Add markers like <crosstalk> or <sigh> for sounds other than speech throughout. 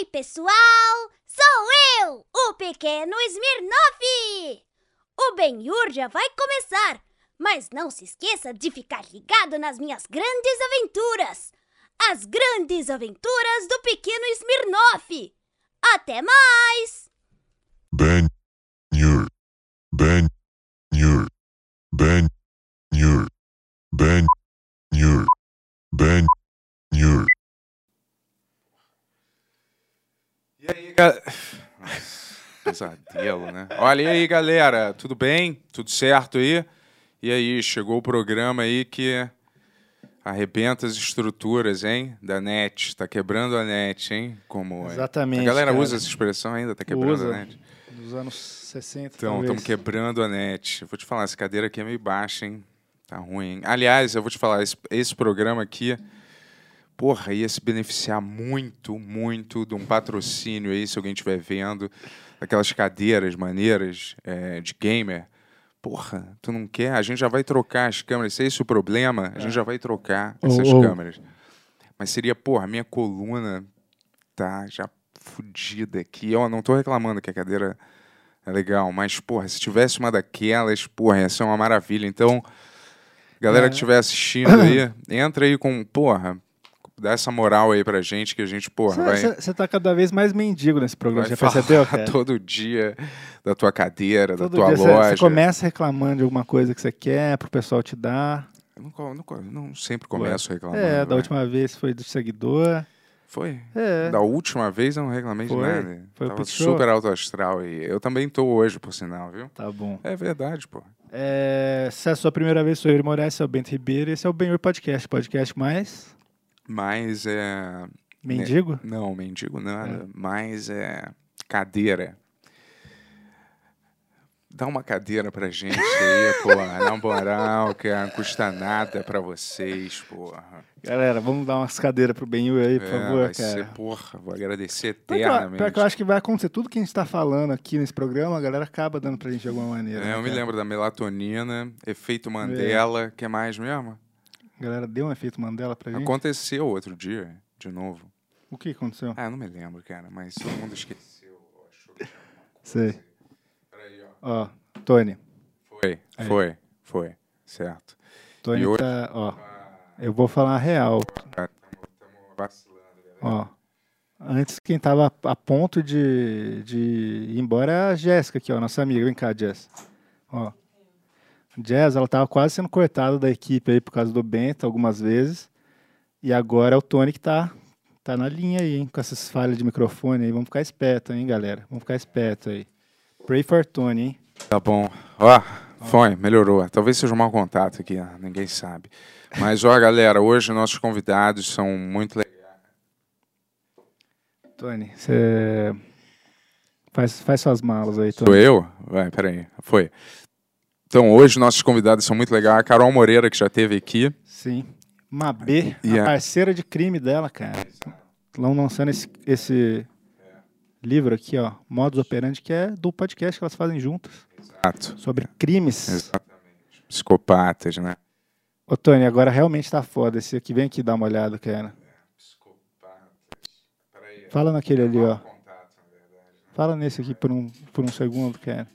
Ei, pessoal! Sou eu, o pequeno Smirnoff! O Ben-Hur já vai começar, mas não se esqueça de ficar ligado nas minhas grandes aventuras! As grandes aventuras do pequeno Smirnoff! Até mais! Ben. Ben. Ben Nur. Ben Nur. Ben Nur. Pesadelo, né? Olha e aí, galera. Tudo bem? Tudo certo aí? E aí, chegou o programa aí que arrebenta as estruturas, hein? Da net. Tá quebrando a net, hein? Como é? Exatamente, A galera cara. usa essa expressão ainda? Tá quebrando Usa. a net? Dos anos 60, Então, estamos quebrando a net. Vou te falar, essa cadeira aqui é meio baixa, hein? Tá ruim, hein? Aliás, eu vou te falar, esse, esse programa aqui, porra, ia se beneficiar muito, muito de um patrocínio aí, se alguém estiver vendo, daquelas cadeiras maneiras é, de gamer. Porra, tu não quer? A gente já vai trocar as câmeras. Se é esse o problema, a gente já vai trocar essas ô. câmeras. Mas seria, porra, minha coluna tá já fodida aqui. Eu não tô reclamando que a cadeira é legal, mas, porra, se tivesse uma daquelas, porra, ia ser uma maravilha. Então, galera É. que estiver assistindo aí, <coughs> entra aí com, porra, dá essa moral aí pra gente, que a gente, porra, vai, Você tá cada vez mais mendigo nesse programa, vai já percebeu, cara? <laughs> todo dia da tua cadeira, Todo da tua dia loja. você começa reclamando de alguma coisa que você quer pro pessoal te dar. Eu não, não não sempre começo reclamando. é, da vai. última vez foi do seguidor. Foi? É. Da última vez eu não reclamei de Foi. nada. Foi Tava super alto astral e eu também tô hoje, por sinal, viu? Tá bom. É verdade, pô. É, se é a sua primeira vez, sou eu, Moraes, esse é o Bento Ribeiro, esse é o Benhur Podcast, podcast mais Mas é. mendigo. Não, mendigo nada. Mas é. Cadeira. Dá uma cadeira pra gente aí, <laughs> porra. Na moral, que não custa nada pra vocês, porra. Galera, vamos dar umas cadeiras pro Benhur aí, por É, favor, vai cara. ser, porra, vou agradecer que, eternamente. pior que eu acho que vai acontecer. Tudo que a gente tá falando aqui nesse programa, a galera acaba dando pra gente de alguma maneira. É, né, eu me lembro da melatonina, efeito Mandela, que é mais mesmo? A galera deu um efeito Mandela pra gente. Aconteceu outro dia, de novo. O que aconteceu? Ah, eu não me lembro, cara, mas todo mundo esqueceu. Achou que... Sei. Peraí, ó. Ó, Tony. Foi, foi, foi, certo. Tony E hoje- tá, ó. Eu vou falar a real, tamo, tamo vacilando, galera. ó. Antes, quem tava a ponto de, de ir embora é a Jéssica aqui, ó, nossa amiga. Vem cá, Jess. Ó. Jess, ela tava quase sendo cortada da equipe aí por causa do Bento algumas vezes. E agora é o Tony que tá, tá na linha aí, hein, com essas falhas de microfone aí. Vamos ficar esperto, hein, galera. Vamos ficar esperto aí. Pray for Tony, hein. Tá bom. Ó, foi, melhorou. Talvez seja um mau contato aqui, ah, ninguém sabe. Mas, ó, galera, hoje nossos convidados são muito legais. Tony, você faz, faz suas malas aí, Sou Tony. eu? Vai, peraí. Foi. Então, hoje nossos convidados são muito legais. A Carol Moreira, que já esteve aqui. Sim. Mabê, E a a- parceira de crime dela, cara. Estão lançando esse, esse livro aqui, ó, Modus Operandi, que é do podcast que elas fazem juntas, Exato. sobre crimes. Exatamente. Psicopatas, né? Ô, Tony, agora realmente tá foda. Esse aqui, vem aqui dar uma olhada, cara. Psicopatas. Peraí. Fala naquele ali, ó. Contato, verdade. Fala nesse aqui por um, por um segundo, cara.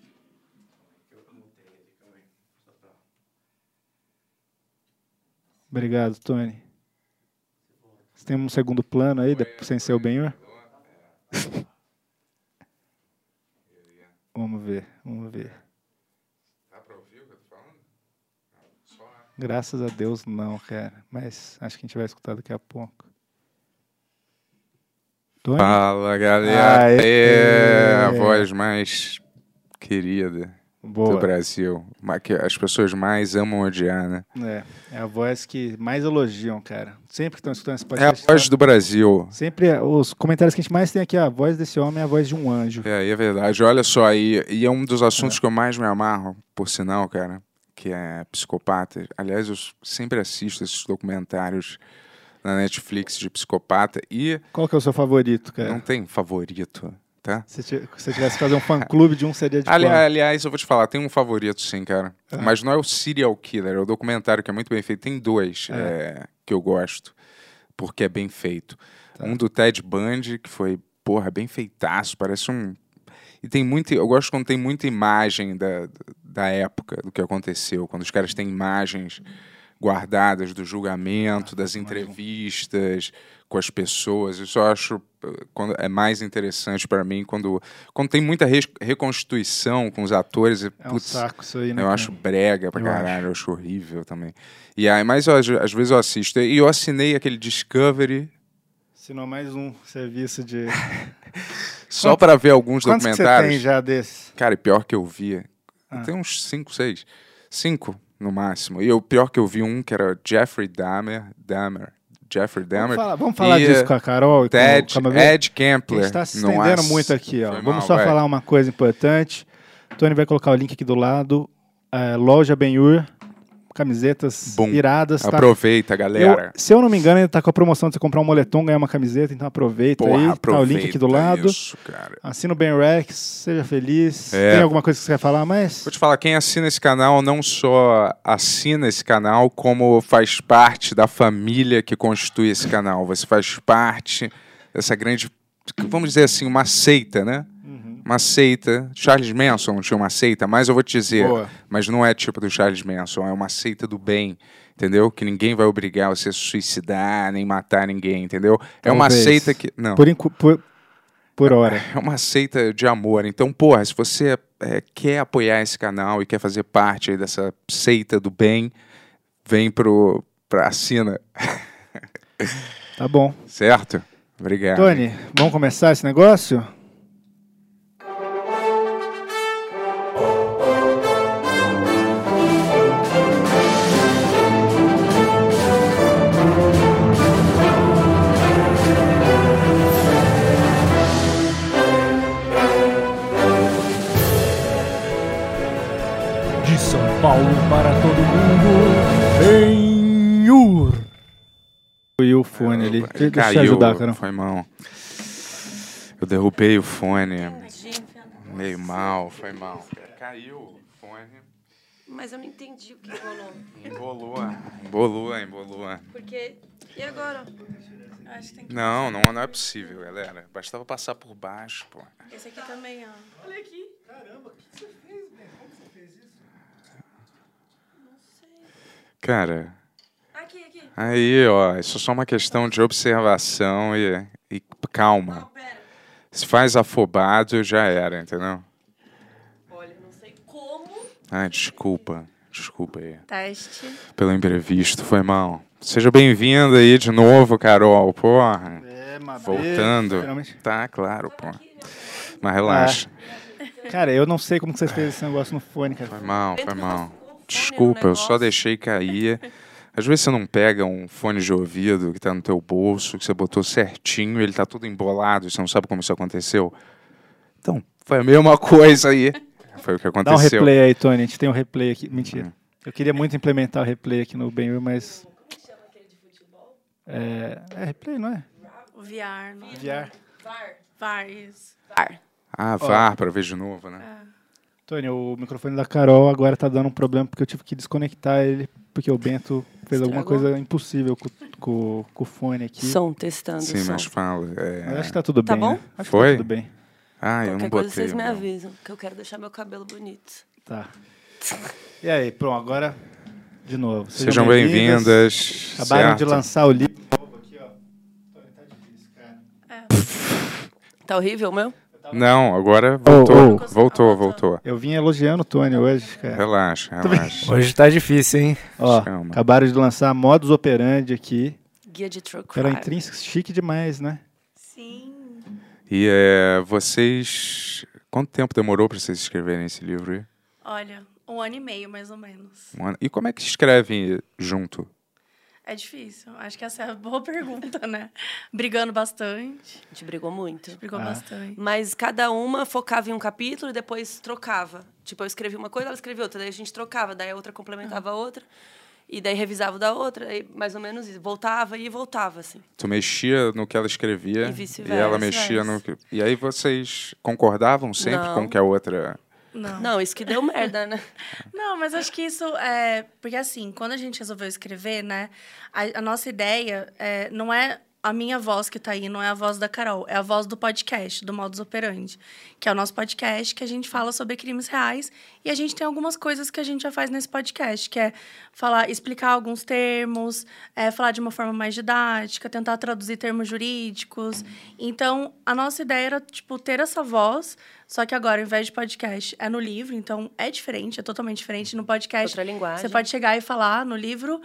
Obrigado, Tony. Você tem um segundo plano aí, sem ser o Benhur? <laughs> Vamos ver, vamos ver. Dá pra ouvir o que eu tô falando? Graças a Deus não, cara. Mas acho que a gente vai escutar daqui a pouco. Tony? Fala, galera. Aê. É a voz mais querida do Boa. Brasil. Ma- que As pessoas mais amam odiar, né? É, é a voz que mais elogiam, cara. Sempre que estão escutando esse É a podcast. voz do Brasil. Sempre é, os comentários que a gente mais tem aqui, a voz desse homem é a voz de um anjo. É, e é verdade. Olha só, e, e é um dos assuntos que eu mais me amarro, por sinal, cara, que é psicopata. Aliás, eu sempre assisto esses documentários na Netflix de psicopata e Qual que é o seu favorito, não cara? tem favorito, tá? Se você tivesse que fazer um fã-clube de um, seria de Ali- aliás, eu vou te falar, tem um favorito sim, cara. Ah. Mas não é o Serial Killer, é o documentário que é muito bem feito. Tem dois é, que eu gosto, porque é bem feito. Tá. Um do Ted Bundy, que foi porra, bem feitaço, parece um. E tem muito. Eu gosto quando tem muita imagem da, da época, do que aconteceu, quando os caras têm imagens guardadas do julgamento, das entrevistas com as pessoas. Isso eu acho eh, quando, é mais interessante para mim quando, quando tem muita res- reconstituição com os atores. e, É um putz, saco isso aí, né? eu cara? acho brega pra Eu caralho, eu acho horrível também. E aí, mas eu, às, vezes eu assisto. E eu assinei aquele Discovery não mais um serviço de. <laughs> só para ver alguns Quantos que você documentários. tem já desse? Cara, e pior que eu vi. Ah. Tem uns 5, 6. 5 no máximo. E o pior que eu vi um que era Jeffrey Dahmer. Dahmer. Jeffrey Vamos Dahmer. falar, vamos falar E, disso com a Carol e com, Ted, com a Mabel? Ed Kempler. gente está se estendendo muito aqui, ó. foi Vamos mal, só vai. falar uma coisa importante. Tony vai colocar o link aqui do lado. É, loja Benhur, camisetas Bom, iradas. Tá? Aproveita, Eu- galera. se eu não me engano, ainda tá com a promoção de você comprar um moletom, ganhar uma camiseta, então aproveita Porra, aí. aproveita Tá o link aqui do lado. Isso, cara. Assina o Ben Rex, seja feliz. É. Tem alguma coisa que você quer falar mais? Vou te falar, quem assina esse canal não só assina esse canal, como faz parte da família que constitui esse canal. Você faz parte dessa grande, vamos dizer assim, uma seita, né? Uma seita. Charles Manson não tinha uma seita, mas eu vou te dizer, Boa. mas não é tipo do Charles Manson, é uma seita do bem, entendeu? Que ninguém vai obrigar você a se suicidar, nem matar ninguém, entendeu? É uma Talvez. seita que. Não. Por, por, por hora. É uma seita de amor. Então, porra, se você é, quer apoiar esse canal e quer fazer parte aí dessa seita do bem, vem pro, pra assina, Tá bom. certo? Obrigado. Tony, vamos começar esse negócio? Paulo para todo mundo, Benhur. E o fone ali. Deixa eu te Caiu, ajudar, Carol. foi mal. Eu derrubei o fone. Meio mal, foi mal. Caiu o fone. Mas eu não entendi o que rolou. Embolou, embolou, embolou. Porque. E agora? Acho que tem que. Não, não, não é possível, galera. Bastava passar por baixo, pô. Esse aqui também, ó. Olha aqui. Cara, Aqui, aqui. aí, ó, isso é só uma questão de observação e, e calma. Não, pera. Se faz afobado, já era, entendeu? Olha, não sei como. Ai, desculpa. Desculpa aí. Teste. Pelo imprevisto, foi mal. Seja bem-vinda aí de novo, Carol. Porra. É, Mabê, Voltando. finalmente. Tá, claro, pô. Mas relaxa. Cara, eu não sei como que você fez esse negócio no fone, cara. Foi mal, foi mal. No Desculpa, eu só deixei cair. Às vezes você não pega um fone de ouvido que tá no teu bolso, que você botou certinho, ele tá tudo embolado, você não sabe como isso aconteceu. Então, foi a mesma <laughs> coisa aí. Foi o que Dá um aconteceu. replay aí, Tony. A gente tem um replay aqui. Mentira. Hum. Eu queria muito implementar o replay aqui no Benhur, mas. É, é replay, não é? O VR, não. VR. VAR, isso. VAR. Ah, VAR pra ver de novo, né? Tony, o microfone da Carol agora tá dando um problema porque eu tive que desconectar ele, porque o Bento fez alguma Estragou? coisa impossível com, com, com o fone aqui. Som, testando Sim, som. mas fala. Mas É... acho que tá tudo Tá bem. bom? né? Acho Foi? que tá tudo bem. Ah, eu não Qualquer botei. coisa vocês me avisam, que eu quero deixar meu cabelo bonito. Tá. E aí, pronto, agora de novo. Sejam bem-vindas. Acabaram certo? de lançar o livro novo aqui, ó. Tony, tá difícil, cara. Tá horrível o meu? Não, agora voltou. oh. Voltou, voltou. Eu vim elogiando o Tony hoje, cara. Relaxa, relaxa. Hoje tá difícil, hein? Ó, Calma. acabaram de lançar Modus Operandi aqui. Guia de True Crime. intrínseca, chique demais, né? Sim. E é, vocês. Quanto tempo demorou para vocês escreverem esse livro aí? Olha, um ano e meio, mais ou menos. Um ano. E como é que escrevem junto? É difícil. Acho que essa é a boa <laughs> pergunta, né? Brigando bastante. A gente brigou muito. Brigou Ah. bastante. Mas cada uma focava em um capítulo e depois trocava. Tipo, eu escrevi uma coisa, ela escrevia outra. Daí a gente trocava, daí a outra complementava a outra. E daí revisava o da outra, e mais ou menos isso. Voltava e voltava, assim. Tu mexia no que ela escrevia E e, ela mexia no que. E aí vocês concordavam sempre Não. com que a outra. Não. Não, isso que deu merda, né? <laughs> Não, mas acho que isso é. Porque assim, quando a gente resolveu escrever, né? A, a nossa ideia é, não é a minha voz que tá aí não é a voz da Carol, é a voz do podcast, do Modus Operandi, que é o nosso podcast que a gente fala sobre crimes reais e a gente tem algumas coisas que a gente já faz nesse podcast, que é falar, explicar alguns termos, é, falar de uma forma mais didática, tentar traduzir termos jurídicos. Então, a nossa ideia era, tipo, ter essa voz, só que agora, ao invés de podcast, é no livro, então é diferente, é totalmente diferente. No podcast, Outra linguagem. você pode chegar e falar no livro.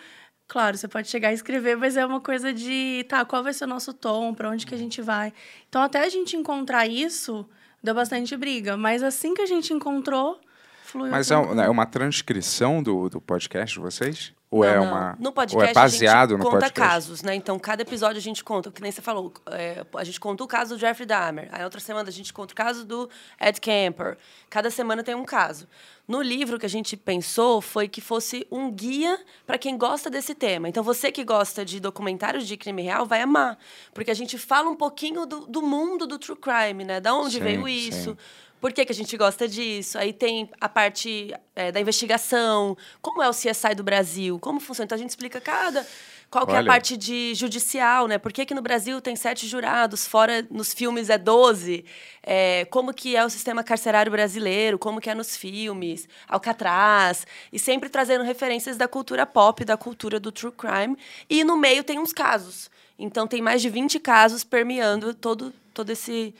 Claro, você pode chegar e escrever, mas é uma coisa de, tá, qual vai ser o nosso tom, para onde que a gente vai. Então, até a gente encontrar isso, deu bastante briga. Mas assim que a gente encontrou, fluiu. Mas é, um- é uma transcrição do, do podcast de vocês? Ou Não, é não. uma. No ou podcast é baseado a gente no conta podcast? casos, né? Então, cada episódio a gente conta, que nem você falou, é, a gente conta o caso do Jeffrey Dahmer. Aí, outra semana, a gente conta o caso do Ed Kemper. Cada semana tem um caso. No livro que a gente pensou foi que fosse um guia para quem gosta desse tema. Então, você que gosta de documentários de crime real vai amar. Porque a gente fala um pouquinho do, do mundo do true crime, né? Da onde Sim, veio sim. Por que, que a gente gosta disso? Aí tem a parte é, da investigação, como é o CSI do Brasil, como funciona. Então a gente explica cada. Qual que é a parte de judicial, né? Por que, que no Brasil tem sete jurados, fora nos filmes é 12? É, como que é o sistema carcerário brasileiro, como que é nos filmes, Alcatraz. E sempre trazendo referências da cultura pop, da cultura do true crime. E no meio tem uns casos. Então tem mais de 20 casos permeando todo, todo esse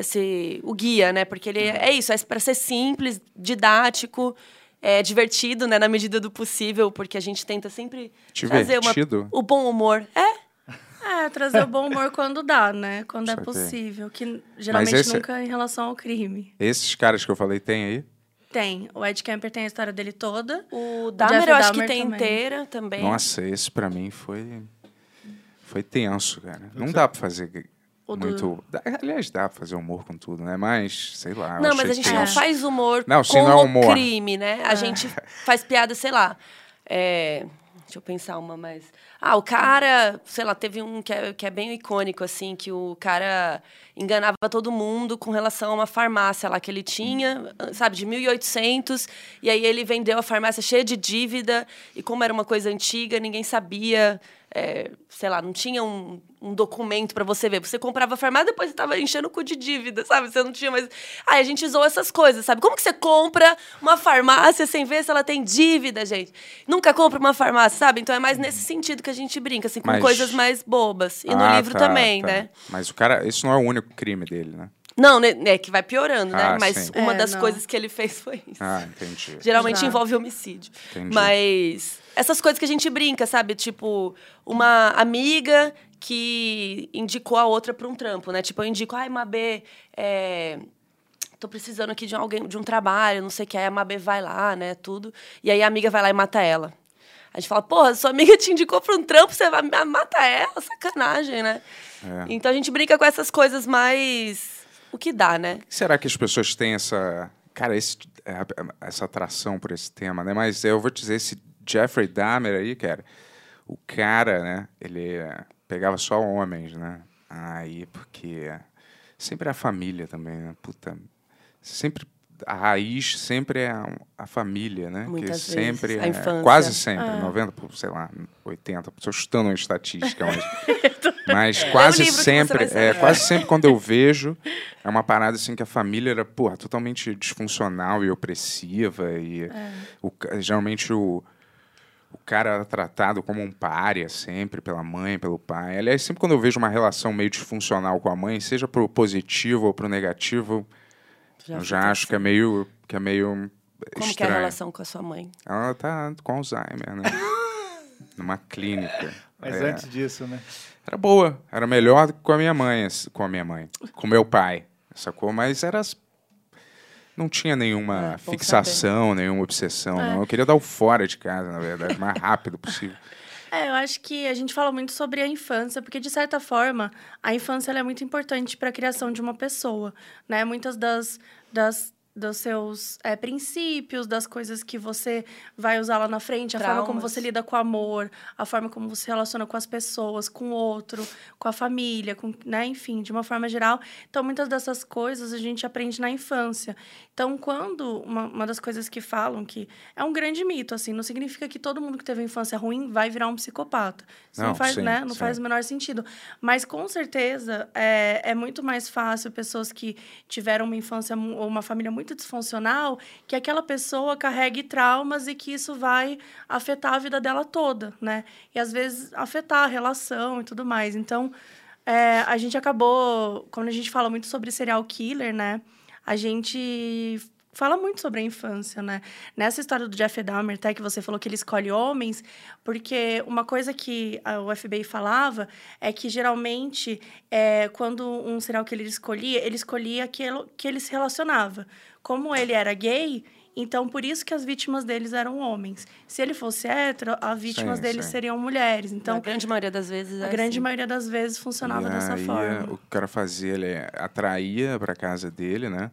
esse o guia, né? Porque ele é isso, é para ser simples, didático, é divertido, né, na medida do possível, porque a gente tenta sempre trazer uma, Divertido? o bom humor. É, É, trazer o bom humor quando dá, né? Quando é possível. Que geralmente esse- nunca em relação ao crime. Esses caras que eu falei tem aí? Tem. O Ed Kemper tem a história dele toda. o Dahmer eu acho que Dahmer tem também. inteira também. Nossa, esse pra mim foi. Foi tenso, cara. Não dá pra fazer O do- muito. dá- Aliás, dá pra fazer humor com tudo, né? Mas, sei lá. Não, mas a gente não tenso. faz humor Não, com não é humor. crime, né? A gente faz piada, sei lá. é, Deixa eu pensar uma mais. Ah, o cara, sei lá, teve um que é, que é bem icônico, assim, que o cara enganava todo mundo com relação a uma farmácia lá que ele tinha, sabe, de 1800, e aí ele vendeu a farmácia cheia de dívida, e como era uma coisa antiga, ninguém sabia, é, sei lá, não tinha um, um documento para você ver. Você comprava a farmácia, depois você tava enchendo o cu de dívida, sabe? Você não tinha mais. Aí a gente usou essas coisas, sabe? Como que você compra uma farmácia sem ver se ela tem dívida, gente? Nunca compra uma farmácia, sabe? Então é mais nesse sentido que a gente brinca, assim, com Mas- coisas mais bobas. E no Ah, livro tá, também, tá. né? Mas o cara. Esse não é o único crime dele, né? Não, né, né, que vai piorando, né? Ah, Mas sim. uma É, das não. coisas que ele fez foi isso. Ah, entendi. Geralmente Já. envolve homicídio. Entendi. Mas essas coisas que a gente brinca, sabe? Tipo, uma amiga que indicou a outra para um trampo, né? Tipo, eu indico, ai, Mabê, é... tô precisando aqui de alguém, de um trabalho, não sei o que. Aí a Mabê vai lá, né? Tudo. E aí a amiga vai lá e mata ela. A gente fala, porra, sua amiga te indicou para um trampo, você vai matar ela, sacanagem, né? É. Então a gente brinca com essas coisas mais. O que dá, né? Será que as pessoas têm essa. Cara, esse- é, essa atração por esse tema, né? Mas eu vou te dizer, esse Jeffrey Dahmer aí, cara, o cara, né? Ele é, pegava só homens, né? Aí, porque sempre é a família também, né? Puta. Sempre. A raiz sempre é a, família, né? Muitas que vezes, sempre a é. Quase sempre, É. 90, por, sei lá, 80, estou chutando uma estatística, mas, <laughs> mas quase livro que você sempre, é, quase sempre quando eu vejo, é uma parada assim que a família era, porra, totalmente disfuncional e opressiva. E o geralmente o cara era tratado como um pária sempre, pela mãe, pelo pai. Aliás, sempre quando eu vejo uma relação meio disfuncional com a mãe, seja pro positivo ou pro negativo, eu já acho que é meio, que é meio Como que é a estranho. relação com a sua mãe? Ela tá com Alzheimer, né? <laughs> Numa clínica. Mas É. antes disso, né? Era boa, era melhor do que com a minha mãe, assim, com a minha mãe, com meu pai, sacou? Mas era não tinha nenhuma É, fixação, nenhuma obsessão, não. Eu queria dar o fora de casa, na verdade, o mais <laughs> rápido possível. É, eu acho que a gente fala muito sobre a infância, porque de certa forma a infância ela é muito importante para a criação de uma pessoa, né? Muitas das, das dos seus é, princípios, das coisas que você vai usar lá na frente, a forma como você lida com o amor, a forma como você se relaciona com as pessoas, com o outro, com a família, com, né, enfim, de uma forma geral. Então, muitas dessas coisas a gente aprende na infância. Então, quando uma, uma das coisas que falam que é um grande mito, assim, não significa que todo mundo que teve uma infância ruim vai virar um psicopata. Isso não, Não, faz, sim, né, não sim. faz o menor sentido. Mas com certeza é, é muito mais fácil pessoas que tiveram uma infância ou uma família muito disfuncional que aquela pessoa carregue traumas e que isso vai afetar a vida dela toda, né? E às vezes afetar a relação e tudo mais. Então, é, a gente acabou, quando a gente fala muito sobre serial killer, né? A gente fala muito sobre a infância, né? Nessa história do Jeff Dahmer, até que você falou que ele escolhe homens, porque uma coisa que o FBI falava é que geralmente é, quando um serial killer escolhia, ele escolhia aquilo que ele se relacionava. Como ele era gay, então por isso que as vítimas deles eram homens. Se ele fosse hétero, as vítimas Sim, deles sim. seriam mulheres. Então, a grande maioria das vezes é a grande assim. maioria das vezes funcionava E dessa aí, forma. O que o cara fazia, ele atraía para casa dele, né?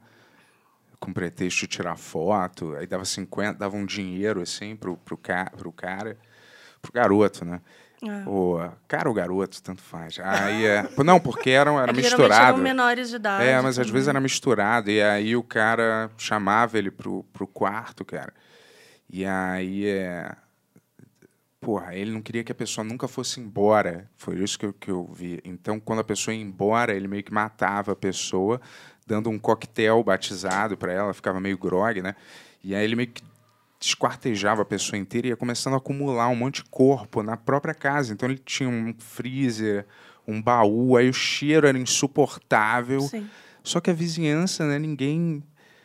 Com pretexto de tirar foto, aí dava 50, dava um dinheiro assim pro, pro, ca, pro cara, pro garoto, né? É. Cara ou garoto, tanto faz. Aí é. Não, porque era, era É misturado. eram menores de idade. É, mas às também. vezes era misturado. E aí o cara chamava ele pro, pro quarto, cara. E aí é. Porra, ele não queria que a pessoa nunca fosse embora. Foi isso que eu, que eu vi. Então, quando a pessoa ia embora, ele meio que matava a pessoa, dando um coquetel batizado para ela, ficava meio grog, né? E aí ele meio que desquartejava a pessoa inteira e ia começando a acumular um monte de corpo na própria casa. Então ele tinha um freezer, um baú, aí o cheiro era insuportável. Sim. Só que a vizinhança, né, ninguém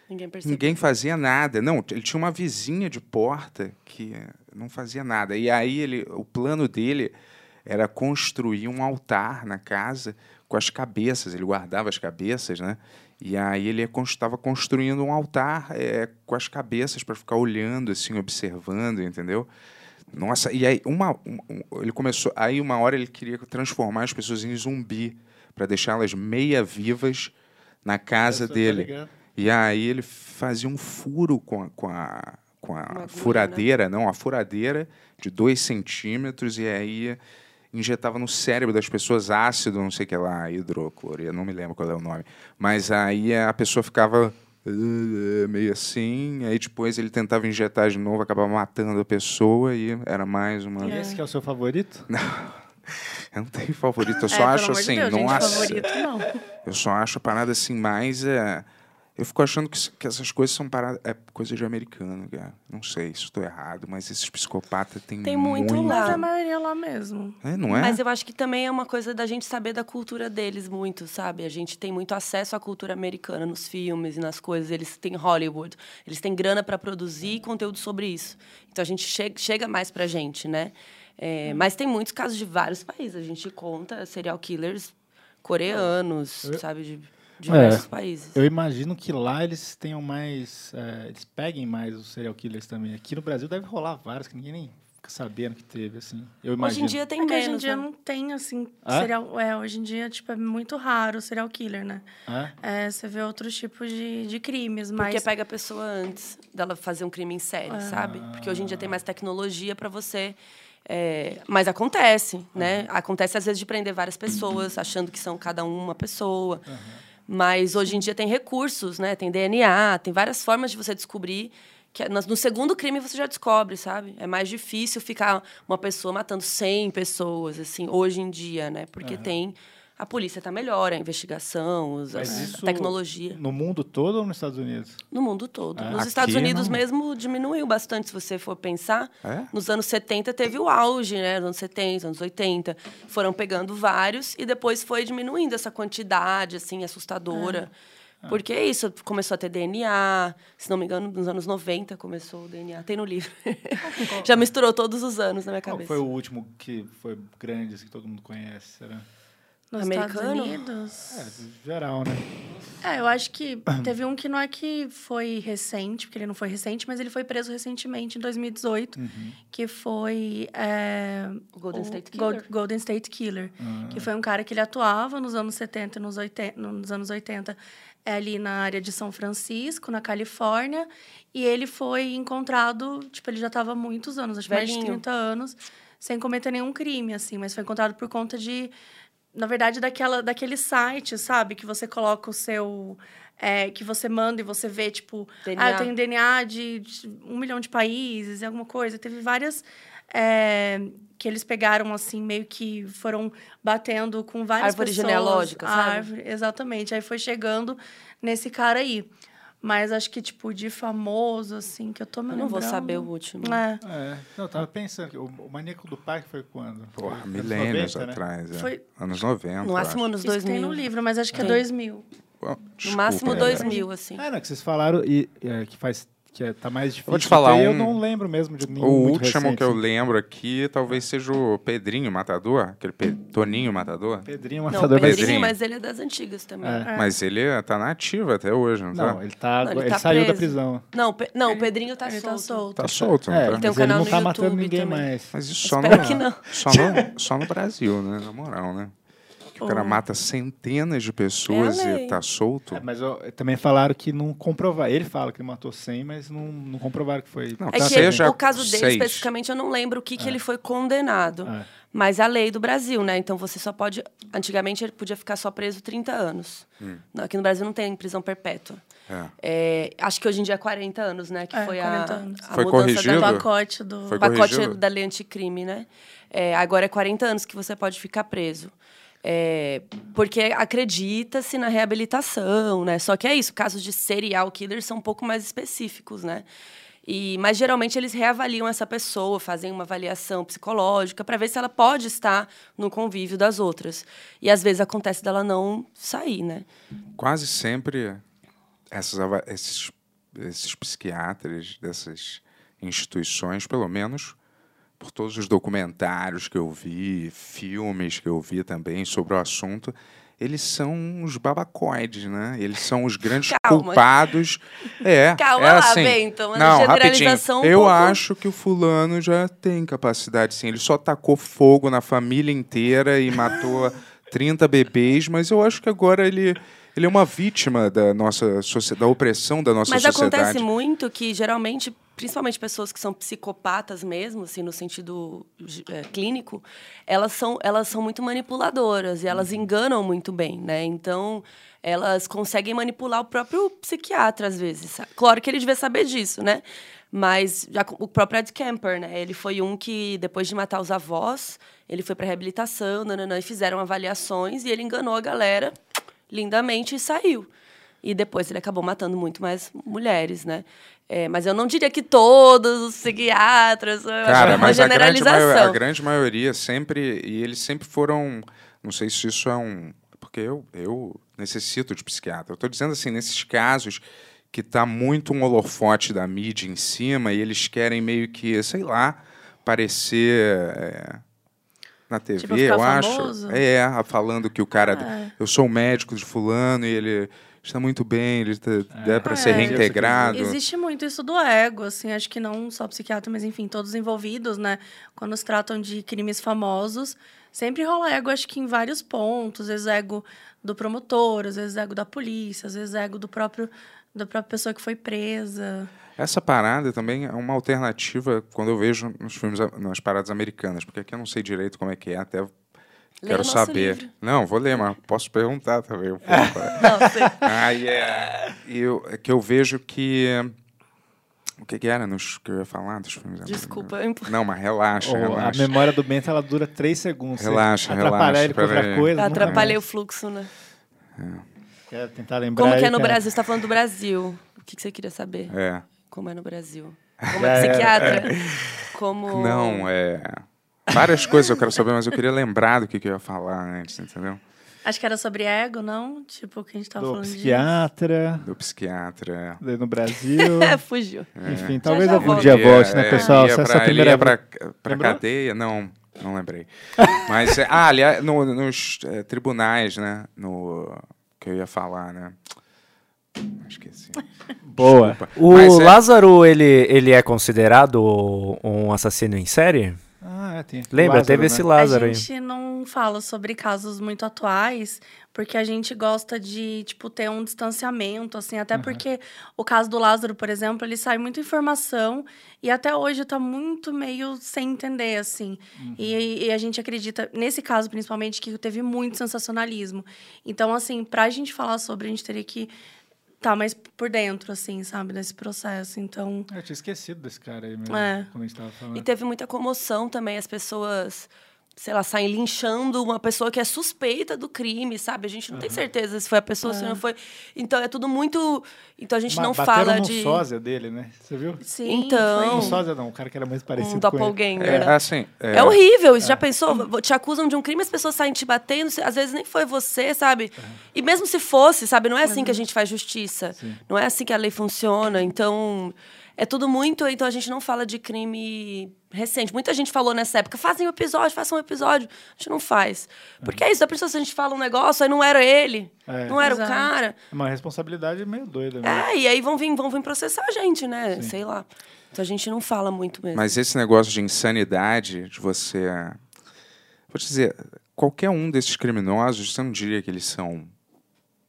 Ninguém ninguém fazia nada. Não, ele tinha uma vizinha de porta que eh, não fazia nada. E aí ele, o plano dele era construir um altar na casa com as cabeças. Ele guardava as cabeças, né? E aí ele estava construindo um altar eh, com as cabeças para ficar olhando, assim, observando, entendeu? Nossa, e aí uma, um- ele começou. Aí uma hora ele queria transformar as pessoas em zumbi para deixá-las meia vivas na casa Essa tô dele. E aí ele fazia um furo com a, com a, com a agulha, furadeira, não, a furadeira de dois centímetros, e aí injetava no cérebro das pessoas ácido, não sei o que lá, hidrocloro, eu não me lembro qual é o nome. Mas aí a pessoa ficava eh, meio assim, aí depois ele tentava injetar de novo, acabava matando a pessoa e era mais uma... E esse que é o seu favorito? <laughs> Eu não tenho favorito, eu <laughs> É, só pelo acho amor de assim, Deus, não acho... favorito, não. Eu só acho a parada assim mais. É... Eu fico achando que, que essas coisas são parada, é coisa de americano, cara. Não sei se estou errado, mas esses psicopatas têm Tem muito muito. lá. Mas a maioria lá mesmo. É, não é? Mas eu acho que também é uma coisa da gente saber da cultura deles muito, sabe? A gente tem muito acesso à cultura americana nos filmes e nas coisas. Eles têm Hollywood, eles têm grana para produzir conteúdo sobre isso. Então a gente che chega mais pra gente, né? É, mas tem muitos casos de vários países. A gente conta serial killers coreanos, sabe? De diversos países. Eu imagino que lá eles tenham mais. é, eles peguem mais os serial killers também. Aqui no Brasil deve rolar vários que ninguém nem fica sabendo que teve, assim. Eu Hoje imagino. em dia tem É que hoje em menos, dia né? não tem, assim, Ah? serial... É, hoje em dia, tipo, é muito raro o serial killer, né? Ah, É, você vê outros tipos de, de crimes, mas... Porque pega a pessoa antes dela fazer um crime em série, sabe? Porque hoje em dia tem mais tecnologia para você. é, Mas acontece, né? Acontece às vezes de prender várias pessoas, achando que são cada um uma pessoa. Mas hoje em dia tem recursos, né? Tem DNA, tem várias formas de você descobrir. Que é- no segundo crime você já descobre, sabe? É mais difícil ficar uma pessoa matando 100 pessoas, assim, hoje em dia, né? Porque tem. A polícia tá melhor, a investigação, os- mas a isso tecnologia. no mundo todo ou nos Estados Unidos? No mundo todo. Ah, Nos aqui Estados Unidos não. mesmo diminuiu bastante, se você for pensar. É? Nos anos 70 teve o auge, né? Nos anos 70, anos 80. Foram pegando vários e depois foi diminuindo essa quantidade, assim, assustadora. Porque é isso, começou a ter DNA. Se não me engano, nos anos 90 começou o DNA. Tem no livro. <laughs> Já misturou todos os anos na minha Qual cabeça. foi o último que foi grande, assim, que todo mundo conhece? Será? Nos Americano? Estados Unidos. É, geral, né? É, eu acho que <clears throat> teve um que não é que foi recente, porque ele não foi recente, mas ele foi preso recentemente, em 2018, que foi é, O Golden State Go- Killer. Golden State Killer, que foi um cara que ele atuava nos anos 70 e nos 80, nos anos 80 é, ali na área de São Francisco, na Califórnia, e ele foi encontrado, tipo, ele já estava há muitos anos, acho que mais de Velhinho. 30 anos, sem cometer nenhum crime, assim, mas foi encontrado por conta de na verdade, daquela, daquele site, sabe? Que você coloca o seu. é, que você manda e você vê, tipo, DNA. ah, eu tenho DNA de, de um milhão de países e alguma coisa. Teve várias. é, que eles pegaram, assim, meio que foram batendo com várias Árvore pessoas. genealógica, a sabe? Árvore, exatamente. Aí foi chegando nesse cara aí. Mas acho que, tipo, de famoso, assim, que eu tô me Eu não vou saber o último. É. É, não, eu tava pensando, que o, o Maníaco do Parque foi quando? Porra, Foi milênios 90, né? atrás. é. Foi- Anos 90. No máximo anos Isso tem 2000. no livro, mas acho que é Tem. 2000. acho. No Desculpa, máximo é. 2000, assim. Ah, não, que vocês falaram e, é, que faz que é, tá mais difícil. vou te falar ter, Eu um- não lembro mesmo de nenhum O muito último recente, que eu assim. lembro aqui talvez seja o Pedrinho Matador, aquele Pe- Toninho Matador. Pedrinho Não, Matador Pedrinho, Pedrinho. mas ele é das antigas também. É. Mas ele tá na ativa até hoje, não, tá? Não, ele tá. Não, ele ele tá saiu da preso. prisão. Não, Pe- não o Pedrinho tá ele solto. tá solto. Tá solto, não É, tá? Ele tem um mas ele canal não no tá matando YouTube ninguém também. mais. Mas isso só Espero no, que não. Só, no, só no Brasil, né? Na moral, né? Que o cara mata centenas de pessoas É e lei. tá solto. É, mas ó, também falaram que não comprovaram. Ele fala que ele matou 100, mas não, não comprovaram que foi. Não, É Tá, que seja o caso dele, seis. especificamente, eu não lembro o que, que ele foi condenado. É. Mas a lei do Brasil, né? Então você só pode. Antigamente ele podia ficar só preso 30 anos. Não, Aqui no Brasil não tem prisão perpétua. É. É, acho que hoje em dia é 40 anos, né? Que É, foi 40 a, anos. a Foi mudança corrigido? da O pacote do. Foi pacote corrigido? da lei anticrime, né? É, agora é 40 anos que você pode ficar preso. É, porque acredita-se na reabilitação, né? Só que é isso, casos de serial killers são um pouco mais específicos, né? E, mas geralmente eles reavaliam essa pessoa, fazem uma avaliação psicológica para ver se ela pode estar no convívio das outras. E às vezes acontece dela não sair, né? Quase sempre essas, esses, esses psiquiatras dessas instituições, pelo menos por todos os documentários que eu vi, filmes que eu vi também sobre o assunto, eles são os babacoides, né? Eles são os grandes Calma. culpados. É, <laughs> Calma é lá, assim, Bento, uma não, rapidinho. generalização um Eu pouco- acho que o fulano já tem capacidade, sim. Ele só tacou fogo na família inteira e matou <laughs> 30 bebês, mas eu acho que agora ele, ele é uma vítima da nossa sociedade, da opressão da nossa Mas sociedade. acontece muito que, geralmente, principalmente pessoas que são psicopatas mesmo, assim, no sentido é, clínico, elas são, elas são muito manipuladoras e elas enganam muito bem, né? Então, elas conseguem manipular o próprio psiquiatra, às vezes. Claro que ele devia saber disso, né? Mas já o próprio Ed Kemper, né? Ele foi um que, depois de matar os avós, ele foi para reabilitação, nananã, e fizeram avaliações e ele enganou a galera lindamente e saiu. E depois ele acabou matando muito mais mulheres, né? É, mas eu não diria que todos os psiquiatras. é Cara, uma mas a grande, generalização. maio- a grande maioria sempre. E eles sempre foram. Não sei se isso é um. Porque eu, eu necessito de psiquiatra. Eu estou dizendo assim, nesses casos que tá muito um holofote da mídia em cima e eles querem meio que, sei lá, parecer. é, na TV, Tipo, eu famoso? acho. É, falando que o cara. É. Eu sou o médico de fulano e ele está muito bem, ele tá, é para ser É. reintegrado. Existe muito isso do ego, assim, acho que não só psiquiatra, mas enfim, todos envolvidos, né? Quando se tratam de crimes famosos, sempre rola ego, acho que em vários pontos, às vezes ego do promotor, às vezes ego da polícia, às vezes ego do próprio da própria pessoa que foi presa. Essa parada também é uma alternativa quando eu vejo nos filmes, a- nas paradas americanas, porque aqui eu não sei direito como é que é, até quero nosso saber. livro. Não, vou ler, mas posso perguntar também. um pouco. <laughs> Não, sei. Aí é, eu, é que eu vejo que o que, que era nos que eu ia falar dos filmes Desculpa. Não, mas relaxa, a relaxa. memória do Bento ela dura 3 segundos. Você Relaxa, atrapalhar relaxa, ele com outra coisa. Atrapalhei o fluxo, né? Quer tentar lembrar Como que é no cara? Brasil? Você está falando do Brasil. O que, que você queria saber? É. Como é no Brasil? Como é psiquiatra? Como... Não, é. Várias coisas eu quero saber, mas eu queria lembrar do que, que eu ia falar antes, entendeu? Acho que era sobre ego, não? Tipo, o que a gente tava Do falando psiquiatra, Do psiquiatra. daí no Brasil. É, <laughs> fugiu. Enfim, talvez já algum volto. dia volte, né, É, pessoal? Ia Se essa pra, ele primeira ia pra, pra cadeia, não. não lembrei. Mas, é, ah, aliás, no- nos é, tribunais, né? No, que eu ia falar, né? Esqueci. Boa. Desculpa. O é- Lázaro, ele, ele é considerado um assassino em série? Ah, é, tem. Lembra? Lázaro, Teve né? esse Lázaro a aí. gente não fala sobre casos muito atuais, porque a gente gosta de, tipo, ter um distanciamento, assim, até porque o caso do Lázaro, por exemplo, ele sai muita informação e até hoje tá muito meio sem entender, assim. E, e a gente acredita, nesse caso principalmente, que teve muito sensacionalismo. Então, assim, pra gente falar sobre, a gente teria que estar mais por dentro, assim, sabe, desse processo. Então, Eu tinha esquecido desse cara aí mesmo, É. quando a gente tava falando. E teve muita comoção também, as pessoas, sei lá, saem linchando uma pessoa que é suspeita do crime, sabe? A gente não tem certeza se foi a pessoa, se não foi. Então é tudo muito. Então a gente Ma- não fala no de. sósia dele, né? Você viu? sim, Então, Não foi- sósia não, o cara que era mais parecido Um com ele. doppelganger, É, né? assim, é, É horrível, isso já pensou? Te acusam de um crime, as pessoas saem te batendo, se- às vezes nem foi você, sabe? E mesmo se fosse, sabe? Não é assim que a gente faz justiça. Não é assim que a lei funciona. Então, é tudo muito. Então, a gente não fala de crime recente. Muita gente falou nessa época: fazem um episódio, façam um episódio. A gente não faz. Porque é isso, da pessoa, se a gente fala um negócio, aí não era ele, É. não era Exato. o cara. É uma responsabilidade meio doida mesmo. É, e aí vão vir, vão vir processar a gente, né? Sei lá. Então a gente não fala muito mesmo. Mas esse negócio de insanidade, de você. Vou te dizer, qualquer um desses criminosos, você não diria que eles são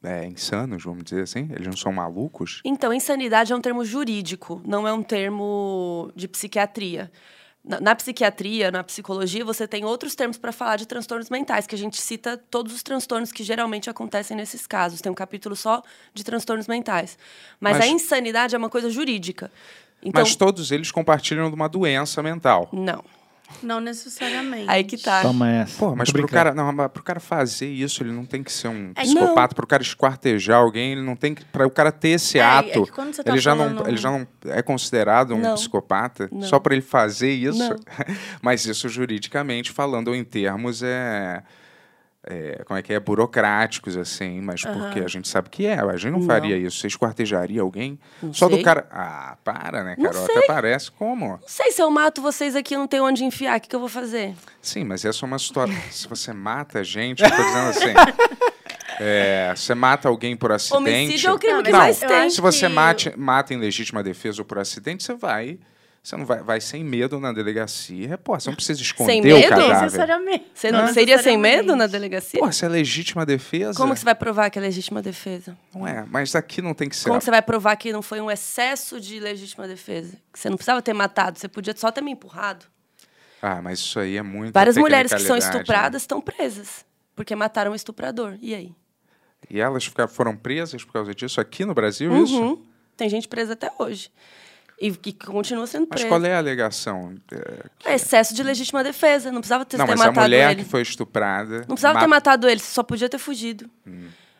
é, insanos, vamos dizer assim? Eles não são malucos? Então, insanidade é um termo jurídico, não é um termo de psiquiatria. Na, na psiquiatria, na psicologia, você tem outros termos para falar de transtornos mentais, que a gente cita todos os transtornos que geralmente acontecem nesses casos. Tem um capítulo só de transtornos mentais. Mas, Mas- a insanidade é uma coisa jurídica. Então, Mas todos eles compartilham de uma doença mental. não. Não necessariamente. Aí que tá. Toma essa. Pô, mas pro cara, não, mas pro cara fazer isso, ele não tem que ser um É, psicopata. Pro cara esquartejar alguém, ele não tem que. Pra o cara ter esse É, é ato, que quando você tá ele, já não, ele já não é considerado um Não. psicopata Não. só pra ele fazer isso. Não. <laughs> mas isso, juridicamente falando, em termos é. É, como é que é? Burocráticos, assim, mas porque a gente sabe que é. A gente não, Não. faria isso. Você esquartejaria alguém? Não só sei. do cara. Ah, para, né, Não Carol? Até parece como. Não sei se eu mato vocês aqui e não tenho onde enfiar, o que, que eu vou fazer? Sim, mas essa é uma situação. <laughs> Se você mata a gente, eu tô dizendo assim. <laughs> é, você mata alguém por acidente. Homicídio é o crime Não, que mas mais tem. Se você que- mate, mata em legítima defesa ou por acidente, você vai. Você não vai, vai sem medo na delegacia. Pô, você não precisa esconder o medo? cadáver. Necessariamente. Você não seria sem medo na delegacia? Pô, se é legítima defesa. Como que você vai provar que é legítima defesa? Não é, mas aqui não tem que ser. Como que você vai provar que não foi um excesso de legítima defesa? Que você não precisava ter matado, você podia só ter me empurrado. Ah, mas isso aí é muito. Várias mulheres que são né? estupradas estão presas. Porque mataram um estuprador. E aí? E elas ficaram, foram presas por causa disso aqui no Brasil, isso? Uhum. Tem gente presa até hoje. E que continua sendo Mas presa. qual é a alegação? É, É excesso de legítima defesa. Não precisava ter, não, ter mas a matado mulher ele. que foi estuprada. Não precisava ter ma- Hum. matado ele, só podia ter fugido.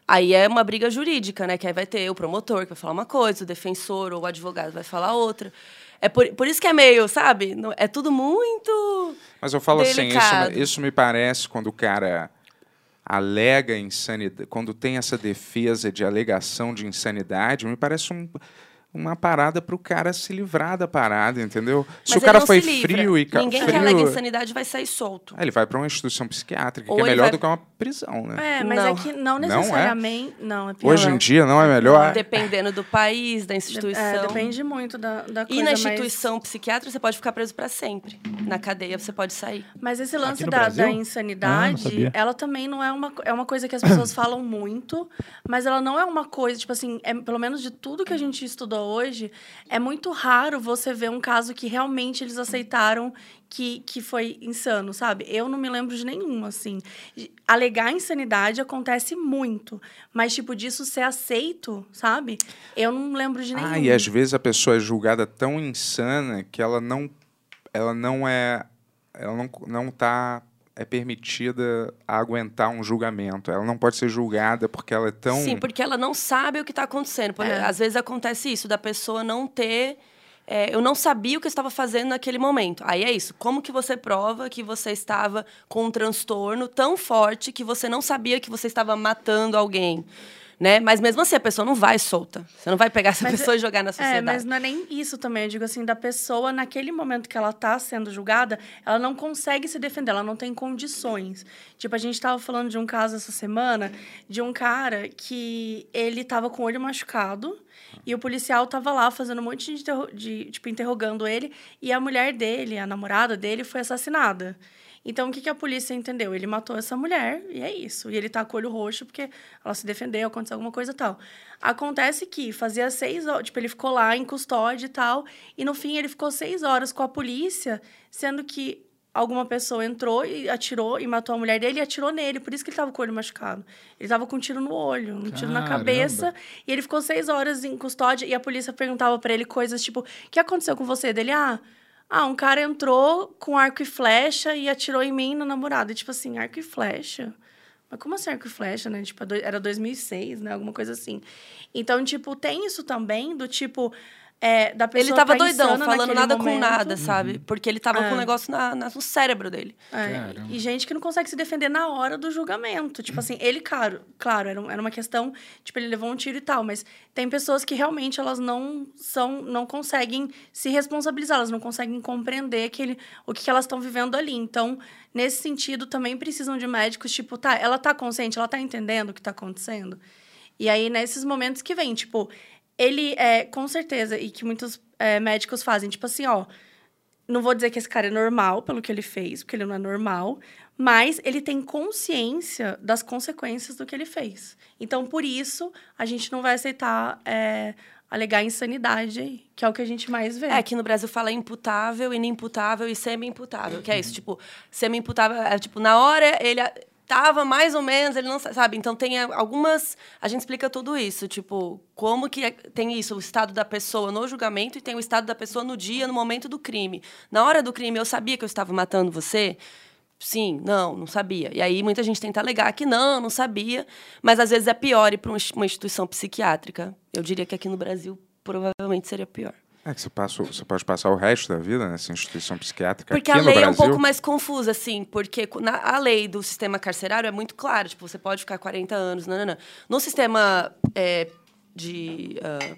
Aí é uma briga jurídica, né? Que aí vai ter o promotor que vai falar uma coisa, o defensor ou o advogado vai falar outra. É por, por isso que é meio, sabe? É tudo muito. Mas eu falo assim, Delicado. isso, isso me parece quando o cara alega insanidade, quando tem essa defesa de alegação de insanidade, me parece um- uma parada pro cara se livrar da parada, entendeu? Se Mas o cara não foi se frio e Ninguém frio, que alega insanidade vai sair solto. Ah, ele vai para uma instituição psiquiátrica, Ou que é melhor vai- do que uma prisão, né? É, mas Não. é que não Não é? necessariamente. Não, é pior. Hoje em dia não é melhor. Dependendo do país, da De- instituição. é, depende muito da, da coisa. E na mas- instituição psiquiátrica, você pode ficar preso para sempre. Na cadeia, você pode sair. Mas esse lance da, da Ah, não insanidade, sabia. ela também não é uma, é uma coisa que as pessoas falam muito, mas ela não é uma coisa, tipo assim, é, pelo menos de tudo que a gente estudou hoje, é muito raro você ver um caso que realmente eles aceitaram que, que foi insano, sabe? Eu não me lembro de nenhum, assim. Alegar insanidade acontece muito, mas, tipo, disso ser aceito, sabe? Eu não lembro de nenhum. Ah, e às vezes a pessoa é julgada tão insana que ela não, ela não é, ela não, não tá é permitida aguentar um julgamento. Ela não pode ser julgada porque ela é tão Sim, porque ela não sabe o que está acontecendo. Por- É. Às vezes acontece isso, da pessoa não ter. é, eu não sabia o que eu estava fazendo naquele momento. Aí é isso. Como que você prova que você estava com um transtorno tão forte que você não sabia que você estava matando alguém? Né? Mas mesmo assim, a pessoa não vai solta. Você não vai pegar essa Mas pessoa e jogar na É, sociedade. mas não é nem isso também. Eu digo assim, da pessoa, naquele momento que ela tá sendo julgada, ela não consegue se defender, ela não tem condições. Tipo, a gente tava falando de um caso essa semana, de um cara que ele tava com o olho machucado e o policial tava lá fazendo um monte de, de tipo, interrogando ele e a mulher dele, a namorada dele, foi assassinada. Então, o que, que a polícia entendeu? Ele matou essa mulher e é isso. E ele tá com o olho roxo porque ela se defendeu, aconteceu alguma coisa e tal. Acontece que fazia seis horas, tipo, ele ficou lá em custódia e tal, e no fim ele ficou seis horas com a polícia, sendo que alguma pessoa entrou e atirou e matou a mulher dele e atirou nele, por isso que ele tava com o olho machucado. Ele tava com um tiro no olho, um tiro na Caramba. cabeça, e ele ficou seis horas em custódia e a polícia perguntava pra ele coisas tipo: o que aconteceu com você? Dele, ah. Ah, um cara entrou com arco e flecha e atirou em mim e no namorado. E, tipo assim, arco e flecha? Mas como assim arco e flecha, né? Tipo, era 2006, né? Alguma coisa assim. Então, tipo, tem isso também do tipo... É, da pessoa Ele tava tá doidão, falando nada com momento. nada, sabe? Porque ele tava É. com um negócio na, na- no cérebro dele. É, e gente que não consegue se defender na hora do julgamento. Tipo assim, ele, claro, claro, era, era uma questão, tipo, ele levou um tiro e tal, mas tem pessoas que realmente elas não são, não conseguem se responsabilizar, elas não conseguem compreender que ele, o que, que elas estão vivendo ali. Então, nesse sentido, também precisam de médicos, tipo, tá, ela tá consciente, ela tá entendendo o que tá acontecendo. E aí, nesses momentos que vem, tipo, ele é, com certeza, e que muitos é, médicos fazem, tipo assim, ó, não vou dizer que esse cara é normal pelo que ele fez, porque ele não é normal, mas ele tem consciência das consequências do que ele fez. Então, por isso, a gente não vai aceitar é, alegar insanidade aí, que é o que a gente mais vê. É, aqui no Brasil fala imputável, inimputável e semi-imputável. Que é isso, tipo, semi-imputável é tipo, na hora ele a- tava mais ou menos, ele não sa- sabe. Então tem a- algumas. A gente explica tudo isso, tipo, como que é- tem isso, o estado da pessoa no julgamento e tem o estado da pessoa no dia, no momento do crime. Na hora do crime, eu sabia que eu estava matando você. Sim, não, não sabia. E aí muita gente tenta alegar que não, não sabia, mas às vezes é pior ir para uma instituição psiquiátrica. Eu diria que aqui no Brasil provavelmente seria pior. É que você, passa, você pode passar o resto da vida nessa instituição psiquiátrica Porque a lei é um Brasil. pouco mais confusa, assim, porque na, a lei do sistema carcerário é muito clara, tipo, você pode ficar 40 anos, não, não, não. No sistema é, de ah,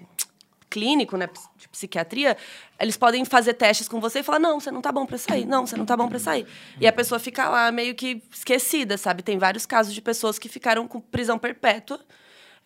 clínico, né, de psiquiatria, eles podem fazer testes com você e falar, não, você não tá bom para sair, não, você não tá bom para sair. E a pessoa fica lá meio que esquecida, sabe? Tem vários casos de pessoas que ficaram com prisão perpétua,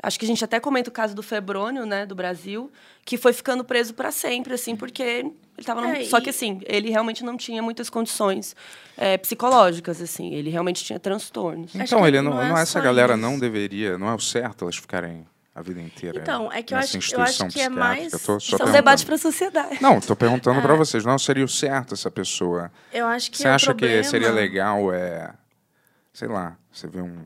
Acho que a gente até comenta o caso do Febrônio, né, do Brasil, que foi ficando preso para sempre, assim, porque ele estava... É, Só que, assim, ele realmente não tinha muitas condições é, psicológicas, assim. Ele realmente tinha transtornos. Então, que ele não, não é não essa só galera isso. não devedeveria, não é o certo elas ficarem a vida inteira Então, é que eu acho- eu acho instituição que é mais- tô só Isso é um perguntando. debate para a sociedade. Não, tô perguntando É. pra vocês. Não seria o certo essa pessoa. Eu acho que Você o acha problema... que seria legal, é, sei lá, você vê um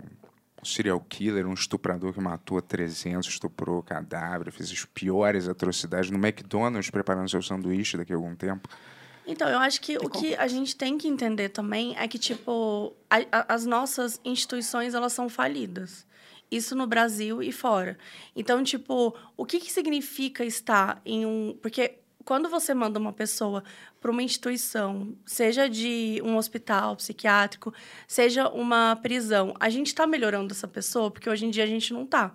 serial killer, um estuprador que matou 300, estuprou cadáver, fez as piores atrocidades no McDonald's preparando seu sanduíche daqui a algum tempo. Então, eu acho que o que a gente tem que entender também é que, tipo, a- a- as nossas instituições, elas são falidas. Isso no Brasil e fora. Então, tipo, o que, que significa estar em um... Porque quando você manda uma pessoa para uma instituição, seja de um hospital psiquiátrico, seja uma prisão, a gente está melhorando essa pessoa? Porque hoje em dia a gente não está.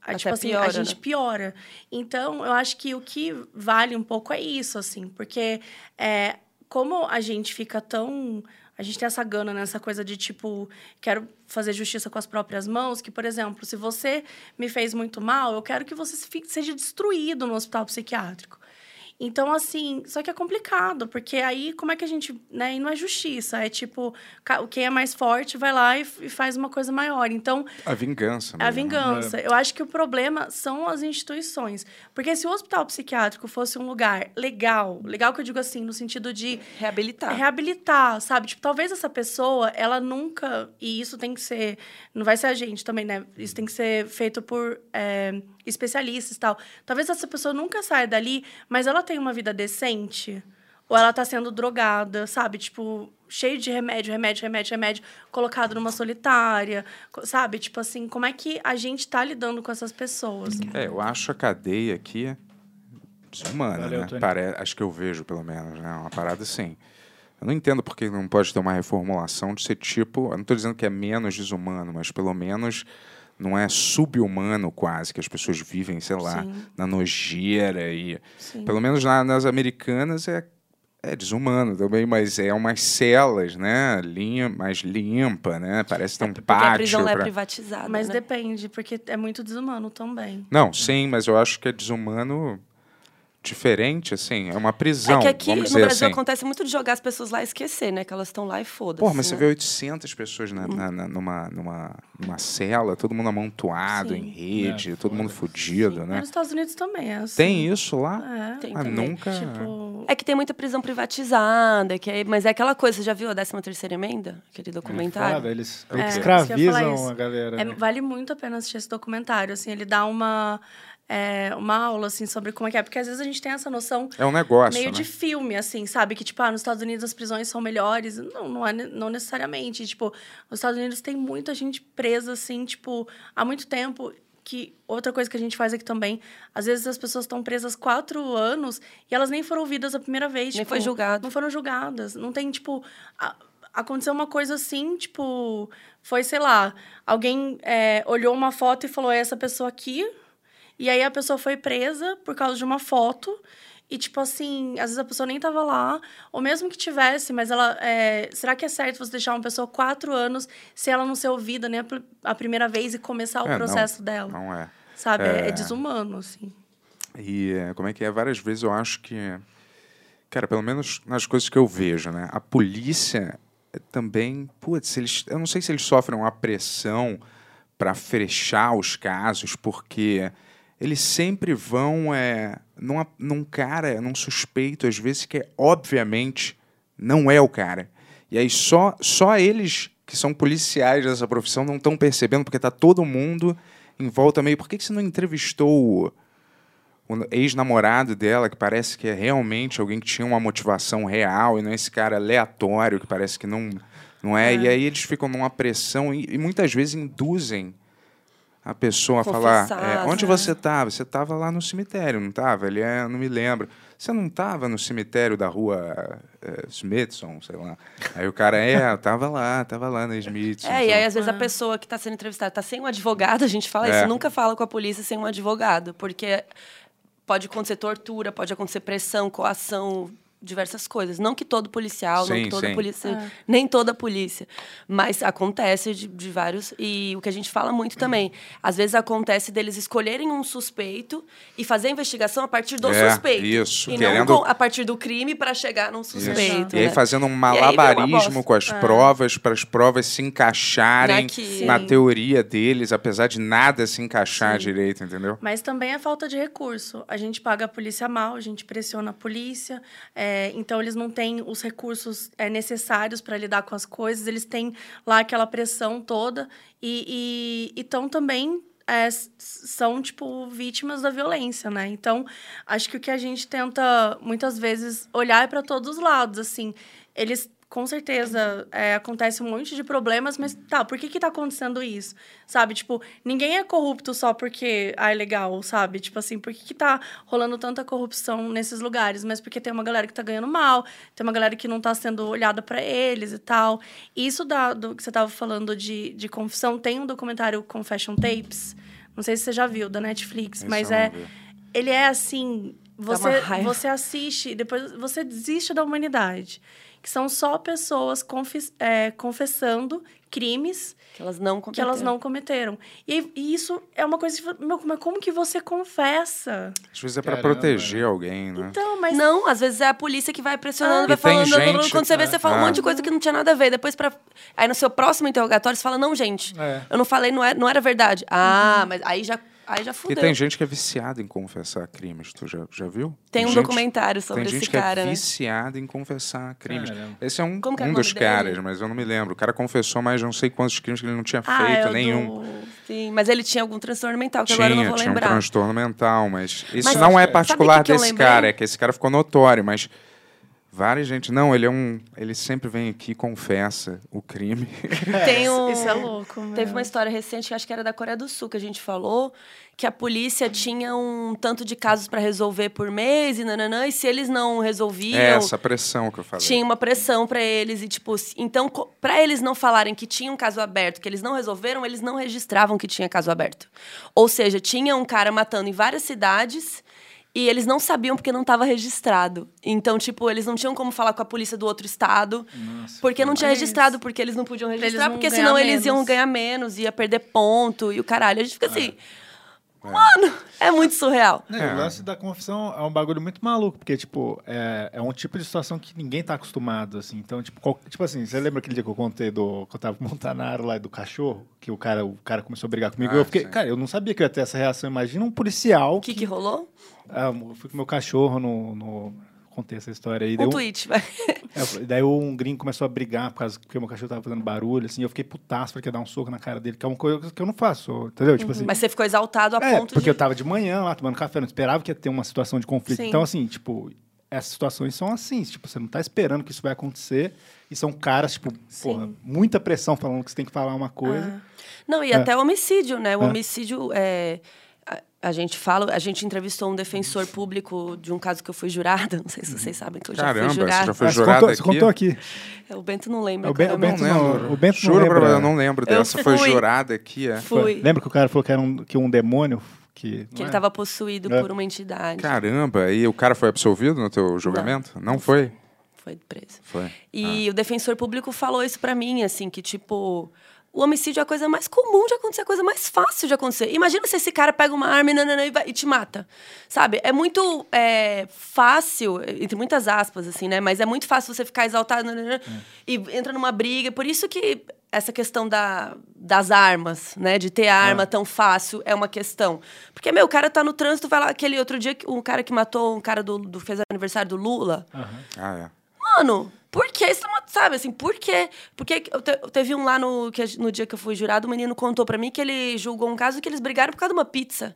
A, Até tipo assim, piora, a gente né? piora. Então, eu acho que o que vale um pouco é isso, assim, porque é, como a gente fica tão. A gente tem essa gana nessa coisa de tipo, quero fazer justiça com as próprias mãos, que, por exemplo, se você me fez muito mal, eu quero que você seja destruído no hospital psiquiátrico. Então, assim, só que é complicado, porque aí como é que a gente. Né, e não é justiça, é tipo, quem é mais forte vai lá e, e faz uma coisa maior. Então, A vingança. é a né? vingança. Eu acho que o problema são as instituições. Porque se o hospital psiquiátrico fosse um lugar legal, legal que eu digo assim, no sentido de Reabilitar. reabilitar, sabe? Tipo, talvez essa pessoa, ela nunca. E isso tem que ser. Não vai ser a gente também, né? Isso tem que ser feito por é, especialistas e tal. Talvez essa pessoa nunca saia dali, mas ela tem uma vida decente. Ou ela tá sendo drogada, sabe? Tipo, cheio de remédio, remédio, remédio, remédio, colocado numa solitária, sabe? Tipo assim, como é que a gente tá lidando com essas pessoas? É, eu acho a cadeia aqui desumana, Valeu, né? Pare... Acho que eu vejo, pelo menos, né? Uma parada assim. Eu não entendo porque não pode ter uma reformulação de ser tipo. Eu não estou dizendo que é menos desumano, mas pelo menos não é subhumano quase, que as pessoas vivem, sei lá, Sim. na nojeira e Sim. pelo menos na- nas americanas é é desumano também, mas é umas celas, né? Lim, mais limpa, né? Parece ter um É Porque a pátio. prisão é pra- privatizada. Mas né? depende, porque é muito desumano também. Não, sim, mas eu acho que é desumano diferente, assim. É uma prisão, É que aqui no vamos dizer Brasil assim. acontece muito de jogar as pessoas lá e esquecer, né? Que elas estão lá e foda-se. Pô, mas você né? vê 800 pessoas na, na- na- numa, numa, numa cela, todo mundo amontoado Sim. em rede, É, todo mundo fudido, né? nos Estados Unidos também é assim. Tem isso lá? É. Tem Ah, também. nunca. Tipo, É que tem muita prisão privatizada, que é- mas é aquela coisa, você já viu a 13 terceira emenda? Aquele documentário? Foda, eles, É, eles que eu ia falar escravizam a galera. É, né? vale muito a pena assistir esse documentário. Assim, ele dá uma, é, uma aula assim, sobre como é que é. Porque às vezes a gente tem essa noção É um negócio, meio né? de filme, assim, sabe? Que, tipo, ah, nos Estados Unidos as prisões são melhores. Não, não, é, não necessariamente. Tipo, nos Estados Unidos tem muita gente presa, assim, tipo, há muito tempo. Que outra coisa que a gente faz aqui também, às vezes as pessoas estão presas quatro anos e elas nem foram ouvidas a primeira vez. Nem tipo, foi julgado. Não foram julgadas. Não tem, tipo. a- aconteceu uma coisa assim, tipo. Foi, sei lá, alguém é, olhou uma foto e falou: é essa pessoa aqui. E aí a pessoa foi presa por causa de uma foto. E, tipo assim, às vezes a pessoa nem tava lá, ou mesmo que tivesse, mas ela. é, será que é certo você deixar uma pessoa quatro anos se ela não ser ouvida nem a, pr- a primeira vez e começar o É, não, processo dela? Não é. Sabe? É, É. é desumano, assim. E é, como é que é? Várias vezes eu acho que. Cara, pelo menos nas coisas que eu vejo, né? A polícia também. Putz, eles, eu não sei se eles sofrem uma pressão para fechar os casos, porque eles sempre vão é, numa, num cara, num suspeito, às vezes, que é, obviamente não é o cara. E aí só, só eles que são policiais dessa profissão não estão percebendo, porque tá todo mundo em volta meio. Por que, que você não entrevistou o, o ex-namorado dela, que parece que é realmente alguém que tinha uma motivação real, e não é esse cara aleatório que parece que não, não é. E aí eles ficam numa pressão e, e muitas vezes induzem a pessoa a falar: é, onde né? você estava? Você estava lá no cemitério, não estava? Ele é, não me lembro. Você não estava no cemitério da rua é, Smithson, sei lá. Aí o cara, é, eu tava lá, tava lá na Smithson. É, e aí às vezes Ah. a pessoa que está sendo entrevistada está sem um advogado, a gente fala É. isso, nunca fala com a polícia sem um advogado, porque pode acontecer tortura, pode acontecer pressão, coação, diversas coisas. Não que todo policial, não Sim, que toda sim. polícia, nem toda polícia, mas acontece de, de vários e o que a gente fala muito também, às vezes acontece deles escolherem um suspeito e fazer a investigação a partir do É, suspeito isso, e querendo- não a partir do crime para chegar num suspeito. E aí né? fazendo um aí malabarismo com as provas, para as provas se encaixarem Naqui- na Sim. teoria deles, apesar de nada se encaixar direito, entendeu? Mas também é falta de recurso. A gente paga a polícia mal, a gente pressiona a polícia, é, então eles não têm os recursos é, necessários para lidar com as coisas, eles têm lá aquela pressão toda e estão também. é, são, tipo, vítimas da violência, né? Então, acho que o que a gente tenta, muitas vezes, olhar é para todos os lados, assim. Eles, com certeza, é, acontece um monte de problemas, mas tá, por que que tá acontecendo isso? Sabe? Tipo, ninguém é corrupto só porque, ah, é legal, sabe? Tipo assim, por que que tá rolando tanta corrupção nesses lugares? Mas porque tem uma galera que tá ganhando mal, tem uma galera que não tá sendo olhada para eles e tal. Isso da, do que você tava falando de, de confissão, tem um documentário Confession Tapes, não sei se você já viu, da Netflix, Esse mas é... Ele é assim, você, você assiste e depois você desiste da humanidade. Que são só pessoas confes- é, confessando crimes que elas não que elas não cometeram. E, e isso é uma coisa... que- Meu, mas como que você confessa? Às vezes é para proteger alguém, né? Então, mas... Não, às vezes é a polícia que vai pressionando, Ah. vai falando. gente- quando você vê, você fala Ah. um monte de coisa que não tinha nada a ver. Depois, pra... aí no seu próximo interrogatório, você fala: Não, gente, É. eu não falei, não era, não era verdade. Ah, mas aí já, aí já E fudeu. tem gente que é viciada em confessar crimes, tu já, já viu? Tem um gente- documentário sobre Tem esse gente que cara, é né? viciada em confessar crimes. Caramba. Esse é um, Como é um o dos dele? caras, mas eu não me lembro. O cara confessou mais de não sei quantos crimes que ele não tinha Ah, feito é o nenhum. do... Sim, mas ele tinha algum transtorno mental, que Tinha, agora eu não vou tinha um lembrar. transtorno mental, mas isso Mas não é particular desse cara, é que esse cara ficou notório, mas Várias gente. Não, ele é um. Ele sempre vem aqui e confessa o crime. <laughs> Tem um, Isso é louco, meu. Teve uma história recente, que acho que era da Coreia do Sul, que a gente falou, que a polícia tinha um tanto de casos para resolver por mês e nananã, e se eles não resolviam, É essa pressão que eu falei. tinha uma pressão para eles e tipo, então para eles não falarem que tinha um caso aberto, que eles não resolveram, eles não registravam que tinha caso aberto. Ou seja, tinha um cara matando em várias cidades e eles não sabiam porque não estava registrado. Então, tipo, eles não tinham como falar com a polícia do outro estado, porque não tinha registrado, porque eles não podiam registrar, porque senão eles iam ganhar menos, ia perder ponto e o caralho. A gente fica assim, mano, é muito surreal. Né, O lance da confissão é um bagulho muito maluco, porque, tipo, é, é um tipo de situação que ninguém tá acostumado, assim. Então, tipo, qual- tipo assim, você lembra aquele dia que eu contei do. que eu tava área lá do cachorro? Que o cara, o cara começou a brigar comigo. Ah, eu fiquei, sim. cara, eu não sabia que eu ia ter essa reação. Imagina um policial. O que, que rolou? Ah, eu fui com meu cachorro no. no- contei essa história aí. Um daí tweet, vai. é, daí um gringo começou a brigar por causa que o meu cachorro tava fazendo barulho, assim. Eu fiquei putaço porque ia dar um soco na cara dele, que é uma coisa que eu não faço, entendeu? Tipo assim. Mas você ficou exaltado a É, ponto porque de. eu tava de manhã lá tomando café, não esperava que ia ter uma situação de conflito. Sim. Então, assim, tipo, essas situações são assim, tipo, você não tá esperando que isso vai acontecer. E são caras, tipo, porra, muita pressão falando que você tem que falar uma coisa. Não, e É. até o homicídio, né? O É. homicídio é. A, gente fala, a gente entrevistou um defensor público de um caso que eu fui jurada. <laughs> Não sei se vocês sabem que eu já Caramba, fui você jurada. já foi Ah, você jurada contou, aqui? você contou aqui. É, O Bento não lembra. É, o Ben- o Bento Não não- lembro. o Bento não Juro pra lembra. eu não lembro dessa. Foi fui. jurada aqui, é? Fui. Lembra que o cara falou que era um, que um demônio? Que, Que não ele é? estava possuído É. por uma entidade. Caramba, e o cara foi absolvido no teu julgamento? Não, foi? Foi preso. Foi. E o defensor público falou isso pra mim, assim, que tipo. O homicídio é a coisa mais comum de acontecer, a coisa mais fácil de acontecer. Imagina se esse cara pega uma arma e, nananã, e, vai- e te mata. Sabe? É muito é, fácil, entre muitas aspas, assim, né? Mas é muito fácil você ficar exaltado nananã, e entra numa briga. Por isso que essa questão da, das armas, né? De ter arma tão fácil é uma questão. Porque, meu, o cara tá no trânsito, vai lá. Aquele outro dia, que- um cara que matou um cara do, do fez aniversário do Lula. Ah, é. Mano, por que isso? não- Sabe assim, por quê? Porque eu te- teve um lá no, que, no dia que eu fui jurado, o menino contou pra mim que ele julgou um caso que eles brigaram por causa de uma pizza.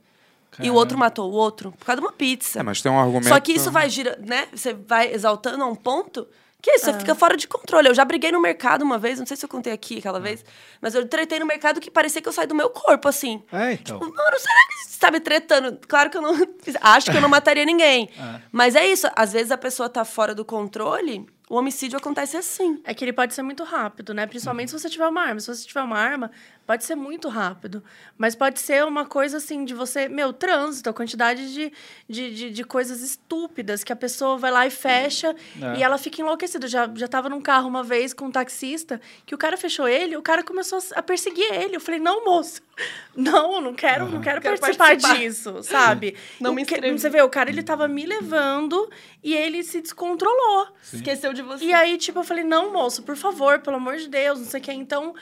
E o outro matou o outro por causa de uma pizza. É, mas tem um argumento... Só que isso vai gira, né? Você vai exaltando a um ponto que isso, você fica fora de controle. Eu já briguei no mercado uma vez, não sei se eu contei aqui aquela vez, mas eu tretei no mercado que parecia que eu saí do meu corpo, assim. É, então. Tipo, mano, será que você tá me tretando? Claro que eu não. <laughs> Acho que eu não mataria ninguém. Mas é isso. Às vezes a pessoa tá fora do controle, o homicídio acontece assim. É que ele pode ser muito rápido, né? Principalmente se você tiver uma arma. Se você tiver uma arma, pode ser muito rápido. Mas pode ser uma coisa assim de você, meu, trânsito, a quantidade de, de, de, de coisas estúpidas que a pessoa vai lá e fecha É. e ela fica enlouquecida. Já, já tava num carro uma vez com um taxista que o cara fechou ele, o cara começou a perseguir ele. Eu falei, não, moço, <laughs> não, não quero, não quero, Quero participar, participar. disso, sabe? <laughs> Não me inscrevi. Você vê, o cara ele tava me levando e ele se descontrolou. Esqueceu de você. E aí, tipo, eu falei, não, moço, por favor, pelo amor de Deus, não sei o que. Então,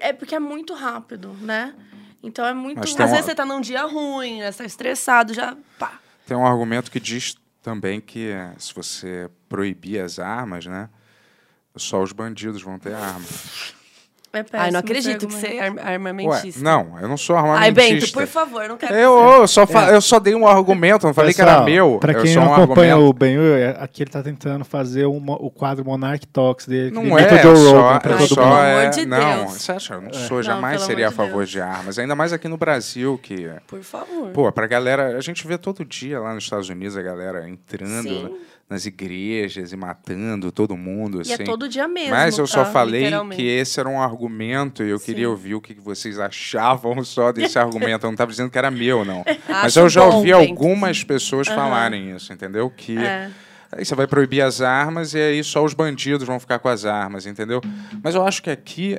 é porque é muito rápido, né? Então é muito. Às uma- vezes você tá num dia ruim, né? Você tá estressado, já. Pá. Tem um argumento que diz também que eh, se você proibir as armas, né? Só os bandidos vão ter arma. É péssimo Ai, não acredito que você é ar- Ué, armamentista. não, eu não sou armamentista. Ai, Bento, por favor, não quero. Eu, eu, só fa- eu só dei um argumento, não falei que era Pessoal, meu. Pra quem não um acompanha argumento. o Benhur, é- aqui ele tá tentando fazer uma- o quadro Monarch Talks dele. Não é, Joe só, Rogan pra é Ai, todo só pelo mundo. é, amor de não, Deus. você acha? Eu não É. sou, Não, jamais seria a de favor Deus. de armas, ainda mais aqui no Brasil que Por favor. Pô, pra galera, a gente vê todo dia lá nos Estados Unidos a galera entrando Sim. Nas igrejas e matando todo mundo, E é assim. todo dia mesmo. Mas eu só tá? falei Literalmente. que esse era um argumento e eu queria Sim. ouvir o que vocês achavam só desse argumento. Eu não estava dizendo que era meu, não. <laughs> Mas eu já ouvi algumas pessoas falarem isso, entendeu? Que É. aí você vai proibir as armas e aí só os bandidos vão ficar com as armas, entendeu? Mas eu acho que aqui.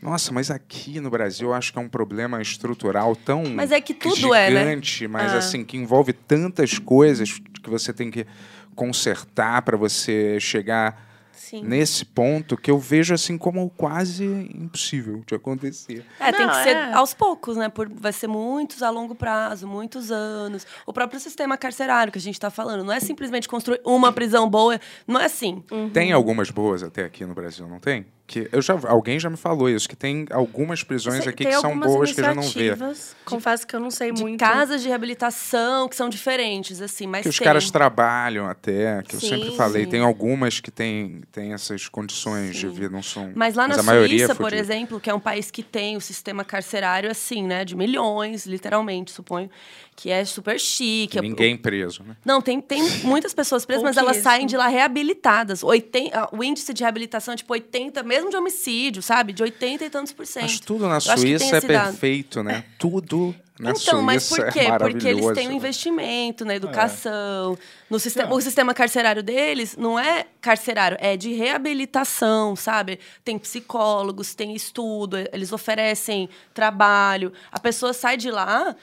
Nossa, mas aqui no Brasil eu acho que é um problema estrutural tão Mas é que tudo é, né? gigante, mas Ah. assim, que envolve tantas coisas que você tem que consertar para você chegar Sim. nesse ponto que eu vejo assim como quase impossível de acontecer. É, tem Não, que ser é. aos poucos, né? Por, vai ser muitos a longo prazo, muitos anos. O próprio sistema carcerário que a gente está falando. Não é simplesmente construir uma prisão boa. Não é assim. Tem algumas boas até aqui no Brasil, não tem? Que eu já, alguém já me falou isso, que tem algumas prisões Sei- aqui tem que são boas que eu já não vê. Confesso que eu não sei De muito. casas de reabilitação que são diferentes, assim, mas Que os tem. caras trabalham até, que eu Sim, sempre falei. sim. Tem algumas que têm tem essas condições de vida, não são. Mas lá na a maioria é Suíça, por exemplo, que é um país que tem o sistema carcerário assim, né, de milhões, literalmente, suponho, que é super chique. Ninguém preso, né? Não, tem, tem muitas pessoas presas, mas elas saem de lá reabilitadas. 80, ah, o índice de reabilitação é tipo 80, mesmo de homicídio, sabe? De 80 e tantos por cento. Mas tudo na tem Suíça é dado. perfeito, né? Tudo na então, Suíça mas por quê? é Porque eles têm um maravilhoso. investimento na educação. No sistema, o sistema carcerário deles não é carcerário, é de reabilitação, sabe? Tem psicólogos, tem estudo, eles oferecem trabalho. A pessoa sai de lá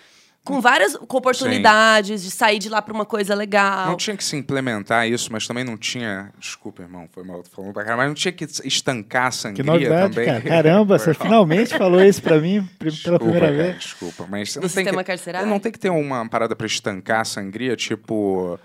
com várias com oportunidades de sair de lá para uma coisa legal. Não tinha que se implementar isso, mas também não tinha. Desculpa, irmão, foi mal, tô falando pra caralho, mas não tinha que estancar a Que sangria novidade, também. cara. Caramba, você <laughs> finalmente falou isso pra mim pela Desculpa, primeira cara, vez. Desculpa, mas Do não tem sistema que, carcerário? Não tem que ter uma parada pra estancar a sangria, tipo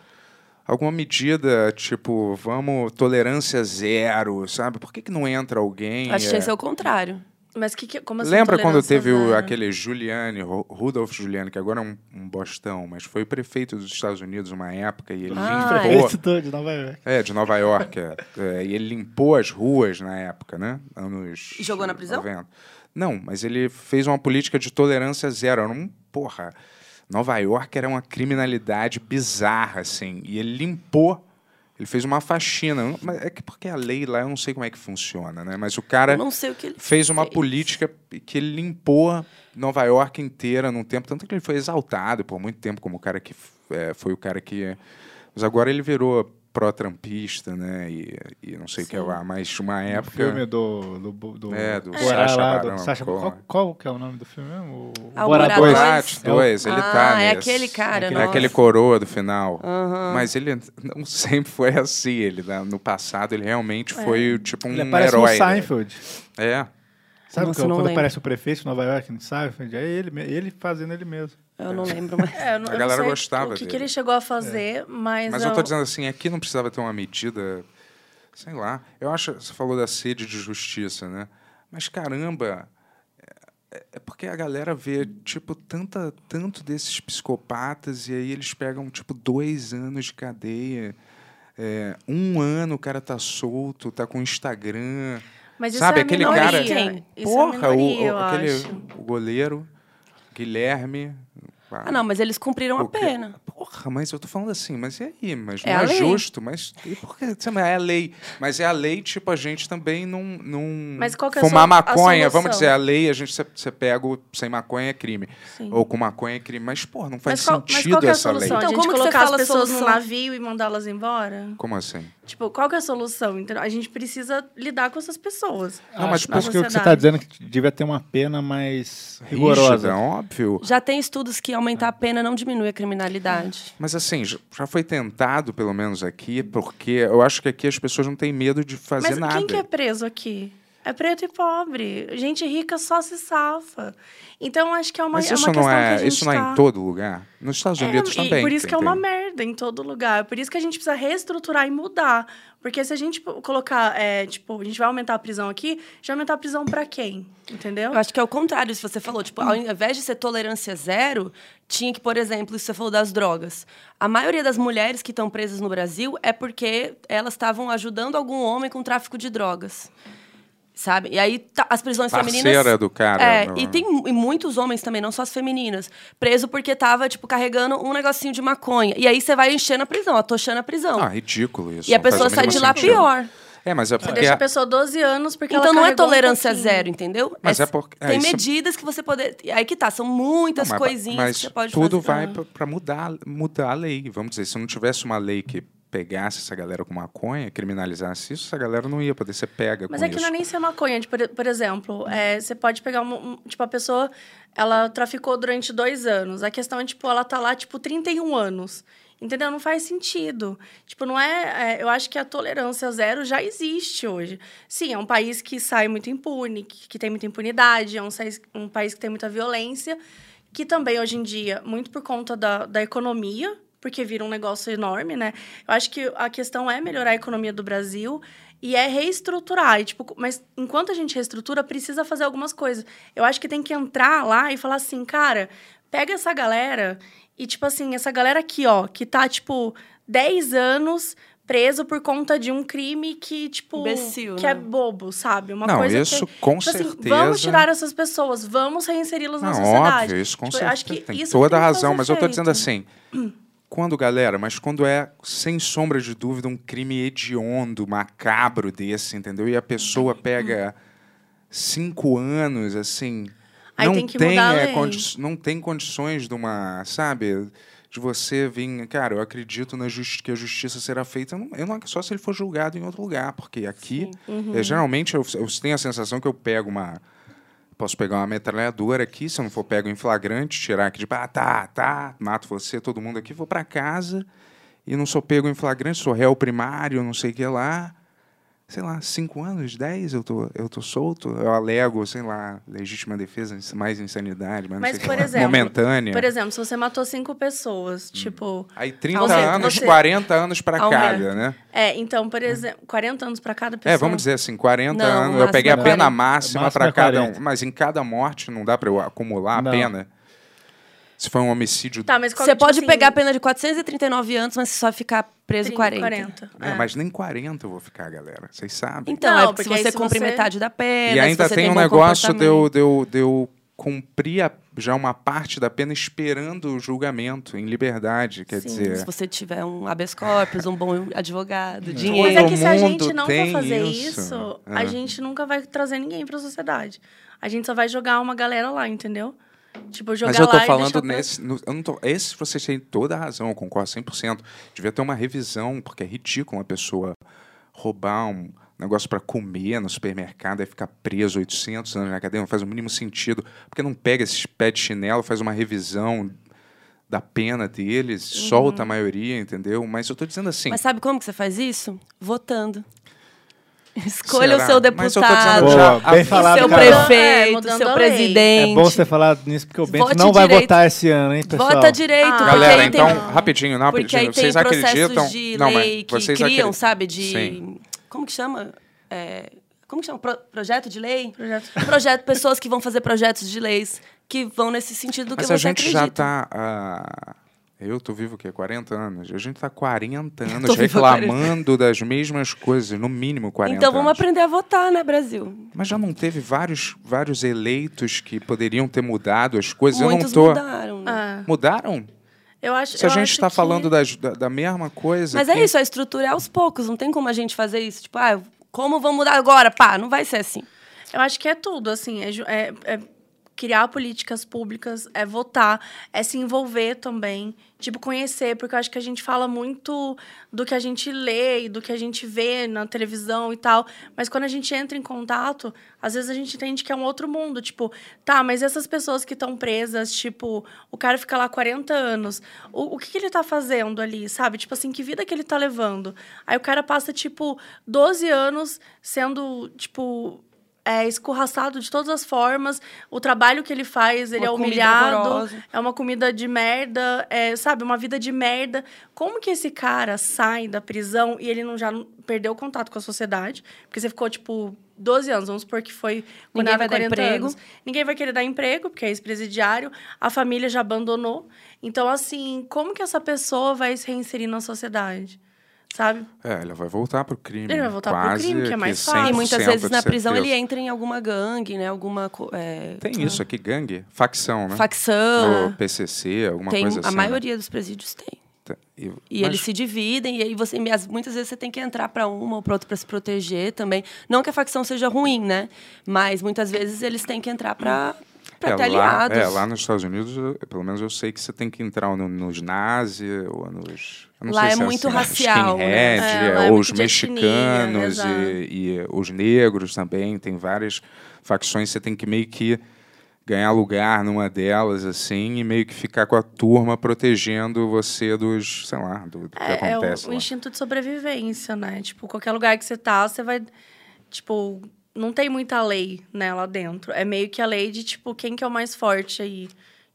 alguma medida, tipo, vamos tolerância zero, sabe? Por que, que não entra alguém? Acho que é, tinha que ser o contrário. Mas que, que, como assim, Lembra quando teve o- aquele Giuliani, Ru- Rudolph Giuliani, que agora é um, um bostão, mas foi prefeito dos Estados Unidos uma época e ele Ah, limpou. Todo de Nova York. É, de Nova York. é. É, e ele limpou as ruas na época, né? Anos. E jogou na prisão? 90. Não, mas ele fez uma política de tolerância zero. Era um. Porra. Nova York era uma criminalidade bizarra, assim. E ele limpou. Ele fez uma faxina. Mas é que porque a lei lá, eu não sei como é que funciona, né? Mas o cara fez uma fez. política que ele limpou Nova York inteira num tempo, tanto que ele foi exaltado por muito tempo como o cara que é, foi o cara que. Mas agora ele virou pró-trampista, né? E, e não sei o que lá, mas uma O época. filme do. do, do É, do Borá Sacha lá, Baron do Sacha- Cohen. qual, qual que é o nome do filme mesmo? O Ah, o Borá Borá 2. dois. Borat É o- 2, ele ah, tá é nesse. aquele cara, É nossa. aquele coroa do final. Mas ele não <laughs> sempre foi assim. Ele, né, no passado, ele realmente foi tipo um Ele herói. no né? Seinfeld. É. Sabe Nossa, que- não quando lembro. aparece o prefeito de Nova York no Seinfeld? É ele, ele fazendo ele mesmo. Eu não lembro mais. <laughs> É, não, A não galera gostava o que, que ele chegou a fazer, mas, Mas eu tô dizendo assim, aqui não precisava ter uma medida, sei lá. Eu acho, você falou da sede de justiça, né? Mas caramba, é, é porque a galera vê tipo tanta, tanto desses psicopatas e aí eles pegam tipo dois anos de cadeia. É, um ano o cara tá solto, tá com Instagram. Mas isso Sabe, é a aquele minoria. cara. Isso Porra, é a minoria, o, o- eu aquele acho. o goleiro, Guilherme. Ah, não, mas eles cumpriram a O que- pena. Porra, mas eu tô falando assim, mas e aí? Mas É não a é lei. justo, mas e por que? É a lei. Mas é a lei, tipo, a gente também não. não Mas qual que é a Fumar a maconha, vamos solução? dizer, a lei, a gente você pega o sem maconha é crime. Sim. Ou com maconha é crime. Mas, porra, não faz Mas qual, mas sentido qual que é a essa lei. solução? Então, a gente como que você colocar as fala a pessoas no navio e mandá-las embora? Como assim? Tipo, qual que é a solução? Então, a gente precisa lidar com essas pessoas. Não, mas Acho na que o que você está dizendo é que devia ter uma pena mais rigorosa. Rígida, óbvio. Já tem estudos que aumentar a pena não diminui a criminalidade. Mas assim, já foi tentado, pelo menos aqui, porque eu acho que aqui as pessoas não têm medo de fazer Mas nada. quem que é preso aqui? É preto e pobre. Gente rica só se safa. Então, acho que é uma, Mas é isso uma não questão que a é, gente isso não é tá- em todo lugar. Nos Estados É, Unidos e também. por isso que é uma tem. merda em todo lugar. Por isso que a gente precisa reestruturar e mudar. Porque se a gente tipo, colocar, é, tipo, a gente vai aumentar a prisão aqui, a gente vai aumentar a prisão pra quem? Entendeu? Eu acho que é o contrário, se você falou. Tipo, ao invés de ser tolerância zero, tinha que, por exemplo, isso que você falou das drogas. A maioria das mulheres que estão presas no Brasil é porque elas estavam ajudando algum homem com tráfico de drogas. Sabe? E aí tá- as prisões Parceira femininas. do cara. É, não- e tem e muitos homens também, não só as femininas, preso porque tava, tipo, carregando um negocinho de maconha. E aí você vai enchendo a prisão, atochando a prisão. Ah, ridículo isso. e a pessoa sai de lá sentido. pior. É, mas é Você porque. deixa a pessoa 12 anos porque ela Então não é um tolerância pouquinho. zero, entendeu? Mas é porque- é, Tem isso- medidas que você poder. Aí que tá, são muitas Não, mas- coisinhas mas que você pode tudo fazer. vai para mudar, mudar a lei. Vamos dizer, se não tivesse uma lei que pegasse essa galera com maconha, criminalizasse isso, essa galera não ia poder ser pega Mas com é que isso. não é nem ser maconha. Tipo, por, por exemplo, é, você pode pegar uma, um- Tipo, a pessoa, ela traficou durante dois anos. A questão é, tipo, ela tá lá, tipo, 31 anos. Entendeu? Não faz sentido. Tipo, não é, é, Eu acho que a tolerância zero já existe hoje. Sim, é um país que sai muito impune, que, que tem muita impunidade, é um, um país que tem muita violência, que também, hoje em dia, muito por conta da, da economia, porque vira um negócio enorme, né? Eu acho que a questão é melhorar a economia do Brasil e é reestruturar. E, tipo, mas enquanto a gente reestrutura, precisa fazer algumas coisas. Eu acho que tem que entrar lá e falar assim, cara, pega essa galera e, tipo assim, essa galera aqui, ó, que tá, tipo, 10 anos preso por conta de um crime que, tipo, Imbecil, que é né? bobo, sabe? Uma Não, coisa isso que, com tipo assim, certeza. vamos tirar essas pessoas, vamos reinseri-las na sociedade. óbvio, isso com Tipo, certeza. acho que tem isso toda tem a razão, mas eu tô dizendo feito. assim. <clears throat> Quando, galera, mas quando é, sem sombra de dúvida, um crime hediondo, macabro desse, entendeu? E a pessoa pega cinco anos, assim. Aí não tem a é, não tem condições de uma, sabe, de você vir. Cara, eu acredito na justi que a justiça será feita. Eu não, eu não- só se ele for julgado em outro lugar, porque aqui, Uhum. é, geralmente, eu, eu tenho a sensação que eu pego uma. Posso pegar uma metralhadora aqui, se eu não for pego em flagrante, tirar aqui de ah, tá, tá, mato você, todo mundo aqui, vou para casa e não sou pego em flagrante, sou réu primário, não sei o que lá. Sei lá, cinco anos, dez, eu tô, eu tô solto. Eu alego, sei lá, legítima defesa, mais insanidade, mas, não Mas, sei o que por exemplo, momentânea. Por exemplo, se você matou cinco pessoas, Hum. tipo... Aí 30 Aumenta, anos, você- 40 anos para cada, né? É, então, por exemplo, 40 anos pra cada pessoa. É, vamos dizer assim, 40 Não, anos. Eu peguei é a pena 40. máxima para é cada um. 40. Mas em cada morte não dá para eu acumular Não. a pena. Se foi um homicídio. Tá, mas qual, Você tipo pode assim, pegar a pena de 439 anos, mas você só ficar preso 30, 40. 40. É, é. mas nem 40 eu vou ficar, galera. Vocês sabem. Então, Não, é porque se você se cumpre você- metade da pena, e se ainda você tem um negócio de eu, de, eu, de eu cumprir a- já uma parte da pena esperando o julgamento, em liberdade. Quer Sim, dizer. Se você tiver um habeas corpus, um bom advogado, Mas dinheiro. é que se a gente não for tem fazer isso. isso, É. a gente nunca vai trazer ninguém pra sociedade. A gente só vai jogar uma galera lá, entendeu? Tipo, jogar Mas eu tô falando nesse. no- eu não tô, esse vocês têm toda a razão, eu concordo 100%. Devia ter uma revisão, porque é ridículo uma pessoa roubar um negócio para comer no supermercado e ficar preso 800 anos na cadeia. Não faz o mínimo sentido. Porque não pega esses pés de chinelo, faz uma revisão da pena deles, solta a maioria, entendeu? Mas eu tô dizendo assim. Mas sabe como que você faz isso? Votando. Escolha Será? o seu Mas deputado, Boa, bem a- falado, seu Carol. É, prefeito, mudando seu presidente. É bom você falar nisso, porque o Bento Vote não vai direito. votar esse ano, hein, pessoal? Vota direito, Ah. porque Galera, aí então, tem, rapidinho, não, porque aí rapidinho. tem Vocês acreditam? processos de não, lei mas que vocês criam, acreditam. sabe, de... Sim. Como que chama? É, como que chama? Pro- projeto de lei? Projeto. Projeto, pessoas que vão fazer projetos de leis que vão nesse sentido do que Mas você a gente acredita. já tá. ah, eu tô vivo o quê? 40 anos. A gente tá 40 anos há 40. reclamando das mesmas coisas, no mínimo 40 Então vamos anos. aprender a votar, né, Brasil? Mas já não teve vários, vários eleitos que poderiam ter mudado as coisas? Muitos eu não tô. mudaram, né? Ah, Mudaram? eu acho, Se a eu gente está que- falando das- da, da mesma coisa. Mas é quem- isso, a estrutura é aos poucos. Não tem como a gente fazer isso. Tipo, ah, como vamos mudar agora? Pá, não vai ser assim. Eu acho que é tudo, assim, é, é- é criar políticas públicas, é votar, é se envolver também, tipo, conhecer, porque eu acho que a gente fala muito do que a gente lê e do que a gente vê na televisão e tal, mas quando a gente entra em contato, às vezes a gente entende que é um outro mundo, tipo, tá, mas essas pessoas que estão presas, tipo, o cara fica lá 40 anos, o, o que, que ele tá fazendo ali, sabe? Tipo assim, que vida que ele tá levando? Aí o cara passa, tipo, 12 anos sendo, tipo, é escorraçado de todas as formas. O trabalho que ele faz, ele Uma é humilhado. horrorosa. É uma comida de merda, é, sabe? Uma vida de merda. Como que esse cara sai da prisão e ele não já perdeu o contato com a sociedade? Porque você ficou, tipo, 12 anos, vamos supor que foi Ninguém condenado vai dar 40 emprego. anos. Ninguém vai querer dar emprego, porque é ex-presidiário. A família já abandonou. Então, assim, como que essa pessoa vai se reinserir na sociedade? Sabe? É, ela vai voltar pro crime. Ele vai voltar pro quase crime, que é mais fácil. E 100% muitas vezes de na prisão certeza. ele entra em alguma gangue, né? Alguma é, Tem isso aqui, gangue? Facção, né? facção. No PCC, alguma Tem, coisa a assim. né? maioria dos presídios tem. Tá, E, E mas- eles se dividem, e aí você, as- muitas vezes você tem que entrar para uma ou para outra para se proteger também. Não que a facção seja ruim, né? Mas muitas vezes eles têm que entrar para é, ter lá, aliados. é, lá nos Estados Unidos, eu- pelo menos eu sei que você tem que entrar no- nos nazi ou nos. Lá é se muito assim, racial, né? É, lá é ou os etnia, mexicanos exato. e, e os negros também. Tem várias facções, você tem que meio que ganhar lugar numa delas, assim, e meio que ficar com a turma protegendo você dos, sei lá, do, do que É, é o, acontece o lá. instinto de sobrevivência, né? Tipo, qualquer lugar que você tá, você vai. Tipo, não tem muita lei, né, lá dentro. É meio que a lei de, tipo, quem que é o mais forte aí.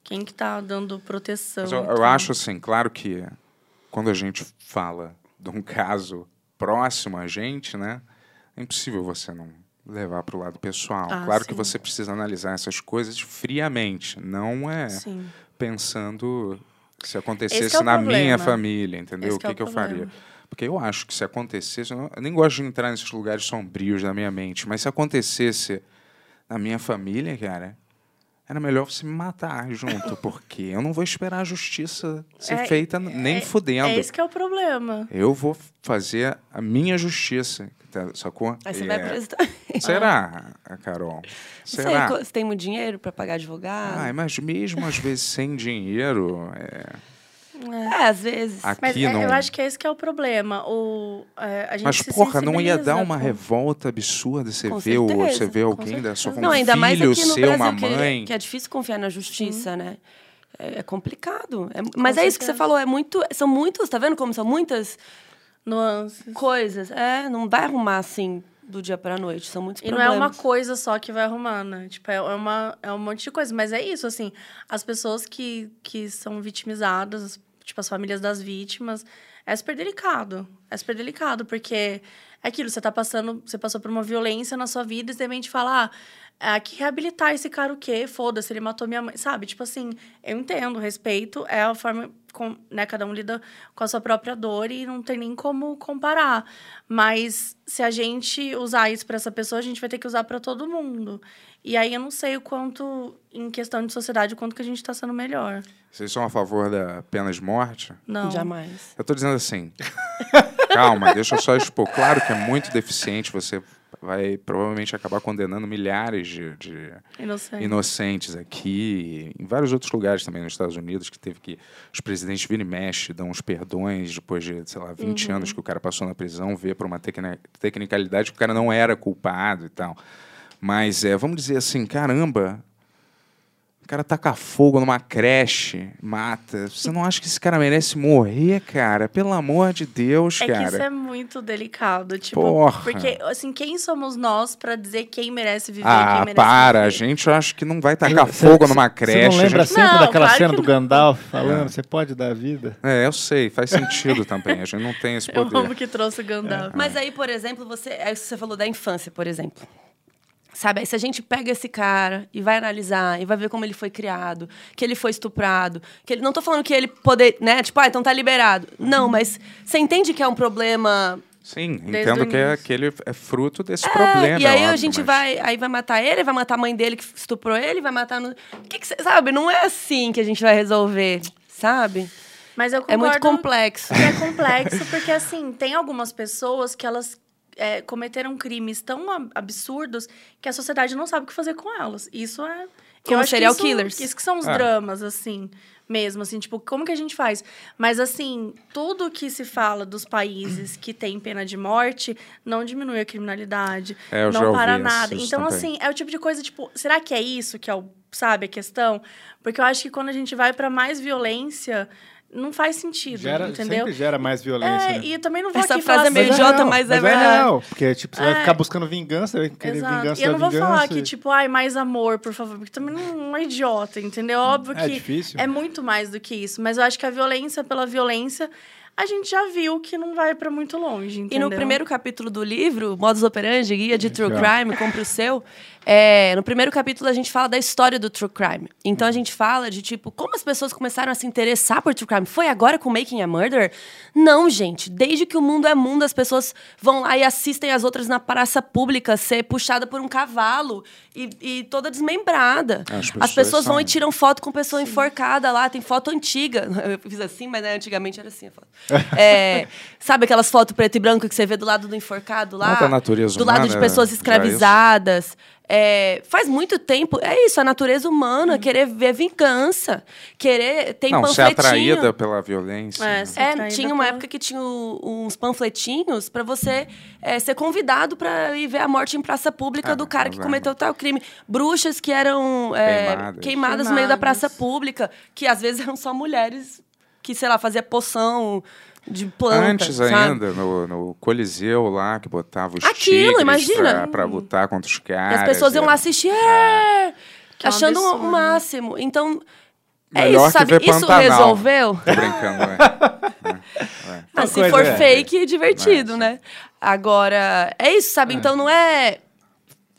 Quem que tá dando proteção. Eu, e eu acho assim, claro que quando a gente fala de um caso próximo a gente, né? É impossível você não levar para o lado pessoal. Ah, claro que sim. você precisa analisar essas coisas friamente, não é Sim. pensando se Esse acontecesse que é na minha problema. família, entendeu? Esse o que é que, o que eu faria? Porque eu acho que se acontecesse, eu, nem gosto de entrar nesses lugares sombrios da minha mente, mas se acontecesse na minha família, cara, era melhor você me matar junto, <laughs> porque eu não vou esperar a justiça ser É- feita nem é- fudendo. É esse que é o problema. Eu vou fazer a minha justiça, tá- sacou? Aí você E vai é- preso <laughs> também. Será, Carol? Você, Será? você tem muito dinheiro pra pagar advogado? Mas mesmo às vezes sem dinheiro, é, É, às vezes. aqui Mas é, não. eu acho que esse que é o problema. O, é, a gente Mas, se porra, não ia dar uma com- revolta absurda você ver, o, você com alguém da sua Não, ainda um mais filho aqui no seu, Brasil, uma que, mãe. que é difícil confiar na justiça, né? É, é complicado. É- mas é isso que você falou, é muito, são muitos, tá vendo como são muitas Nuances. coisas? É, não vai arrumar assim do dia pra noite, são muitos E não problemas. é uma coisa só que vai arrumar, né? Tipo, é, é uma, é um monte de coisa. Mas é isso, assim, as pessoas que, que são vitimizadas, tipo, as famílias das vítimas, é super delicado. É super delicado, porque é aquilo, você tá passando, você passou por uma violência na sua vida e de repente fala, ah, que reabilitar esse cara o quê? Foda-se, ele matou minha mãe. Sabe? Tipo assim, eu entendo, respeito é a forma, com, né? Cada um lida com a sua própria dor e não tem nem como comparar. Mas se a gente usar isso para essa pessoa, a gente vai ter que usar para todo mundo. E aí eu não sei o quanto, em questão de sociedade, o quanto que a gente tá sendo melhor. Vocês são a favor da pena de morte? Não. Jamais. Eu tô dizendo assim. <laughs> calma, deixa eu só expor. Claro que é muito deficiente, você vai provavelmente acabar condenando milhares de, de Inocente. inocentes aqui, em vários outros lugares também nos Estados Unidos, que teve que os presidentes viram e mexe, dão uns perdões depois de, sei lá, 20 Uhum. anos que o cara passou na prisão, vê por uma tecni- tecnicalidade que o cara não era culpado e tal. Mas é, vamos dizer assim, caramba, cara taca fogo numa creche, mata. Você não acha que esse cara merece morrer, cara? Pelo amor de Deus, É que cara. isso é muito delicado, tipo, Porra. porque assim, quem somos nós pra dizer quem merece viver, Ah, quem merece para, a morrer? gente eu acho que não vai tacar Cê- fogo cê- numa creche. Você não lembra a gente- sempre Não, daquela claro cena que do. Gandalf falando, você pode dar vida? É, eu sei, faz sentido também. A gente não tem esse <laughs> Eu poder. amo que trouxe o Gandalf. Mas aí, por exemplo, você, é isso que você falou da infância, por exemplo. Sabe, aí se a gente pega esse cara e vai analisar e vai ver como ele foi criado, que ele foi estuprado, que ele não tô falando que ele poder, né, tipo, ah, então tá liberado. Não, mas você entende que é um problema Sim, entendo que, é, início. que ele é fruto desse É, problema. E aí é a óbvio, gente mas- vai, aí vai matar ele, vai matar a mãe dele que estuprou ele, vai matar no. Que que cê- sabe, não é assim que a gente vai resolver, sabe? Mas eu É muito concordo complexo. é complexo, porque assim, tem algumas pessoas que elas é, cometeram crimes tão ab- absurdos que a sociedade não sabe o que fazer com elas. Isso é. Como eu acho que serial isso- killers. Isso que são os É. dramas, assim, mesmo, assim, tipo, como que a gente faz? Mas, assim, tudo que se fala dos países que têm pena de morte não diminui a criminalidade, É, não para nada. isso Então, também. assim, é o tipo de coisa, tipo, será que é isso que é o, sabe, a questão? Porque eu acho que quando a gente vai pra mais violência, não faz sentido, Gera, entendeu? sempre gera mais violência. É, né? e eu também não vou Essa aqui frase falar é meio assim, idiota, real, mas é é verdade. real, porque tipo, você vai É. ficar buscando vingança, vai querer Exato. vingança E eu não vou vingança. falar que, e- tipo, ai, mais amor, por favor, porque também não é idiota, entendeu? Óbvio É que difícil. é muito mais do que isso. Mas eu acho que a violência pela violência, a gente já viu que não vai pra muito longe, E entendeu? no primeiro capítulo do livro, Modus Operandi, Guia de True. Crime, compre o seu, é, no primeiro capítulo a gente fala da história do True Crime. Então a gente fala de, tipo, como as pessoas começaram a se interessar por True Crime. Foi agora com Making a Murder? Não, gente. Desde que o mundo é mundo, as pessoas vão lá e assistem as outras na praça pública ser puxada por um cavalo e, e toda desmembrada. As As pessoas pessoas vão são- e tiram foto com pessoa enforcada lá. Tem foto antiga. <laughs> Eu fiz assim, mas né, antigamente era assim a foto. <laughs> É, sabe aquelas fotos preto e branco que você vê do lado do enforcado lá? Não é natureza Do lado de pessoas é escravizadas. É, faz muito tempo. É isso, a natureza humana, querer ver vingança. Querer. Tem Não, ser atraída pela violência. É, né? É, tinha uma pela- época que tinha uns panfletinhos pra você é, ser convidado pra ir ver a morte em praça pública Ah, do cara que cometeu tal crime. Bruxas que eram é, Queimadas. queimadas no meio da praça pública, que às vezes eram só mulheres que, sei lá, fazia poção de planta. Antes sabe? ainda, no, no Coliseu lá, que botava os Aquilo, tigres imagina. Pra, pra lutar contra os E caras. as pessoas iam lá é. assistir, é, é um achando o absurdo. máximo. Então, é Melhor isso, sabe? Isso Pantanal. resolveu. Tô brincando, né? Ah, se for é. fake, é divertido, É, sim. né? Agora, é isso, sabe? Então não é.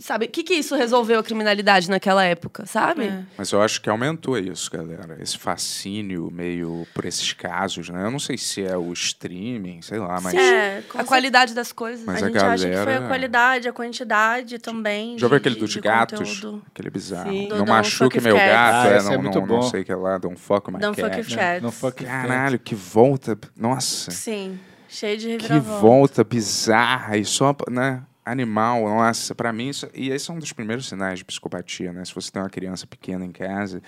Sabe, o que, que isso resolveu a criminalidade naquela época, sabe? É. Mas eu acho que aumentou isso, galera. Esse fascínio meio por esses casos, né? Eu não sei se é o streaming, sei lá, mas. É, com A qualidade das coisas. Mas a a gente acha que foi a galera- qualidade, a quantidade também. Já ouviu aquele dos de gatos? conteúdo. Aquele bizarro. Sim. Não machuque Fuck meu gato, é, Ah, esse não, é muito não, bom. não sei o que lá, Don't fuck my Don't fuck cat. with cats. Não fuck Caralho, que volta. Nossa. Sim, cheio de Que reviravolta. volta bizarra e só, né? Animal, nossa, pra mim isso. E esse é um dos primeiros sinais de psicopatia, né? Se você tem uma criança pequena em casa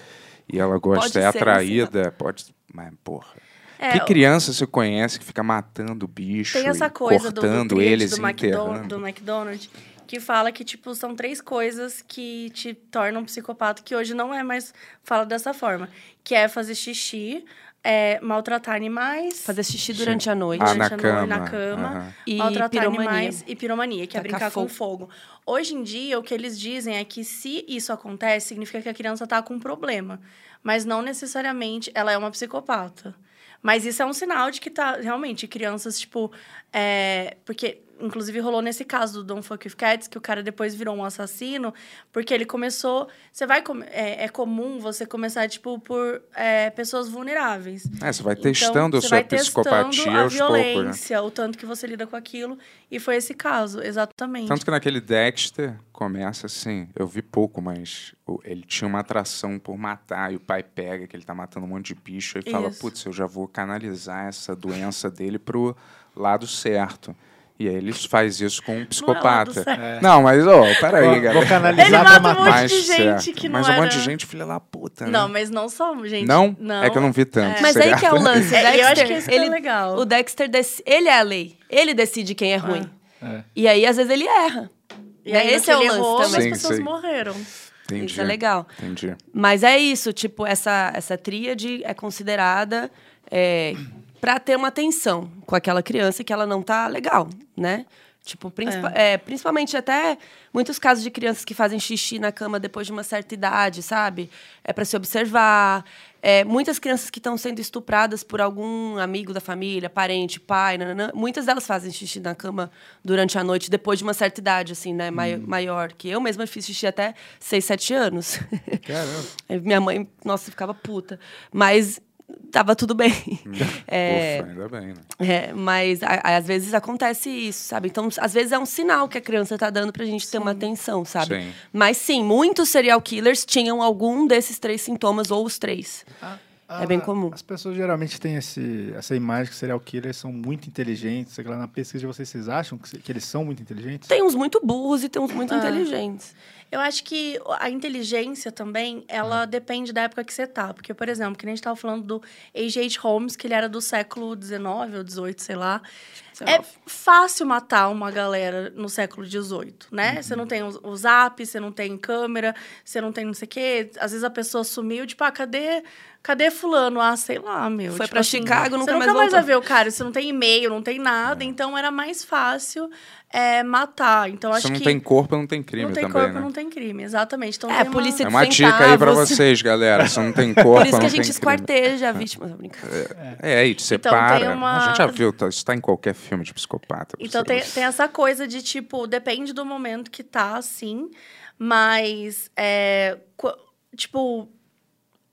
e ela gosta, Pode é atraída, pode. Mas, porra. É, que criança você conhece que fica matando bicho Tem essa coisa do, do cortando tríade eles do, McDonald's, do McDonald's que fala que, tipo, são três coisas que te tornam um psicopata, que hoje não é mais fala dessa forma. Que é fazer xixi, é, maltratar animais... Fazer xixi durante a noite. Ah, durante na a noite, cama. na cama. E maltratar piromania. animais e piromania, que é Tacar brincar com fogo. fogo. Hoje em dia, o que eles dizem é que se isso acontece, significa que a criança tá com um problema. Mas não necessariamente ela é uma psicopata. Mas isso é um sinal de que tá realmente crianças, tipo. é, porque, inclusive, rolou nesse caso do Don't Fuck With Cats, que o cara depois virou um assassino, porque ele começou. Você vai. É, é comum você começar, tipo, por é, pessoas vulneráveis. É, você vai Então, testando a você sua vai psicopatia a aos poucos, né? violência, o tanto que você lida com aquilo. E foi esse caso, exatamente. Tanto que naquele Dexter começa assim, eu vi pouco, mas ele tinha uma atração por matar, e o pai pega que ele tá matando um monte de bicho e fala, putz, eu já vou canalizar essa doença dele pro lado certo. E aí ele faz isso com um psicopata. certo. Não, mas, ó, peraí, Vou, galera. vou canalizar Ele pra mata um matar. monte Mais de gente certo. que não Mas um monte de era- gente filha da puta, né? Não, mas não só, gente. Não? Não. É que eu não vi tanto. Mas aí que é o lance. O É, Dexter, eu acho que isso é ele, legal. O Dexter, dec- ele é a lei. Ele decide quem é ruim. É. E aí, às vezes, ele erra. E Né? aí, Esse é o lance errou, também. as Sim, pessoas sim. morreram. Entendi. Isso é legal. Entendi. Mas é isso, tipo, essa, essa tríade é considerada é, para ter uma atenção com aquela criança que ela não tá legal, né? Tipo, principa- é, principalmente até muitos casos de crianças que fazem xixi na cama depois de uma certa idade, sabe? É para se observar. É, muitas crianças que estão sendo estupradas por algum amigo da família, parente, pai, nananã, muitas delas fazem xixi na cama durante a noite depois de uma certa idade, assim, né? Mai- Maior. Que eu mesma fiz xixi até 6, 7 anos. Caramba. <laughs> Minha mãe, nossa, ficava puta. Mas tava tudo bem. <laughs> É, Ufa, ainda bem, né? é, mas a- às vezes acontece isso, sabe? Então, às vezes é um sinal que a criança tá dando pra gente ter uma atenção, sabe? Sim. Mas sim, muitos serial killers tinham algum desses três sintomas, ou os três. É bem comum. As pessoas geralmente têm esse, essa imagem que serial killers são muito inteligentes. Sei lá, na pesquisa de vocês, vocês acham que, que eles são muito inteligentes? Tem uns muito burros e tem uns muito inteligentes. Eu acho que a inteligência também, ela depende da época que você tá. Porque, por exemplo, que nem a gente tava falando do A.J. Holmes, que ele era do século XIX ou XVIII, sei lá. É fácil matar uma galera no século XVIII, né? Você não tem o, zap, você não tem câmera, você não tem não sei o quê. Às vezes a pessoa sumiu, tipo, ah, cadê, cadê fulano? Ah, sei lá, meu. Foi Tipo pra assim, Chicago, nunca você mais nunca mais vai ver o cara. Você não tem e-mail, não tem nada. Então, era mais fácil é, matar. Então, Se acho não que... tem corpo, não tem crime não tem também, corpo, né? não tem crime, exatamente. Então, É, tem a polícia É de uma dica aí pra vocês, galera. Se não tem <laughs> corpo, Por isso que não a gente tem crime. esquarteja a vítima. <laughs> Tô brincando. É, aí te Então, uma- A gente já viu, tá, isso tá em qualquer filme de psicopata. Então tem, tem essa coisa de, tipo, depende do momento que tá, assim, mas, é, tipo,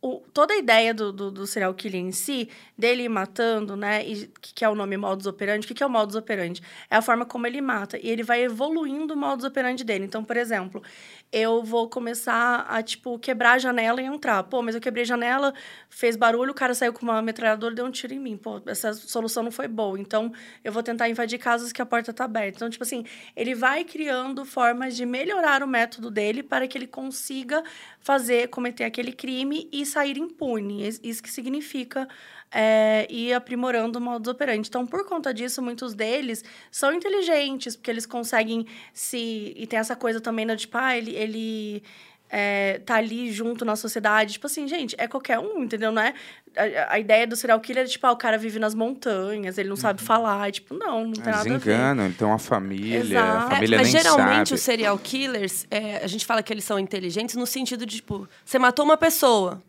o- toda a ideia do, do, do serial killer em si, dele matando, né, e que, que é o nome modus operandi, o que, que é o modus operandi? É a forma como ele mata, e ele vai evoluindo o modus operandi dele. Então, por exemplo, eu vou começar a, tipo, quebrar a janela e entrar. Pô, mas eu quebrei a janela, fez barulho, o cara saiu com uma metralhadora e deu um tiro em mim. Pô, essa solução não foi boa. Então, eu vou tentar invadir casas que a porta tá aberta. Então, tipo assim, ele vai criando formas de melhorar o método dele para que ele consiga fazer, cometer aquele crime e sair impune. Is- Isso que significa é, ir aprimorando o modus operandi. Então, por conta disso, muitos deles são inteligentes, porque eles conseguem se... E tem essa coisa também, né, tipo, ah, ele... ele é, tá ali junto na sociedade. Tipo assim, gente, é qualquer um, entendeu? Não é... A, a ideia do serial killer é, tipo, ah, o cara vive nas montanhas, ele não sabe falar. E, tipo, não, não tem Eles nada a ver. enganam, ele tem uma família, Exato. a É, família mas nem geralmente sabe. os serial killers, é, a gente fala que eles são inteligentes no sentido de, tipo, você matou uma pessoa.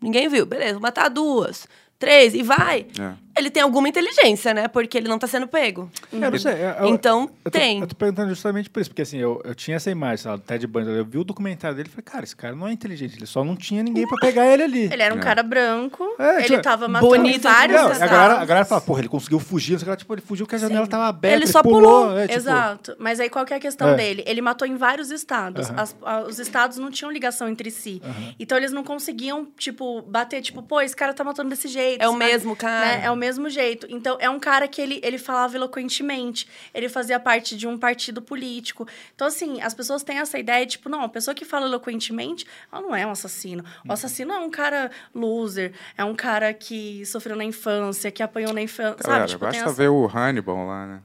Ninguém viu, beleza, vou matar duas, três, e vai. É. Ele tem alguma inteligência, né? Porque ele não tá sendo pego. Eu não sei. eu- eu- Então, eu tô, tem. Eu tô perguntando justamente por isso, porque assim, eu, eu tinha essa imagem, sei lá, do Ted Bundy, eu vi o documentário dele e falei, cara, esse cara não é inteligente, ele só não tinha ninguém pra pegar ele ali. Ele era um É. cara branco, É, ele tipo, tava matando bonito, vários Não, a estados. galera, a galera fala, porra, ele conseguiu fugir, não sei lá, tipo, ele fugiu que a janela tava aberta, Ele só pulou. pulou. é, tipo, Exato. Mas aí qual que é a questão É. dele? Ele matou em vários estados. As- a- os estados não tinham ligação entre si. Então eles não conseguiam, tipo, bater, tipo, pô, esse cara tá matando desse jeito. É o mesmo cara. né? É o mesmo jeito. Então, é um cara que ele, ele falava eloquentemente. Ele fazia parte de um partido político. Então, assim, as pessoas têm essa ideia, tipo, não, a pessoa que fala eloquentemente, ela não é um assassino. O assassino é um cara loser, é um cara que sofreu na infância, que apanhou na infância, Galera, sabe? Tipo, basta essa... ver o Hannibal lá, né?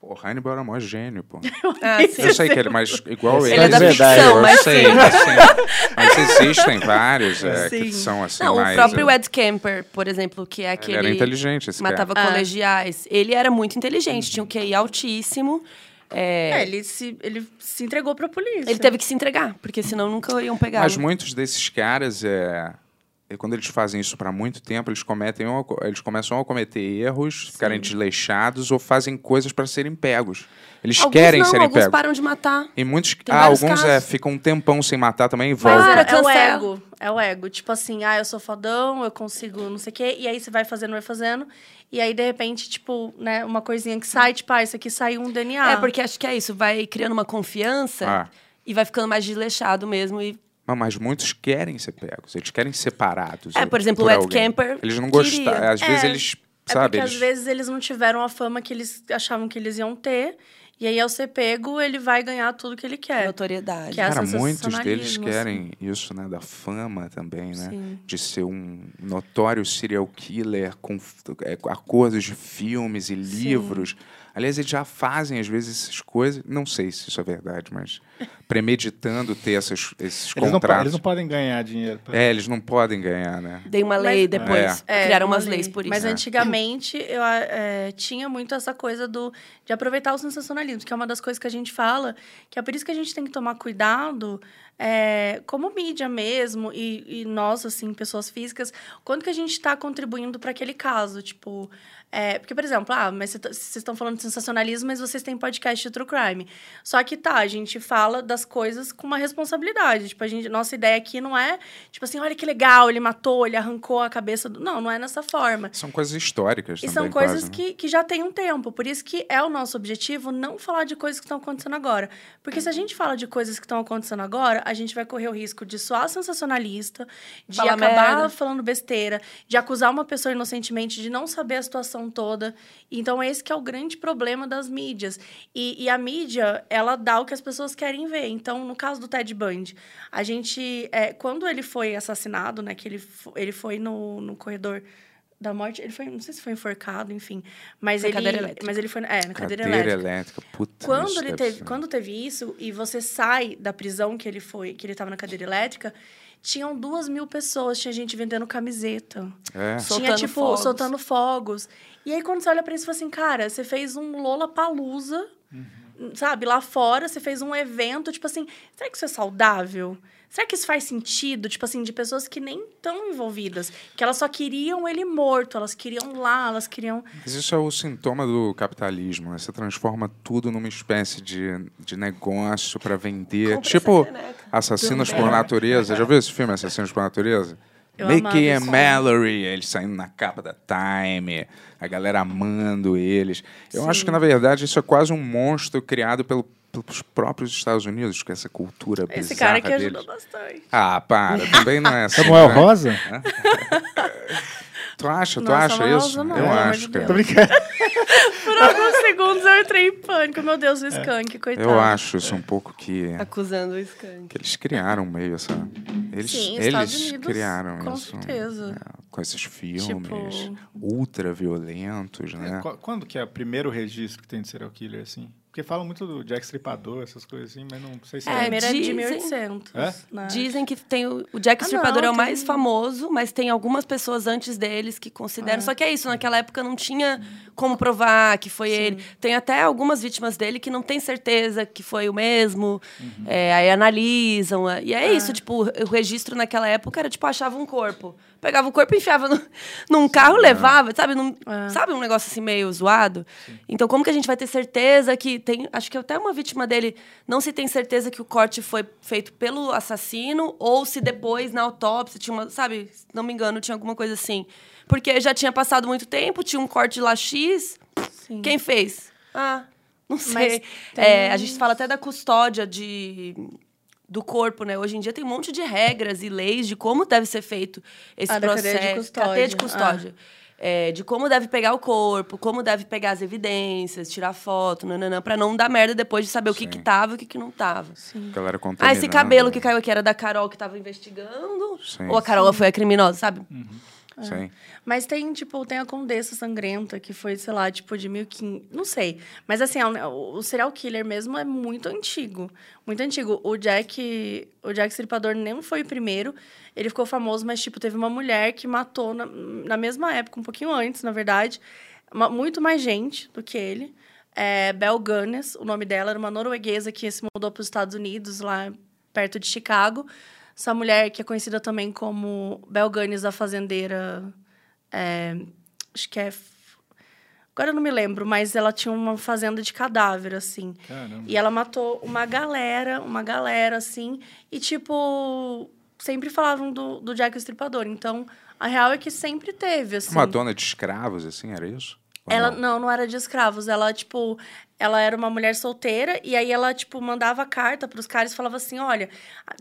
Pô, o Hannibal era mó gênio, pô. <laughs> Ah, sim. Eu sei que ele, mas igual ele. Ele é da verdade, ficção, eu mas sei, sim. mas, sim. Mas existem vários é, que são assim Não, mais... o próprio é, Ed Kemper, por exemplo, que é Ele aquele... era inteligente, esse Matava cara. Ah. colegiais. Ele era muito inteligente, tinha um QI altíssimo. é, É, ele se, ele se entregou pra polícia. ele teve que se entregar, porque senão nunca iam pegar. Mas muitos desses caras, é, é, quando eles fazem isso para muito tempo, eles cometem, eles começam a cometer erros, ficarem desleixados ou fazem coisas para serem pegos. Eles Alguns querem não, serem alguns pegos. param de matar. E muitos, Tem ah, alguns é, ficam um tempão sem matar também e voltam. era- É, é o ego. É o ego. Tipo assim, ah, eu sou fodão, eu consigo não sei o quê. E aí você vai fazendo, vai fazendo. E aí, de repente, tipo, né, uma coisinha que sai, tipo, ah, isso aqui saiu um DNA. É, porque acho que é isso, vai criando uma confiança Ah. e vai ficando mais desleixado mesmo. E Mas, mas muitos querem ser pegos, eles querem ser separados. É, por exemplo, o Ed Kemper Eles não gostam. Às vezes É, eles, É sabe, porque eles... às vezes eles não tiveram a fama que eles achavam que eles iam ter. E aí, ao ser pego, ele vai ganhar tudo que ele quer. notoriedade. Que é Cara, muitos deles sensacionalismo, querem isso, né? Da fama também, né? Sim. De ser um notório serial killer com é, acordos de filmes e livros. Aliás, eles já fazem, às vezes, essas coisas. Não sei se isso é verdade, mas premeditando ter essas, esses Eles não, contratos. eles não podem ganhar dinheiro. pra- É, eles não podem ganhar, né? Dei uma lei Mas- depois. É, criaram uma umas lei. leis por isso. Mas É. antigamente eu é, tinha muito essa coisa do de aproveitar o sensacionalismo, que é uma das coisas que a gente fala, que é por isso que a gente tem que tomar cuidado é, como mídia mesmo e, e nós assim pessoas físicas, quando que a gente está contribuindo para aquele caso, tipo é, porque, por exemplo, ah, mas cê tá- vocês estão falando de sensacionalismo, mas vocês têm podcast de true crime. Só que tá, a gente fala das coisas com uma responsabilidade. Tipo, a gente, nossa ideia aqui não é, tipo assim, olha que legal, ele matou, ele arrancou a cabeça do. Não, não é nessa forma. São coisas históricas E também, são coisas quase, né? que, que já tem um tempo. Por isso que é o nosso objetivo não falar de coisas que estão acontecendo agora. Porque se a gente fala de coisas que estão acontecendo agora, a gente vai correr o risco de soar sensacionalista, de Falar acabar merda. falando besteira, de acusar uma pessoa inocentemente, de não saber a situação toda. Então, esse que é o grande problema das mídias. E, e a mídia, ela dá o que as pessoas querem ver. Então, no caso do Ted Bundy, a gente... é, quando ele foi assassinado, né? Que ele, ele foi no, no corredor da morte... Ele foi... Não sei se foi enforcado, enfim. Mas Foi ele... cadeira elétrica. Mas ele foi... É, na cadeira, Cadeira elétrica. elétrica, puta Quando ele teve, ser. quando teve isso e você sai da prisão que ele foi, que ele estava na cadeira elétrica, tinham duas mil pessoas, tinha gente vendendo camiseta, É. tinha Soltando tipo fogos. soltando fogos. E aí quando você olha pra isso, você fala assim, cara, você fez um Lola Palusa, sabe, lá fora, você fez um evento, tipo assim, será que isso é saudável? Será que isso faz sentido, tipo assim, de pessoas que nem estão envolvidas, que elas só queriam ele morto, elas queriam lá, elas queriam Mas isso é o sintoma do capitalismo, né? Você transforma tudo numa espécie de, de negócio para vender. Compra tipo. Assassinos por Natureza. Já viu esse filme, Assassinos por Natureza? Eu Mickey filme. Mallory, eles saindo na capa da Time, a galera amando eles. Eu acho Sim. que, na verdade, isso é quase um monstro criado pelo, pelos próprios Estados Unidos, com essa cultura esse bizarra cara que ajudou deles. bastante. Ah, para, também não é <laughs> assim. Samuel né? Rosa? Tu acha, tu Nossa, acha Samuel isso? Não, eu acho, de cara. Tô brincando. <laughs> Por alguns segundos eu entrei em pânico. Meu Deus, o Skank, coitado. Eu acho isso um pouco que, Acusando o Skank. que eles criaram meio essa. Eles, Sim, eles Unidos, criaram com isso. certeza. é, com esses filmes Tipo- ultra violentos, né? Qu- Quando que é o primeiro registro que tem de serial killer, assim? Porque falam muito do Jack Stripador, essas coisas assim, mas não sei se É, A primeira é de dizem- 1800. É? né? Dizem que tem o, o Jack Ah, Stripador não, é o mais tem- famoso, mas tem algumas pessoas antes deles que consideram. Ah. Só que é isso, naquela época não tinha como provar que foi ele. Tem até algumas vítimas dele que não tem certeza que foi o mesmo. É, aí analisam. é, E é isso, tipo, o registro naquela época era tipo, achava um corpo. Pegava o corpo, enfiava no, num carro, levava, sabe? Num, É. Sabe um negócio assim meio zoado? Então, como que a gente vai ter certeza que tem. Acho que até uma vítima dele não se tem certeza que o corte foi feito pelo assassino ou se depois, na autópsia, tinha uma. Sabe? Se não me engano, tinha alguma coisa assim. Porque já tinha passado muito tempo, tinha um corte lá X. Sim. Quem fez? Ah, não sei. Tem É, a gente fala até da custódia de do corpo, né? Hoje em dia tem um monte de regras e leis de como deve ser feito esse Ah, processo. cadeia de custódia. Cadeia de custódia. É, de como deve pegar o corpo, como deve pegar as evidências, tirar foto, nananã, pra não dar merda depois de saber o que Sim. que tava e o que que não tava. Galera Ah, esse cabelo que caiu aqui era da Carol que tava investigando? Sim. Ou a Carol foi a criminosa, sabe? Sim. Mas tem, tipo, tem a Condessa Sangrenta, que foi, sei lá, tipo, de 1500. Não sei. Mas assim, o, o serial killer mesmo é muito antigo. Muito antigo. O Jack. O Jack Stripador nem foi o primeiro. Ele ficou famoso, mas, tipo, teve uma mulher que matou na, na mesma época, um pouquinho antes, na verdade. uma- muito mais gente do que ele. É, Belle Gunness, o nome dela era uma norueguesa que se mudou para os Estados Unidos, lá perto de Chicago. Essa mulher, que é conhecida também como Belle Gunness, a fazendeira. é, acho que é. Agora eu não me lembro, mas ela tinha uma fazenda de cadáver, assim. Caramba. E ela matou uma galera, uma galera, assim. E, tipo, sempre falavam do, do Jack o Estripador. Então, a real é que sempre teve, assim. Uma dona de escravos, assim, era isso? Ou Ela não? não, não era de escravos. Ela, tipo, ela era uma mulher solteira e aí ela, tipo, mandava carta pros caras e falava assim: olha,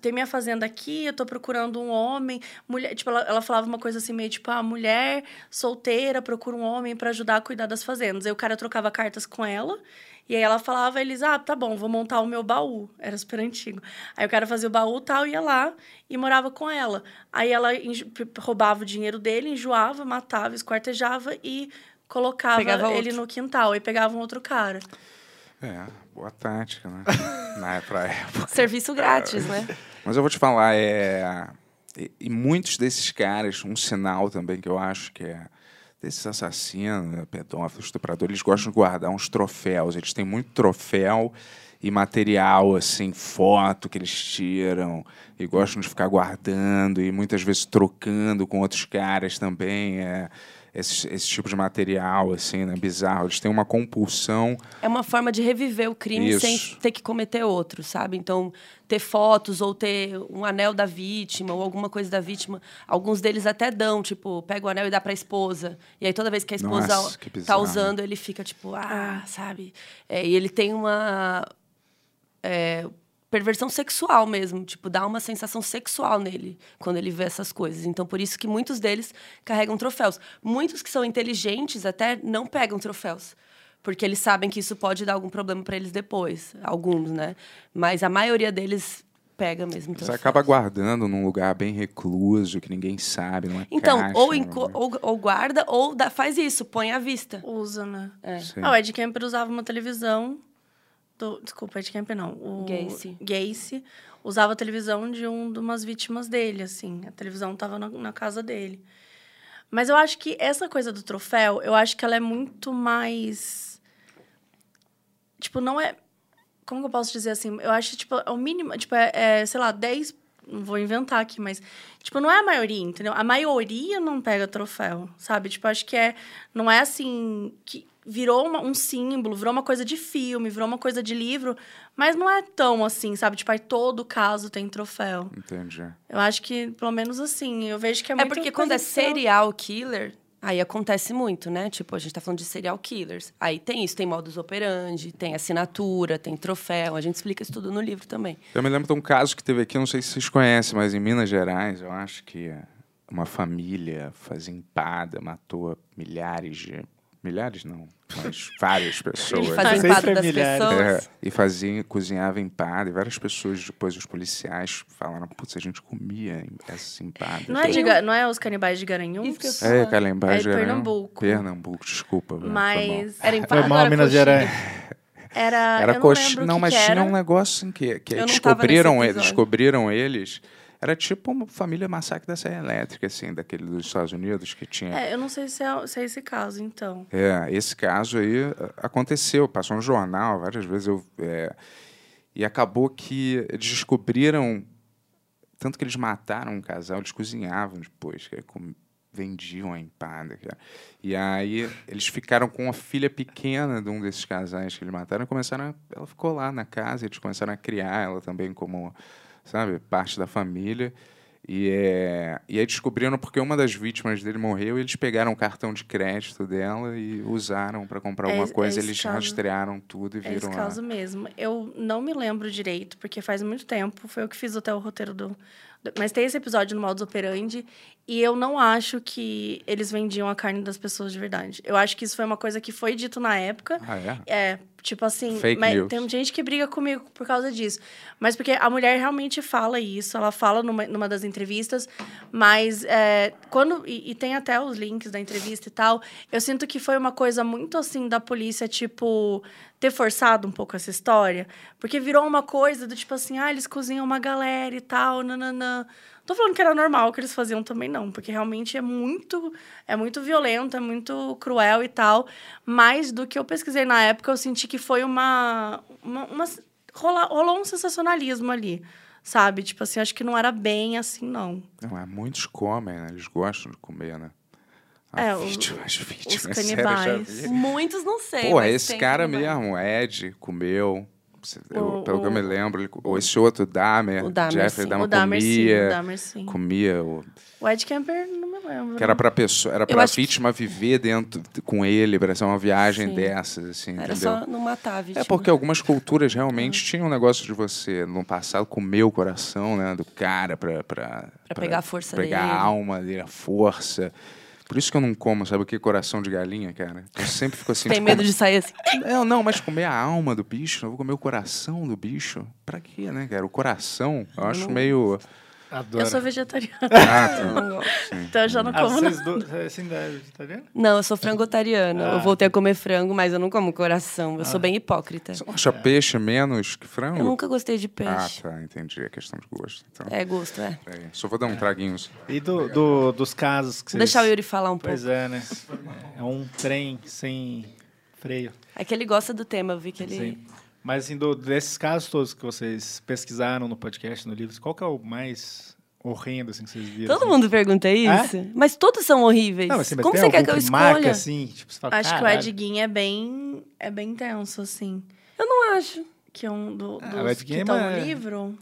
tem minha fazenda aqui, eu tô procurando um homem. Mulher, tipo, ela, ela falava uma coisa assim, meio tipo, a mulher solteira procura um homem pra ajudar a cuidar das fazendas. Aí o cara trocava cartas com ela. E aí ela falava, eles, ah, tá bom, vou montar o meu baú. Era super antigo. Aí o cara fazia o baú tal, ia lá e morava com ela. Aí ela roubava o dinheiro dele, enjoava, matava, esquartejava e colocava Pegava ele outro. no quintal. E pegava um outro cara. É, boa tática, né? <laughs> Na pra época. Serviço grátis, né? Mas eu vou te falar, é. E, e muitos desses caras, um sinal também que eu acho que é desses assassinos, né, pedófilos, estupradores, eles gostam de guardar uns troféus. Eles têm muito troféu e material, assim, foto que eles tiram, e gostam de ficar guardando, e muitas vezes trocando com outros caras também. É, esse, esse tipo de material, assim, né? Bizarro. Eles têm uma compulsão. É uma forma de reviver o crime Isso. sem ter que cometer outro, sabe? Então, ter fotos ou ter um anel da vítima ou alguma coisa da vítima. Alguns deles até dão, tipo, pega o anel e dá pra esposa. E aí, toda vez que a esposa Nossa, que tá usando, ele fica tipo, ah, sabe? É, e ele tem uma. é, perversão sexual mesmo, tipo, dá uma sensação sexual nele quando ele vê essas coisas. Então, por isso que muitos deles carregam troféus. Muitos que são inteligentes até não pegam troféus, porque eles sabem que isso pode dar algum problema para eles depois, alguns, né? Mas a maioria deles pega mesmo Você troféus. acaba guardando num lugar bem recluso, que ninguém sabe, numa Então, caixa, ou, enco- ou, ou guarda, ou dá- faz isso, põe à vista. Usa, né? É. Sim. Ah, o Ed Kemper usava uma televisão. Do, desculpa, Ed Kemper não. O Gacy. Gacy usava a televisão de um de umas vítimas dele, assim. A televisão tava na, na casa dele. Mas eu acho que essa coisa do troféu, eu acho que ela é muito mais. Tipo, não é. Como que eu posso dizer assim? Eu acho, tipo, é o mínimo. Tipo, é, é, sei lá, 10. Não vou inventar aqui, mas. Tipo, não é a maioria, entendeu? A maioria não pega troféu, sabe? Tipo, acho que é. Não é assim. que Virou uma- um símbolo, virou uma coisa de filme, virou uma coisa de livro, mas não é tão assim, sabe? Tipo, aí todo caso tem troféu. Entendi. Eu acho que, pelo menos assim, eu vejo que é É muito porque coisa quando é serial killer, aí acontece muito, né? Tipo, a gente tá falando de serial killers. Aí tem isso, tem modus operandi, tem assinatura, tem troféu. A gente explica isso tudo no livro também. Eu me lembro de um caso que teve aqui, não sei se vocês conhecem, mas em Minas Gerais, eu acho que uma família fazia empada, matou milhares de. Milhares não, mas várias <laughs> pessoas. Ele fazia empada das milhares. pessoas. É, e fazia, cozinhava empada, e várias pessoas, depois os policiais falaram, putz, a gente comia essas empadas. Não é, de não é os canibais de Garanhuns? É. Calembagem. É de Pernambuco. Pernambuco, desculpa. Mas Era empada é Foi mal, Minas coxinha? Gerais. Era, Era eu não Não, que mas que tinha um negócio em que, que descobriram descobriram eles. Era tipo uma família massacre da Serra Elétrica, assim, daquele dos Estados Unidos que tinha. É, eu não sei se é, se é esse caso, então. É, esse caso aí aconteceu, passou no jornal várias vezes. Eu, é, e acabou que eles descobriram. Tanto que eles mataram um casal, eles cozinhavam depois, é com- vendiam a empada. cara. E aí eles ficaram com a filha pequena de um desses casais que eles mataram e começaram. A, ela ficou lá na casa, eles começaram a criar ela também como, sabe, parte da família. E, é, e aí descobriram porque uma das vítimas dele morreu e eles pegaram o cartão de crédito dela e usaram para comprar É alguma esse- é coisa. esse eles caso. rastrearam tudo e É esse viram caso lá. mesmo. Eu não me lembro direito, porque faz muito tempo. Foi eu que fiz até o roteiro do- Mas tem esse episódio no Modus Operandi. E eu não acho que eles vendiam a carne das pessoas de verdade. Eu acho que isso foi uma coisa que foi dito na época. Ah, é? É, tipo assim, Fake mas news. tem gente que briga comigo por causa disso. Mas porque a mulher realmente fala isso, ela fala numa, numa das entrevistas, mas é, quando. E, e tem até os links da entrevista e tal, eu sinto que foi uma coisa muito assim da polícia, tipo, ter forçado um pouco essa história. Porque virou uma coisa do tipo assim, ah, eles cozinham uma galera e tal, nananã. Tô falando que era normal que eles faziam também, não, porque realmente é muito, é muito violento, é muito cruel e tal. Mas do que eu pesquisei na época, eu senti que foi uma. uma, uma rola- rolou um sensacionalismo ali, sabe? Tipo assim, acho que não era bem assim, não. Não, é, muitos comem, né? Eles gostam de comer, né? A É, o- vítima, os já canibais. Muitos não sei. Mas esse cara canibais. mesmo, o Ed, comeu. Eu- O- pelo que eu me o- lembro, ele, ou esse outro, o Dahmer, O Dahmer, Jeffrey sim. Dahmer, o Dahmer, sim, comia, o Dahmer, sim. comia o, O Ed Kemper, não me lembro. que era pra pessoa, era pra acho que- vítima viver dentro com ele, para ser uma viagem Sim. dessas, assim, Era entendeu? só não matar a vítima. É porque algumas culturas realmente tinham um negócio de você, no passado, comer o coração né, do cara pra, pra, Pra pegar a força pegar dele. a alma dele, a força. Por isso que eu não como, sabe o que? Coração de galinha, cara. Eu sempre fico assim. Tem tipo, medo de sair assim. Não, não, mas comer a alma do bicho, eu vou comer o coração do bicho. Pra quê, né, cara? O coração, eu acho meio. Adoro. Eu sou vegetariana, Ah, <laughs> Eu tá. não gosto. Sim. então eu já não Ah, como, não. vocês dois, você ainda é vegetariano? Não, eu sou frangotariana. Ah. Eu voltei a comer frango, mas eu não como coração. Eu sou bem hipócrita. Você não acha peixe menos que frango? Eu nunca gostei de Ah, peixe. tá, entendi. É questão de gosto. Então, É gosto, é. peraí, Só vou dar um traguinho. E do, do- dos casos que Vou vocês... deixar o Yuri falar um pouco. Pois é, né? É um trem sem freio. É que ele gosta do tema, eu vi que ele. Sim. Mas assim, do- desses casos todos que vocês pesquisaram no podcast, no livro, qual que é o mais horrendo assim, que vocês viram? Todo assim? mundo pergunta isso, mas todos são horríveis. Não, assim, mas Como você quer que eu escolha? marca assim? Tipo, você fala, Acho que o "Caralho". Ed Gein é bem, é bem tenso, assim. Eu não acho. Que é um do, Ah, o dos Ed que estão é- no livro.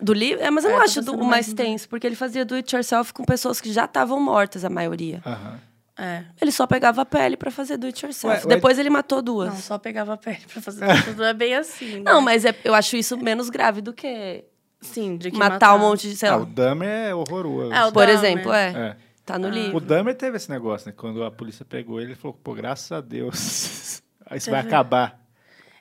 Do livro? É, mas eu É, não acho o mais mais tenso, porque ele fazia do it yourself com pessoas que já estavam mortas, a maioria. Aham. É. Ele só pegava a pele pra fazer do it yourself. Ué, o Depois ele matou duas. Não, só pegava a pele pra fazer <laughs> tudo. É bem assim. Né? Não, mas é- eu acho isso menos grave do que Sim, de que matar, um monte de, sei Ah, lá. o Dahmer é horroroso. É, o Por Dahmer. exemplo, é. É. Tá no Ah. livro. O Dahmer teve esse negócio, né? Quando a polícia pegou ele, ele falou, pô, graças a Deus, <laughs> isso vai acabar.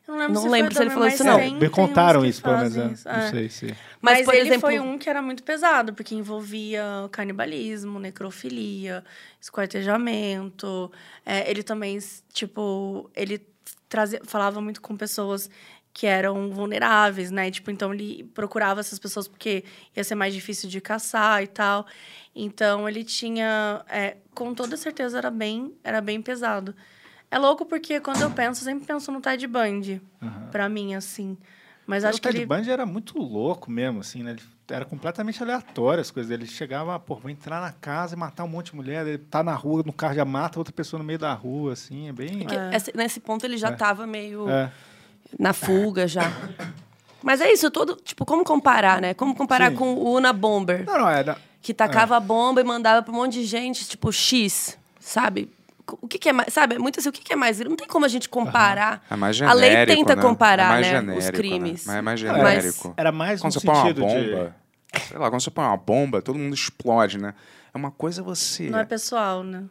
Eu não lembro, Não se, lembro foi se ele falou isso, não. Me contaram isso, pelo menos. né? isso, Não é. sei se... Mas, Mas, por ele exemplo, foi um que era muito pesado, porque envolvia canibalismo, necrofilia, esquartejamento. É, ele também, tipo, ele trazia, falava muito com pessoas que eram vulneráveis, né? Tipo, então ele procurava essas pessoas porque ia ser mais difícil de caçar e tal. Então ele tinha, é, com toda certeza era bem, era bem pesado. É louco porque quando eu penso, eu sempre penso no Ted Bundy, pra mim, assim. Mas acho o que Ted ele... Bundy era muito louco mesmo, assim, né? Ele era completamente aleatório as coisas dele. Ele chegava, pô, vou entrar na casa e matar um monte de mulher. Ele tá na rua, no carro já mata outra pessoa no meio da rua, assim, é bem... Porque esse- nesse ponto ele já É. tava meio É. na fuga já. Mas é isso, todo, tipo, como comparar, né? Como comparar Sim. com o Una Bomber, Não, não, era... que tacava a bomba e mandava pra um monte de gente, tipo, X, sabe? O que, que é mais, sabe? Muito assim, o que, que é mais? Não tem como a gente comparar. É mais a genérico, lei tenta né? comparar, é mais né, genérico, os crimes. Né? Mas é mais Mas- genérico. Era mais Quando no você põe uma sentido de... bomba, sei lá, quando você põe uma bomba, todo mundo explode, né? É uma coisa você Não é pessoal, né?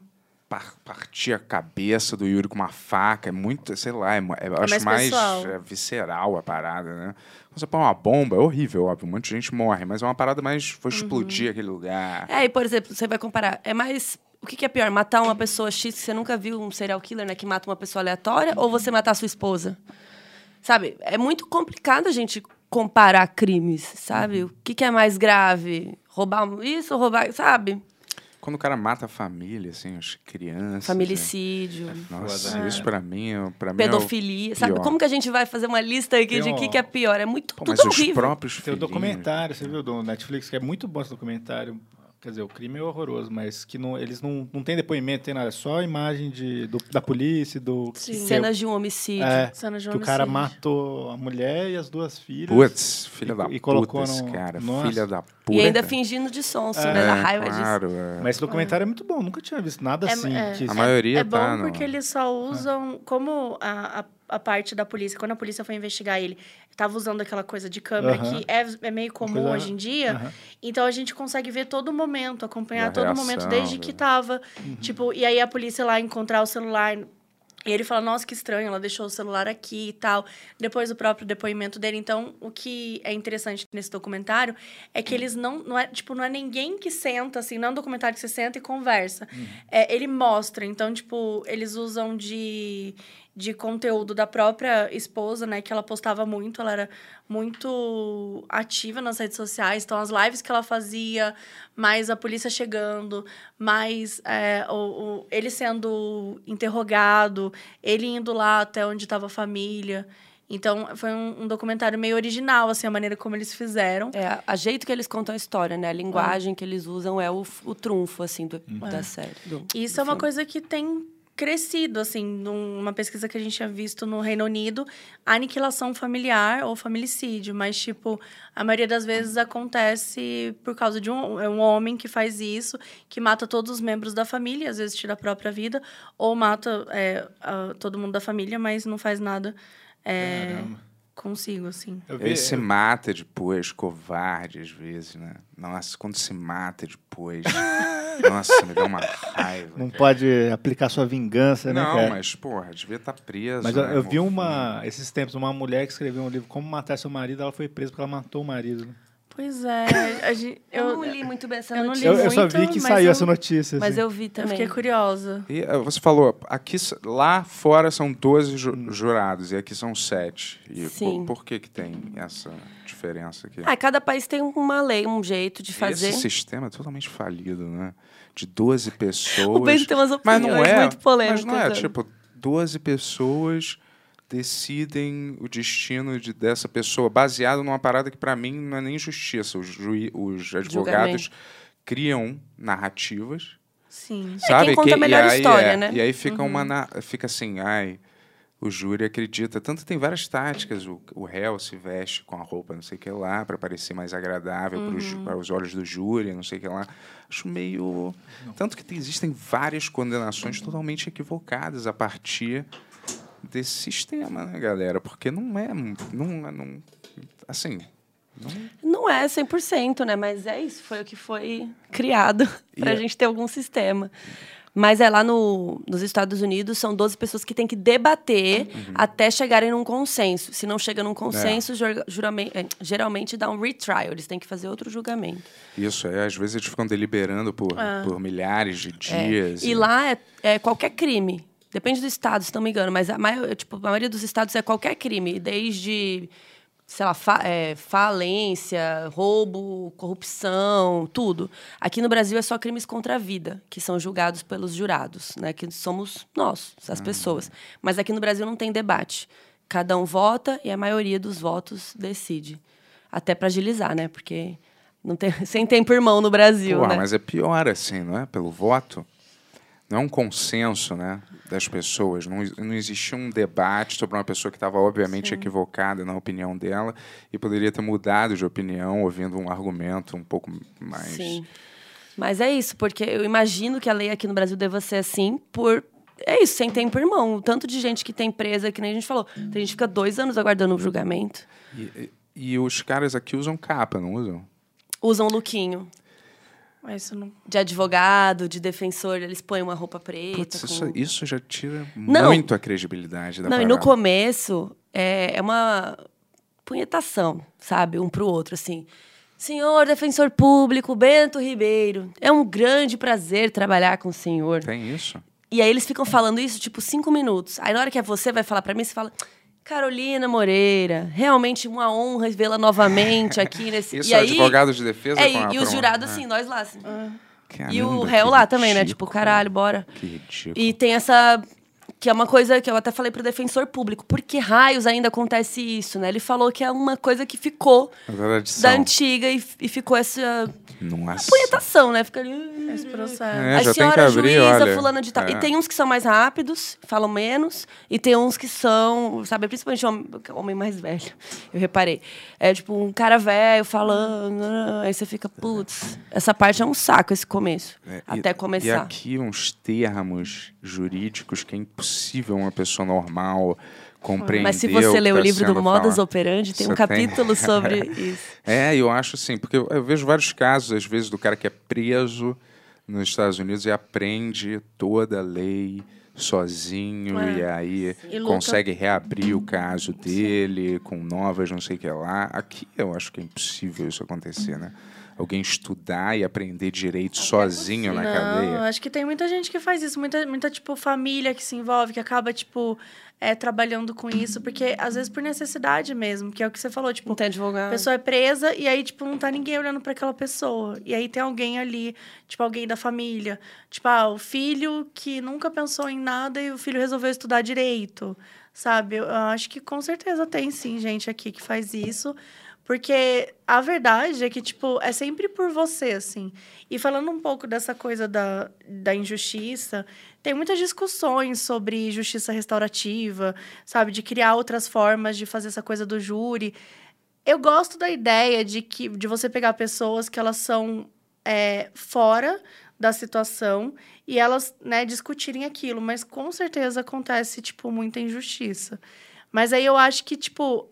par- partir a cabeça do Yuri com uma faca, é muito, sei lá, é, é- eu acho mais mais é, visceral a parada, né? Quando você põe uma bomba, é horrível, óbvio, um monte de gente morre, mas é uma parada mais, vou explodir aquele lugar. É, e por exemplo, você vai comparar, é mais. O que, que é pior? Matar uma pessoa X que você nunca viu um serial killer, né? Que mata uma pessoa aleatória, ou você matar a sua esposa? Sabe? É muito complicado a gente comparar crimes, sabe? O que, que é mais grave? Roubar isso ou roubar. Sabe? Quando o cara mata a família, assim, as crianças. Familicídio. né? Nossa, né? isso pra mim, é- pra mim é o Pedofilia, sabe? pior. Como que a gente vai fazer uma lista aqui Tem de o um- que, que é pior? É muito Pô, tudo mas os horrível. próprios Tem o documentário, você viu, do Netflix, que é muito bom esse documentário. Quer dizer, o crime é horroroso, mas que não, eles não, não tem depoimento, tem nada, é só imagem de, do- da polícia, do... Sim. que- Cenas de um homicídio. é, Cena de que o cara homicídio. matou a mulher e as duas filhas. Putz, filha E- da e puta colocou esse no- cara. Nossa. Filha da puta. E ainda fingindo de sonso, É, né? Da É, raiva disso. claro, é. Mas esse documentário é muito bom, nunca tinha visto nada É- assim. é. que- A maioria É bom tá porque eles só usam. Como a, a, a parte da polícia, quando a polícia foi investigar ele, tava usando aquela coisa de câmera Aham. que é, é meio comum coisa- hoje em dia. Aham. Então a gente consegue ver todo momento, acompanhar Da todo momento reação, desde da- que tava. Uhum. Tipo, e aí a polícia lá encontrar o celular. E ele fala, nossa, que estranho, ela deixou o celular aqui e tal. Depois o próprio depoimento dele. Então, o que é interessante nesse documentário é que eles não, não é, tipo, não é ninguém que senta, assim, não é um documentário que você senta e conversa. É, ele mostra. Então, tipo, eles usam de, de conteúdo da própria esposa, né? Que ela postava muito, ela era muito ativa nas redes sociais. Então, as lives que ela fazia, mais a polícia chegando, mais é, o, o- ele sendo interrogado, ele indo lá até onde estava a família. Então, foi um, um documentário meio original, assim, a maneira como eles fizeram. É, a jeito que eles contam a história, né? A linguagem que eles usam é o, o trunfo, assim, do, da série. do- Isso do é uma filme. coisa que tem crescido, assim, numa pesquisa que a gente tinha visto no Reino Unido, aniquilação familiar ou familicídio, mas, tipo, a maioria das vezes acontece por causa de um, é um homem que faz isso, que mata todos os membros da família, às vezes tira a própria vida, ou mata é, a- todo mundo da família, mas não faz nada é, Caramba. Consigo, assim. Eu vi- Ele se mata depois, covarde às vezes, né? Nossa, quando se mata depois. <laughs> Nossa, me dá uma raiva. Não cara. pode aplicar sua vingança, né, Não, cara? mas, porra, devia estar preso. Mas eu, né, eu vi morto. uma, esses tempos, uma mulher que escreveu um livro Como Matar Seu Marido, ela foi presa porque ela matou o marido. né? Pois é, a <coughs> gente, Eu, eu, não li muito bem essa eu não notícia. Eu, eu só muito, vi que saiu eu- essa notícia. Mas assim. eu vi eu também. fiquei curiosa. E eh, você falou, aqui lá fora são 12 ju- jurados e aqui são 7. E Sim. Por, por que, que tem essa diferença aqui? Ah, cada país tem uma lei, um jeito de fazer. Esse sistema é totalmente falido, né? De <laughs> 12 pessoas. O Bento tem umas mas não opiniões é, muito polêmicas, Mas não é, sabe? tipo, 12 pessoas decidem o destino de, dessa pessoa, baseado numa parada que pra mim não é nem justiça. Os, juí- os advogados Julgamento. criam narrativas, Sim. sabe? quem conta a e melhor aí história, é- né? E aí fica uma na- fica assim, ai, o júri acredita. Tanto tem várias táticas, o, o réu se veste com a roupa não sei o que lá, para parecer mais agradável Uhum. para os olhos do júri, não sei o que lá. Acho meio. Tanto que tem- existem várias condenações totalmente equivocadas a partir desse sistema, né, galera? Porque não é. Não, é- não, assim. Não, Não é 100%, né? Mas é isso, foi o que foi criado para a E é- gente ter algum sistema. Mas é lá no, nos Estados Unidos, são 12 pessoas que têm que debater Uhum. até chegarem num consenso. Se não chega É. num consenso, jur- juramen- eh, geralmente dá um retrial. Eles têm que fazer outro julgamento. isso, é, às vezes eles ficam deliberando por, por milhares de É. dias. E lá é, é qualquer crime. Depende do estado, se não me engano. Mas a, maior, tipo, a maioria dos estados é qualquer crime. Desde, sei lá, fa- é, falência, roubo, corrupção, tudo. Aqui no Brasil é só crimes contra a vida, que são julgados pelos jurados, né? Que somos nós, as pessoas. Mas aqui no Brasil não tem debate. Cada um vota e a maioria dos votos decide. Até para agilizar, né? Porque não tem, <laughs> sem tempo irmão no Brasil, Porra, né? mas é pior assim, não é? Pelo voto. Não é um consenso, né, das pessoas. Não, não existia um debate sobre uma pessoa que estava obviamente equivocada na opinião dela e poderia ter mudado de opinião ouvindo um argumento um pouco mais. Sim. Mas é isso, porque eu imagino que a lei aqui no Brasil deva ser assim por. É isso, sem tempo irmão. O tanto de gente que tem presa, que nem a gente falou. Tem gente que fica dois anos aguardando o julgamento. E, e- e os caras aqui usam capa, não usam? Usam lookinho isso não. de advogado, de defensor, eles põem uma roupa preta. Putz, com- isso, isso já tira Não. muito a credibilidade da Não, e parada. no começo é, é uma punhetação, sabe? Um pro outro, assim. Senhor defensor público Bento Ribeiro, é um grande prazer trabalhar com o senhor. Tem isso? E aí eles ficam falando isso, tipo, cinco minutos. Aí na hora que é você vai falar pra mim, você fala. Carolina Moreira, realmente uma honra vê-la novamente aqui <laughs> nesse. Isso e é aí, advogado de defesa É, e, e os jurados, assim, nós lá, assim. Caramba, e o réu lá também, né? Tipo, caralho, bora. Que ridículo. E tem essa. Que é uma coisa que eu até falei pro defensor público. Por que raios ainda acontece isso, né? Ele falou que é uma coisa que ficou tradição. da antiga e, e ficou essa Nossa. punhetação, né? Fica ali. Esse processo. É, a senhora que abrir, juíza, olha. fulana de tal. É. E tem uns que são mais rápidos, falam menos, e tem uns que são, sabe, principalmente homem, homem mais velho. Eu reparei. É tipo um cara velho falando, aí você fica, putz, essa parte é um saco esse começo. É, e- até E começar. aqui uns termos jurídicos que é impossível uma pessoa normal compreender. Mas se você que ler o tá livro do Modus. Operandi, tem um Você tem? capítulo sobre <laughs> isso. É, eu acho assim, porque eu, eu vejo vários casos, às vezes, do cara que é preso nos Estados Unidos e aprende toda a lei sozinho É. e aí E consegue reabrir o caso dele com novas não sei o que lá. Aqui eu acho que é impossível isso acontecer, né? Alguém estudar e aprender direito sozinho na Não, cadeia. acho que tem muita gente que faz isso, muita, muita tipo, família que se envolve, que acaba, tipo, é, trabalhando com isso, porque às vezes por necessidade mesmo, que é o que você falou, tipo, advogado. a pessoa é presa e aí, tipo, não tá ninguém olhando para aquela pessoa. E aí tem alguém ali, tipo, alguém da família. Tipo, ah, o filho que nunca pensou em nada e o filho resolveu estudar direito, sabe? Eu, eu acho que com certeza tem, sim, gente aqui que faz isso. Porque a verdade é que, tipo, é sempre por você, assim. E falando um pouco dessa coisa da, da injustiça, tem muitas discussões sobre justiça restaurativa, sabe? De criar outras formas de fazer essa coisa do júri. Eu gosto da ideia de que de você pegar pessoas que elas são é, fora da situação e elas né, discutirem aquilo, mas com certeza acontece tipo muita injustiça. Mas aí eu acho que tipo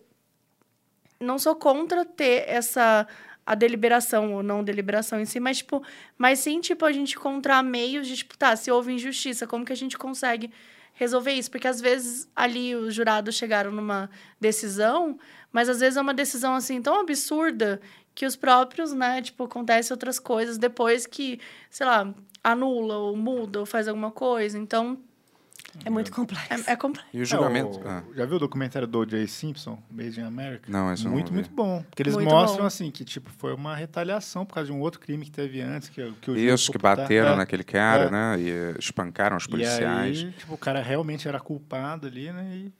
não sou contra ter essa a deliberação ou não deliberação em si, mas tipo, mas sim tipo a gente encontrar meios de tipo, tá, se houve injustiça, como que a gente consegue resolver isso? Porque às vezes ali os jurados chegaram numa decisão, mas às vezes é uma decisão assim tão absurda que os próprios, né, tipo, acontece outras coisas depois que, sei lá, anula ou muda ou faz alguma coisa. Então, É muito complexo. é, é complexo. E o julgamento. É, o- ah, Já viu o documentário do O.J. Simpson, Made in America? Não, não Muito, muito bom. Porque eles Muito mostram, bom. assim, que tipo, foi uma retaliação por causa de um outro crime que teve antes. Que, que o Isso, que bateram é. naquele cara, É. né? E espancaram os policiais. E aí, tipo, o cara realmente era culpado ali, né? E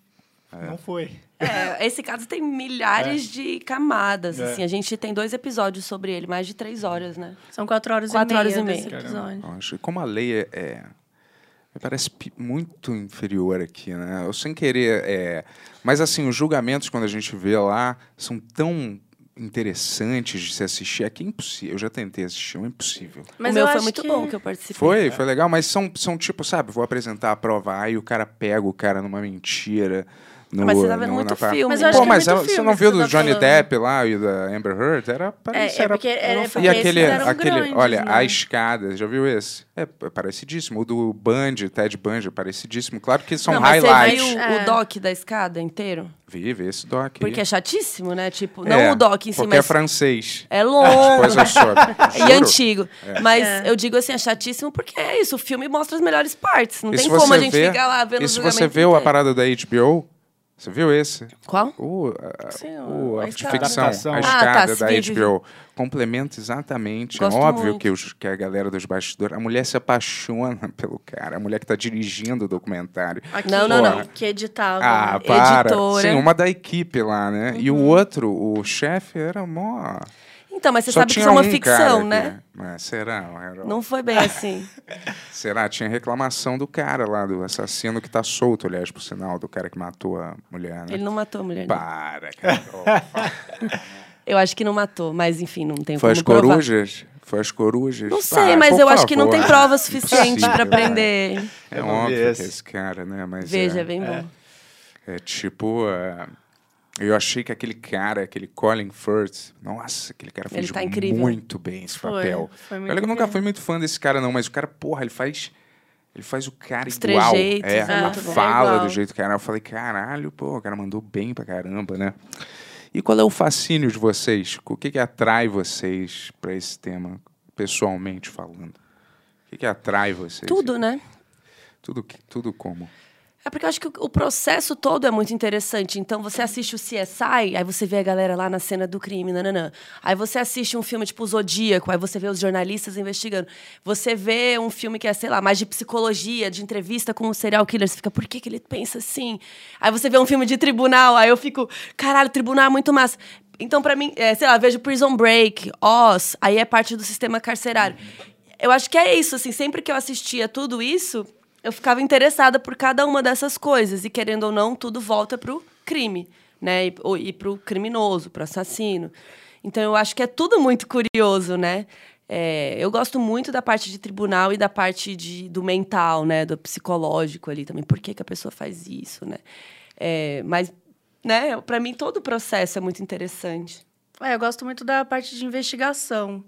É. não foi. É, esse caso tem milhares de camadas, É. assim. A gente tem dois episódios sobre ele, mais de três horas, né? São quatro horas Quatro e meia horas e meia. episódio. Eu acho que como a lei é, é- me parece muito inferior aqui, né? Eu sem querer, é, mas assim os julgamentos quando a gente vê lá são tão interessantes de se assistir. Aqui é impossível. Eu já tentei assistir, é impossível. Mas o meu eu foi muito que- bom que eu participei. Foi, foi legal, mas são, são tipo, sabe, vou apresentar a prova A e o cara pega o cara numa mentira. No, Mas você tá vendo no- muito filme, Mas né? eu acho Pô, que é mas muito ela- você filme não viu do tá Johnny falando. Depp lá e da Amber Heard? Era, parece, é era porque era- E porque aquele, esses eram aquele grandes, olha, né? a escada, já viu esse? É, é parecidíssimo. O do Bundy, Ted Bundy, é parecidíssimo. Claro que são Não, mas highlights. Você viu É. o doc da escada inteiro? Vive esse doc. aí. Porque é chatíssimo, né? Tipo, não É, o doc em si, Porque é mas francês. é longo. Depois eu soube. <laughs> E antigo. Mas É. eu digo assim, é chatíssimo porque é isso. O filme mostra as melhores partes. Não E tem como a gente ficar lá vendo E se você vê a parada da HBO, você viu esse? Qual? O, a, Sim, o, a a de escada. ficção, Adaptação. a Ah, escada tá, da. HBO. Complementa exatamente. Gosto é óbvio muito. que, os, que a galera dos bastidores. A mulher se apaixona <laughs> pelo cara. A mulher que tá dirigindo o documentário. Aqui, Não, não, não. Que editava. Ah, para. editora. Sim, uma da equipe lá, né? E o Uhum. outro, o chefe, era mó. Então, mas você Só sabe que isso é uma um ficção, né? que- Mas será? Era- Não foi bem assim. <laughs> Será? Tinha reclamação do cara lá, do assassino que tá solto, aliás, por sinal, do cara que matou a mulher, né? Ele não matou a mulher. né? Para, cara. <laughs> Eu acho que não matou, mas enfim, não tem Foi como as provar. corujas? Foi as corujas? Não sei, Ah, mas eu acho que não favor. tem prova suficiente né? prender. É vi óbvio que esse. esse cara, né? Mas Veja, é, é bem bom. é tipo... é, eu achei que aquele cara, aquele Colin Firth, nossa, aquele cara fez tá muito bem esse Foi, papel. foi que eu nunca bem. fui muito fã desse cara, não, mas o cara, porra, ele faz. Ele faz o cara Os igual. trejeitos, é, é a bom. fala Igual. do jeito que era. Eu falei, caralho, pô, o cara mandou bem pra caramba, né? E qual é o fascínio de vocês? O que, que atrai vocês pra esse tema, pessoalmente falando? O que, que atrai vocês? Tudo, né? Tudo, tudo como? É porque eu acho que o- processo todo é muito interessante. Então, você assiste o CSI, aí você vê a galera lá na cena do crime, nananã. Aí você assiste um filme tipo Zodíaco, aí você vê os jornalistas investigando. Você vê um filme que é, sei lá, mais de psicologia, de entrevista com o serial killer, você fica, por que, que ele pensa assim? Aí você vê um filme de tribunal, aí eu fico, caralho, tribunal é muito massa. Então, pra mim, é, sei lá, vejo Prison Break, Oz, aí é parte do sistema carcerário. Eu acho que é isso, assim, sempre que eu assistia tudo isso, eu ficava interessada por cada uma dessas coisas. E querendo ou não, tudo volta pro crime, né? E, ou- e pro criminoso, pro assassino. Então eu acho que é tudo muito curioso, né? É, eu gosto muito da parte de tribunal e da parte de, do mental, né? Do psicológico ali também. Por que, que a pessoa faz isso, né? É, mas, né, para mim, todo o processo é muito interessante. É, eu gosto muito da parte de investigação.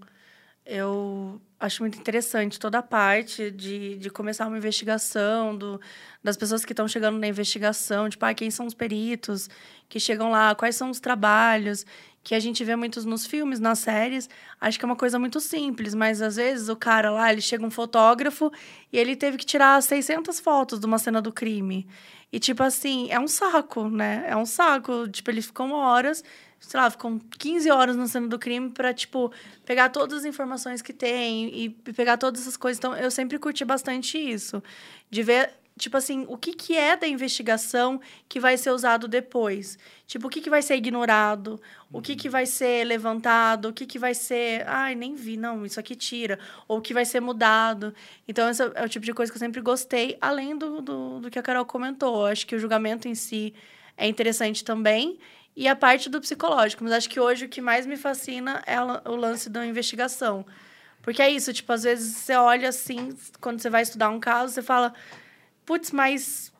Eu acho muito interessante toda a parte de, de começar uma investigação, do, das pessoas que estão chegando na investigação, tipo, ah, quem são os peritos que chegam lá, quais são os trabalhos, que a gente vê muitos nos filmes, nas séries. Acho que é uma coisa muito simples, mas às vezes o cara lá, ele chega um fotógrafo e ele teve que tirar 600 fotos de uma cena do crime. E, tipo assim, é um saco, né? É um saco. Tipo, eles ficam horas sei lá, ficam 15 horas na cena do crime pra, tipo, pegar todas as informações que tem e pegar todas essas coisas. Então, eu sempre curti bastante isso. De ver, tipo assim, o que, que é da investigação que vai ser usado depois. Tipo, o que, que vai ser ignorado, o que, que vai ser levantado, o que, que vai ser... Ai, nem vi, não, isso aqui tira. Ou o que vai ser mudado. Então, esse é o tipo de coisa que eu sempre gostei, além do, do, do que a Carol comentou. Eu acho que o julgamento em si é interessante também e a parte do psicológico. Mas acho que hoje o que mais me fascina é o lance da investigação. Porque é isso, tipo, às vezes você olha assim, quando você vai estudar um caso, você fala, putz, mas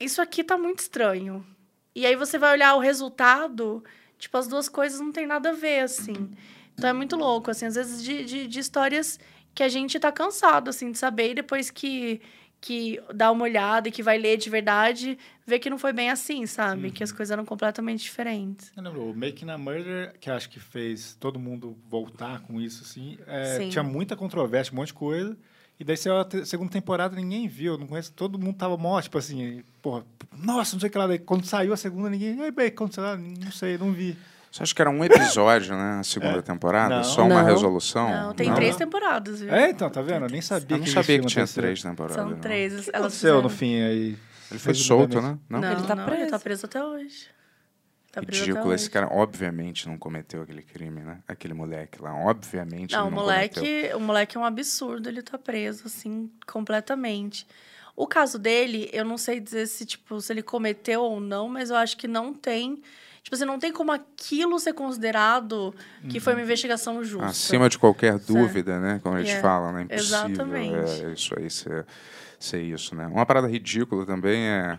isso aqui tá muito estranho. E aí você vai olhar o resultado, tipo, as duas coisas não tem nada a ver, assim. Então é muito louco, assim, às vezes de, de, de histórias que a gente tá cansado, assim, de saber, e depois que, que dá uma olhada e que vai ler de verdade, vê que não foi bem assim, sabe? Que as coisas eram completamente diferentes. Eu lembro, o Making a Murder, que acho que fez todo mundo voltar com isso, assim, é, Sim. tinha muita controvérsia, um monte de coisa. E daí, saiu a segunda temporada, ninguém viu, eu não conheço, todo mundo tava mó, tipo assim, porra, nossa, não sei o que lá. Daí, quando saiu a segunda, ninguém, e aí, bem, aconteceu lá? Não sei, não vi. Você acha que era um episódio, né? A segunda temporada? Não. Só uma Não. resolução? Não, tem Não? três temporadas, viu? É, então, tá vendo? Eu nem sabia Eu não que sabia que tinha três temporadas. São três. O que aconteceu fizeram- no fim aí? Ele foi solto, né? Não? Não, Ele tá não, ele preso. tá preso até hoje. Tá preso Ridículo. Esse cara, obviamente, não cometeu aquele crime, né? Aquele moleque lá, obviamente. Não, ele o não moleque, cometeu. o moleque é um absurdo, ele tá preso, assim, completamente. O caso dele, eu não sei dizer se, tipo, se ele cometeu ou não, mas eu acho que não tem. Tipo assim, não tem como aquilo ser considerado que foi uma investigação justa. Acima de qualquer dúvida, né? Como eles É, falam, né? Impossível exatamente. é, isso aí ser, ser isso, né? Uma parada ridícula também é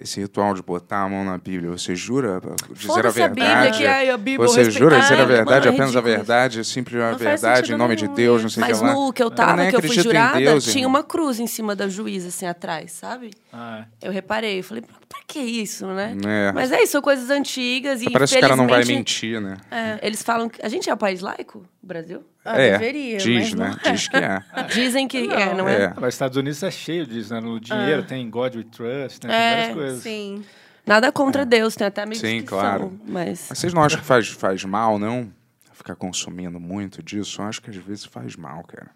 esse ritual de botar a mão na Bíblia. Você jura dizer a Foda-se a Bíblia, verdade? que ai, a Bíblia, Você eu jura dizer a verdade, mano, é apenas a verdade, sempre a Não verdade, em nome de Deus, não sei o Mas que lá. no que eu Eu tava, nem que eu fui jurada, Deus, tinha irmão. uma cruz em cima da juíza, assim, atrás, sabe? Ah, Eu reparei, eu falei, pra que isso, né? É. Mas é isso, são coisas antigas e Parece que o cara não vai mentir, né? Eles falam que... A gente é um país laico, o Brasil? Ah, é, deveria, diz, mas né? não é. Diz que é. <laughs> Dizem que é, não é? É. Ah, mas Estados Unidos é cheio disso, né? No dinheiro tem God We Trust, né? Tem É, várias coisas. Sim. Nada contra Deus, tem até minha Sim, claro. Mas... Mas vocês não acham que faz, faz mal, não? Ficar consumindo muito disso? Eu acho que às vezes faz mal, cara.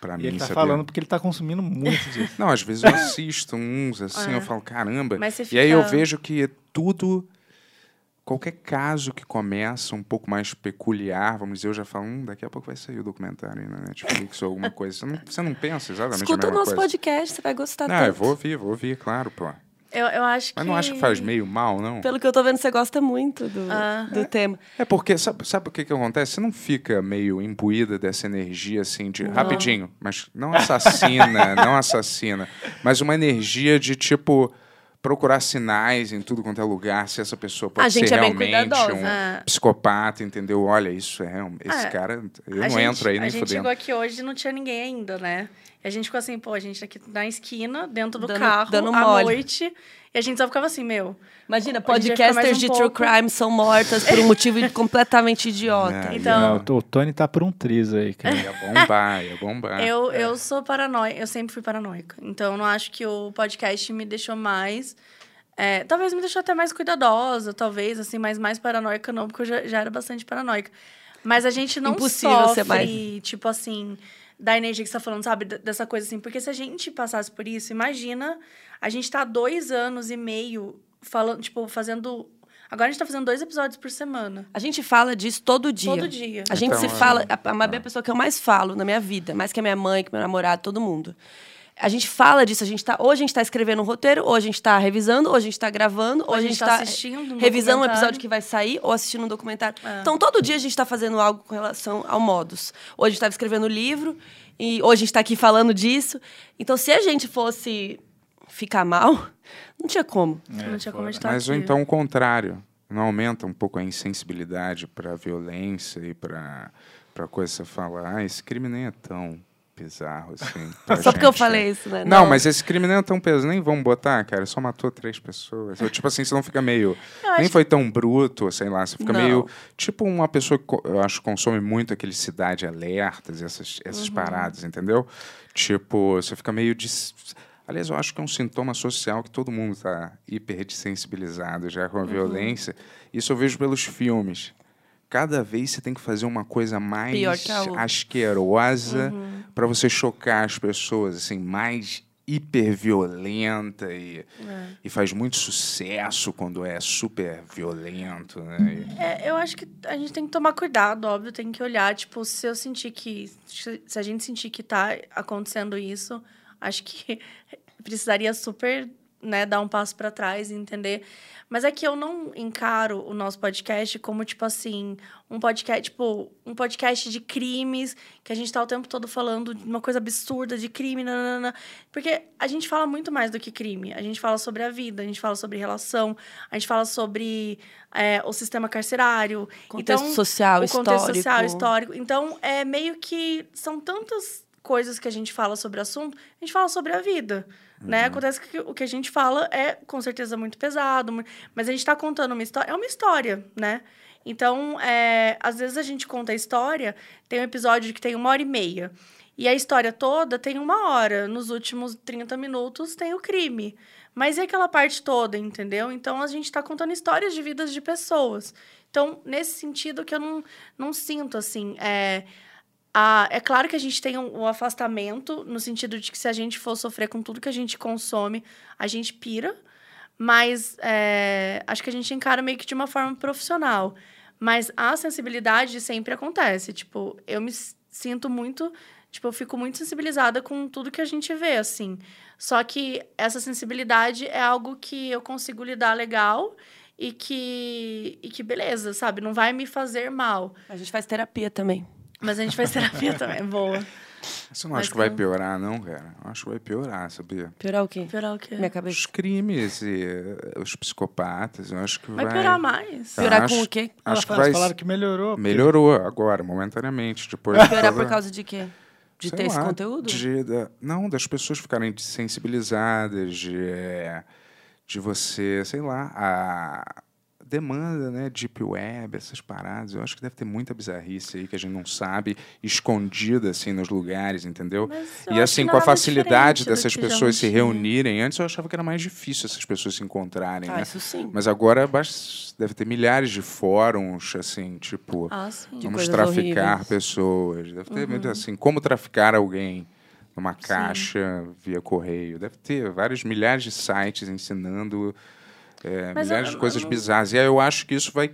Pra E mim, ele tá sabia? falando porque ele tá consumindo muito <laughs> disso. Não, às vezes eu assisto uns, assim, É. eu falo, caramba. Mas você E aí eu fica- vejo que tudo... Qualquer caso que começa um pouco mais peculiar, vamos dizer, eu já falo, hum, daqui a pouco vai sair o documentário aí na Netflix ou alguma coisa. Você não, você não pensa exatamente Escuta a o nosso coisa? podcast, você vai gostar Não, tanto. eu vou ouvir, vou ouvir, claro, pô. Eu, eu acho Mas que... não acha que faz meio mal, não? Pelo que eu tô vendo, você gosta muito do, Ah. do tema. É porque, sabe, sabe o que, que acontece? Você não fica meio imbuída dessa energia, assim, de... Rapidinho, mas não assassina, <laughs> não assassina. Mas uma energia de, tipo, procurar sinais em tudo quanto é lugar, se essa pessoa pode A gente ser é realmente um É. psicopata, entendeu? Olha, isso é... Um, esse É. cara, eu a não gente, entro aí A nem gente fudendo. chegou aqui hoje e não tinha ninguém ainda, né? E a gente ficou assim, pô, a gente tá aqui na esquina, dentro do Dando- carro, dando à mole. noite. E a gente só ficava assim, meu. Imagina, podcasters um de pouco. true crime são mortas por um motivo <laughs> completamente idiota. É, Então- Não, o Tony tá por um triz aí, cara. <laughs> Ia bombar, ia bombar. Eu, É. eu sou paranoica, eu sempre fui paranoica. Então, eu não acho que o podcast me deixou mais. é, talvez me deixou até mais cuidadosa, talvez, assim, mas mais paranoica não, porque eu já, já era bastante paranoica. Mas a gente não Impossível sofre, ser mais. tipo assim, da energia que você tá falando, sabe? Dessa coisa assim. Porque se a gente passasse por isso, imagina, a gente tá dois anos e meio falando, tipo, fazendo. Agora a gente tá fazendo dois episódios por semana. A gente fala disso todo dia. Todo dia. A gente Então, se é. fala. A a Mabi é a pessoa que eu mais falo na minha vida, mais que a minha mãe, que meu namorado, todo mundo. A gente fala disso, a gente tá, ou a gente tá escrevendo um roteiro, ou a gente tá revisando, ou a gente tá gravando, ou, a gente, tá assistindo um revisando um episódio que vai sair, ou assistindo um documentário. É. Então, todo dia a gente tá fazendo algo com relação ao modus. Ou a gente tava escrevendo livro, e ou a gente tá aqui falando disso. Então, se a gente fosse ficar mal, não tinha como. não tinha como a gente tá Mas ou então o contrário. Não aumenta um pouco a insensibilidade para violência e para para coisa que você fala, ah, esse crime nem é tão bizarro assim. <laughs> Só porque eu gente." falei isso, né? Não, mas esse crime nem é tão pesado, nem vamos botar, cara, só matou três pessoas. Ou, tipo assim, você não fica meio. Eu Nem foi tão bruto, sei lá, você fica Não. meio. Tipo uma pessoa que eu acho que consome muito aquele Cidade Alertas, essas, essas Uhum. paradas, entendeu? Tipo, você fica meio. Des... Aliás, eu acho que é um sintoma social que todo mundo está hiper desensibilizado já com a Uhum. violência. Isso eu vejo pelos filmes. Cada vez você tem que fazer uma coisa mais asquerosa Uhum. para você chocar as pessoas, assim, mais hiper violenta e, É. e faz muito sucesso quando é super violento, né? É, eu acho que a gente tem que tomar cuidado, óbvio, tem que olhar, tipo, se eu sentir que. Se a gente sentir que tá acontecendo isso, acho que <laughs> precisaria super, né, dar um passo para trás e entender. Mas é que eu não encaro o nosso podcast como, tipo assim, um podcast, tipo, um podcast de crimes, que a gente tá o tempo todo falando de uma coisa absurda de crime, nanana. Porque a gente fala muito mais do que crime. A gente fala sobre a vida, a gente fala sobre relação, a gente fala sobre é, o sistema carcerário. Contexto então, social, o contexto histórico. social, histórico. Então, é meio que são tantas coisas que a gente fala sobre o assunto, a gente fala sobre a vida. Né? Acontece que o que a gente fala é, com certeza, muito pesado, mas a gente está contando uma história. É uma história, né? Então, é, às vezes a gente conta a história, tem um episódio que tem uma hora e meia. E a história toda tem uma hora. Nos últimos 30 minutos tem o crime. Mas e aquela parte toda, entendeu? Então a gente está contando histórias de vidas de pessoas. Então, nesse sentido que eu não, não sinto, assim. É, a, é claro que a gente tem um, um afastamento, no sentido de que se a gente for sofrer com tudo que a gente consome, a gente pira. Mas é, acho que a gente encara meio que de uma forma profissional. Mas a sensibilidade sempre acontece. Tipo, eu me sinto muito. Tipo, eu fico muito sensibilizada com tudo que a gente vê, assim. Só que essa sensibilidade é algo que eu consigo lidar legal e que, e que beleza, sabe? Não vai me fazer mal. A gente faz terapia também. Mas a gente faz terapia também, boa. Você não Mas acha que vai piorar, não, cara? Eu acho que vai piorar, sabia? Piorar o quê? Piorar o quê? Minha Os cabeça. crimes e eh, os psicopatas, eu acho que vai... Vai piorar mais. Eu Piorar acho- com o quê? Acho que Elas vai... falaram que melhorou. porque- Melhorou agora, momentaneamente. Depois de Piorar toda- por causa de quê? De sei ter esse lá, conteúdo? de- da- não, das pessoas ficarem sensibilizadas, de, eh, de você, sei lá, a demanda, né, deep web, essas paradas. Eu acho que deve ter muita bizarrice aí que a gente não sabe, escondida assim nos lugares, entendeu? E assim, com a facilidade dessas pessoas se reunirem, antes eu achava que era mais difícil essas pessoas se encontrarem, Ah, né? isso sim. Mas agora basta- deve ter milhares de fóruns, assim, tipo, Ah, sim. Vamos traficar horríveis. pessoas. Deve ter Uhum. muito assim, como traficar alguém numa caixa via correio. Deve ter vários milhares de sites ensinando é, Mas milhares eu- de eu coisas não- bizarras. E aí eu acho que isso vai,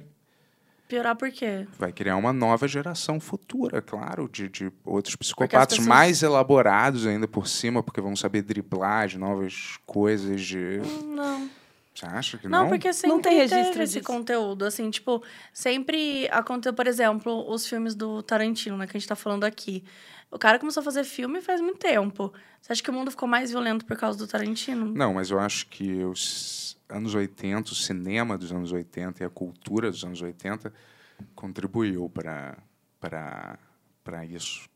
Piorar por quê? vai criar uma nova geração futura, claro, de, de outros psicopatas pessoas- mais elaborados ainda por cima, porque vão saber driblar de novas coisas de... Não. Você acha que não? Não, porque sempre Não tem registro teve esse disso. conteúdo, assim, tipo, sempre aconteceu, por exemplo, os filmes do Tarantino, né, que a gente tá falando aqui. O cara começou a fazer filme faz muito tempo. Você acha que o mundo ficou mais violento por causa do Tarantino? Não, mas eu acho que os anos 80, o cinema dos anos 80 e a cultura dos anos 80 contribuiu para para para isso.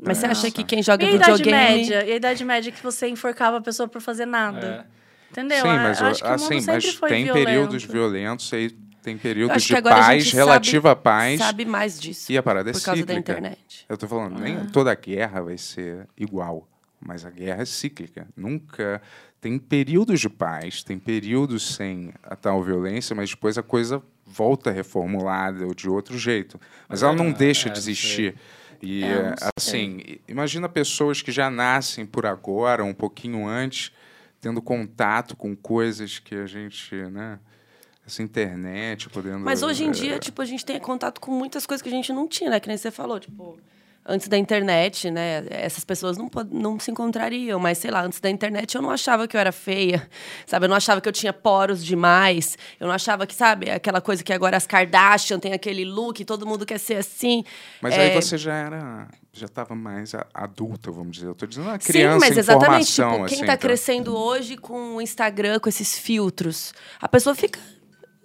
Mas você É. acha que quem joga E a idade videogame... média? E a idade média que você enforcava a pessoa por fazer nada. Entendeu? Sim, mas eu acho que o assim, mundo sempre mas foi tem violento. períodos violentos aí tem períodos de paz, gente relativa sabe, paz. sabe mais disso. E a parada é por causa da cíclica. internet. Eu tô falando, Ah. nem toda guerra vai ser igual, mas a guerra é cíclica. Nunca tem períodos de paz, tem períodos sem a tal violência, mas depois a coisa volta reformulada ou de outro jeito. Mas ela não É, deixa é, de existir. E É, eh, assim, imagina pessoas que já nascem por agora, um pouquinho antes, tendo contato com coisas que a gente, né, essa internet, podendo Mas hoje em eh, dia, tipo, a gente tem contato com muitas coisas que a gente não tinha, né? Que nem você falou, tipo, antes da internet, né? Essas pessoas não, não se encontrariam, mas sei lá, antes da internet eu não achava que eu era feia, sabe? Eu não achava que eu tinha poros demais, eu não achava que, sabe, aquela coisa que agora as Kardashian tem aquele look, todo mundo quer ser assim. Mas É, aí você já era, já estava mais adulta, vamos dizer. Eu tô dizendo uma Sim, criança mas em exatamente, tipo, quem assim, tá então. crescendo hoje com o Instagram, com esses filtros, a pessoa fica.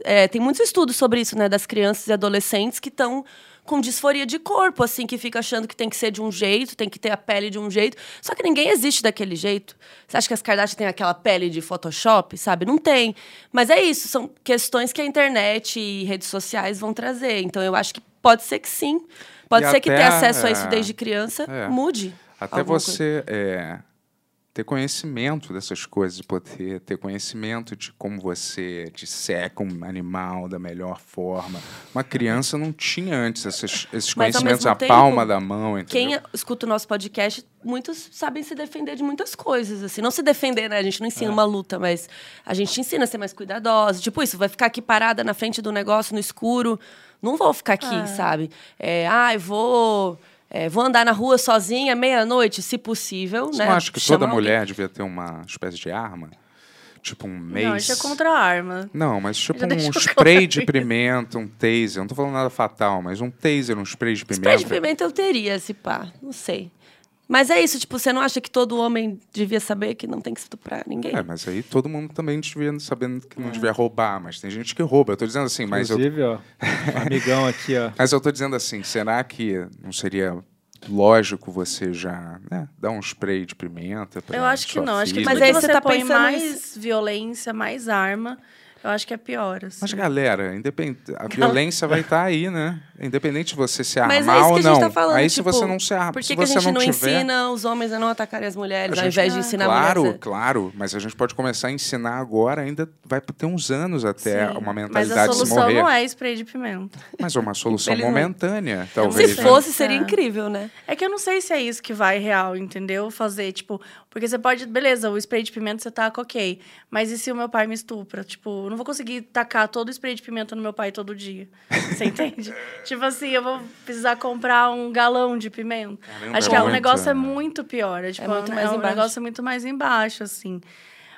é, tem muitos estudos sobre isso, né? Das crianças e adolescentes que estão com disforia de corpo, assim, que fica achando que tem que ser de um jeito, tem que ter a pele de um jeito. Só que ninguém existe daquele jeito. Você acha que as Kardashian têm aquela pele de Photoshop, sabe? Não tem. Mas é isso, são questões que a internet e redes sociais vão trazer. Então eu acho que pode ser que sim. Pode E ser que ter acesso a isso é, desde criança é. mude. Até você é, ter conhecimento dessas coisas, poder ter conhecimento de como você disseca um animal da melhor forma. Uma criança não tinha antes esses, esses Mas, conhecimentos à tempo, palma da mão, Quem entendeu? escuta o nosso podcast, muitos sabem se defender de muitas coisas, assim. Não se defender, né? A gente não É. ensina uma luta, mas a gente ensina a ser mais cuidadosa. Tipo isso, vai ficar aqui parada na frente do negócio no escuro. Não vou ficar aqui, sabe? É, ah, eu vou... é, vou andar na rua sozinha, meia-noite, se possível, Você né? não acha que Chama toda alguém. mulher devia ter uma espécie de arma? Tipo um mace? Não, isso é contra a arma. Não, mas tipo um spray de pimenta, um taser. Não tô falando nada fatal, mas um taser, um spray de pimenta. Spray de pimenta eu teria, se pá. Não sei. Mas é isso, tipo, você não acha que todo homem devia saber que não tem que estuprar ninguém? É, mas aí todo mundo também devia saber que não devia roubar, mas tem gente que rouba. Eu tô dizendo assim, mas eu, Inclusive, ó, um <laughs> amigão aqui, ó. mas eu tô dizendo assim, será que não seria lógico você já né, dar um spray de pimenta pra Eu acho que não. Acho que filha? Mas aí você tá põe pensando mais violência, mais arma, eu acho que é pior. Assim. Mas, galera, independ... a violência vai estar aí, né? Independente de você se armar Mas é isso ou que a não. gente tá falando. aí tipo, se você não se arma, Por se que, que a você gente não, não, tiver... ensina os homens a não atacarem as mulheres, A ao gente- invés de ensinar Claro, mulheres? a- claro, mas a gente pode começar a ensinar agora, ainda vai ter uns anos até Sim, uma Mas a mentalidade se solução não é spray de pimenta. Mas é uma solução momentânea, Se talvez. né? fosse, seria É. incrível, né? É que eu não sei se é isso que vai real, entendeu? Fazer, tipo... Porque você pode... Beleza, o spray de pimenta você taca, ok. Mas e se o meu pai me estupra? Tipo, eu não vou conseguir tacar todo o spray de pimenta no meu pai todo dia. Você entende? <laughs> tipo assim, eu vou precisar comprar um galão de pimenta. Caramba, Acho é que é, o negócio é é. muito pior. É, tipo, muito é mais um embaixo. negócio muito mais embaixo, assim.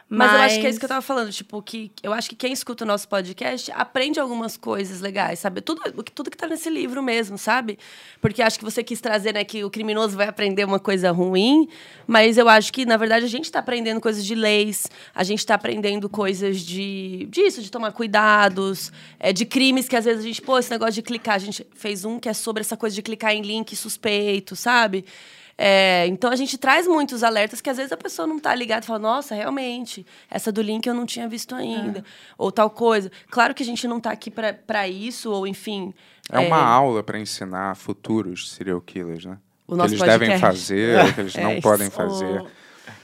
Mas, eu acho que é isso que eu tava falando, tipo, que eu acho que quem escuta o nosso podcast aprende algumas coisas legais, sabe? Tudo, o que- tudo que tá nesse livro mesmo, sabe? Porque acho que você quis trazer, né, que o criminoso vai aprender uma coisa ruim, mas eu acho que, na verdade, a gente tá aprendendo coisas de leis, a gente tá aprendendo coisas de disso, de tomar cuidados, é, de crimes que às vezes a gente, pô, esse negócio de clicar, a gente fez um que é sobre essa coisa de clicar em link suspeito, sabe? É, então a gente traz muitos alertas que às vezes a pessoa não tá ligada e fala, nossa, realmente, essa do link eu não tinha visto ainda. Ou tal coisa. Claro que a gente não tá aqui pra- pra isso, ou enfim. É uma aula para ensinar futuros serial killers, né? O O que eles devem fazer, o <laughs> que eles É não isso. podem fazer. O-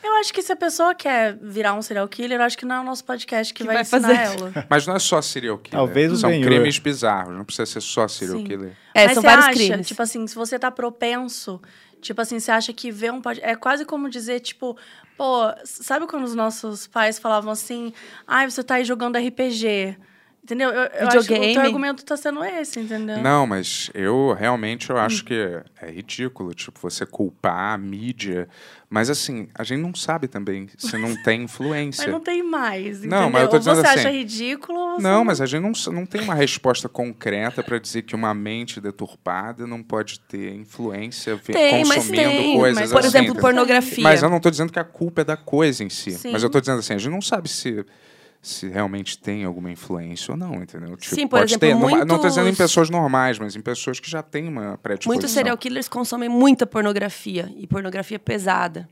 Eu acho que se a pessoa quer virar um serial killer, eu acho que não é o nosso podcast que, Que vai, vai ensinar fazer. ela. <laughs> Mas não é só serial killer. Talvez o São Ben-Hur. crimes bizarros, não precisa ser só serial Sim. killer. É, Mas são você vários acha, crimes. tipo assim, se você tá propenso, tipo assim, você acha que ver um podcast. É quase como dizer, tipo, pô, sabe quando os nossos pais falavam assim, ai, você tá aí jogando RPG? Entendeu? Eu, eu acho que o argumento tá sendo esse, entendeu? Não, mas eu realmente eu Hum. acho que é ridículo, tipo, você culpar a mídia. Mas assim, a gente não sabe também se não tem <laughs> influência. Mas não tem mais, entendeu? Não, mas eu tô Ou dizendo você assim- acha ridículo ou você Não, mas a gente não, não tem uma resposta concreta para dizer que uma mente deturpada não pode ter influência Tem, mas consumindo tem. coisas Mas, por assim. exemplo, pornografia. Mas eu não tô dizendo que a culpa é da coisa em si. Sim. Mas eu tô dizendo assim, a gente não sabe se, se realmente tem alguma influência ou não, entendeu? Tipo, Sim, por pode exemplo, ter, não- não estou dizendo em muitos- pessoas normais, mas em pessoas que já têm uma predisposição. Muitos serial killers consomem muita pornografia e pornografia pesada.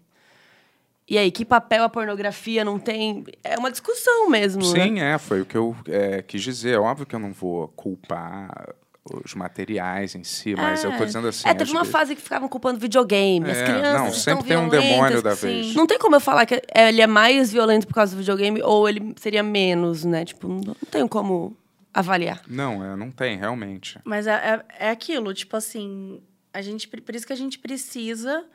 E aí, que papel a pornografia não tem? É uma discussão mesmo. né? Sim, é, foi o que eu é, quis dizer. É óbvio que eu não vou culpar os materiais em si, mas eu tô dizendo assim. É, teve uma vezes- fase que ficavam culpando videogame, as É, crianças não, estão sempre tem um demônio da sim. vez. Não tem como eu falar que ele é mais violento por causa do videogame ou ele seria menos, né? Tipo, não, não tenho como avaliar. Não, é, não tem, realmente. Mas é, é, é aquilo, tipo assim, a gente, por isso que a gente precisa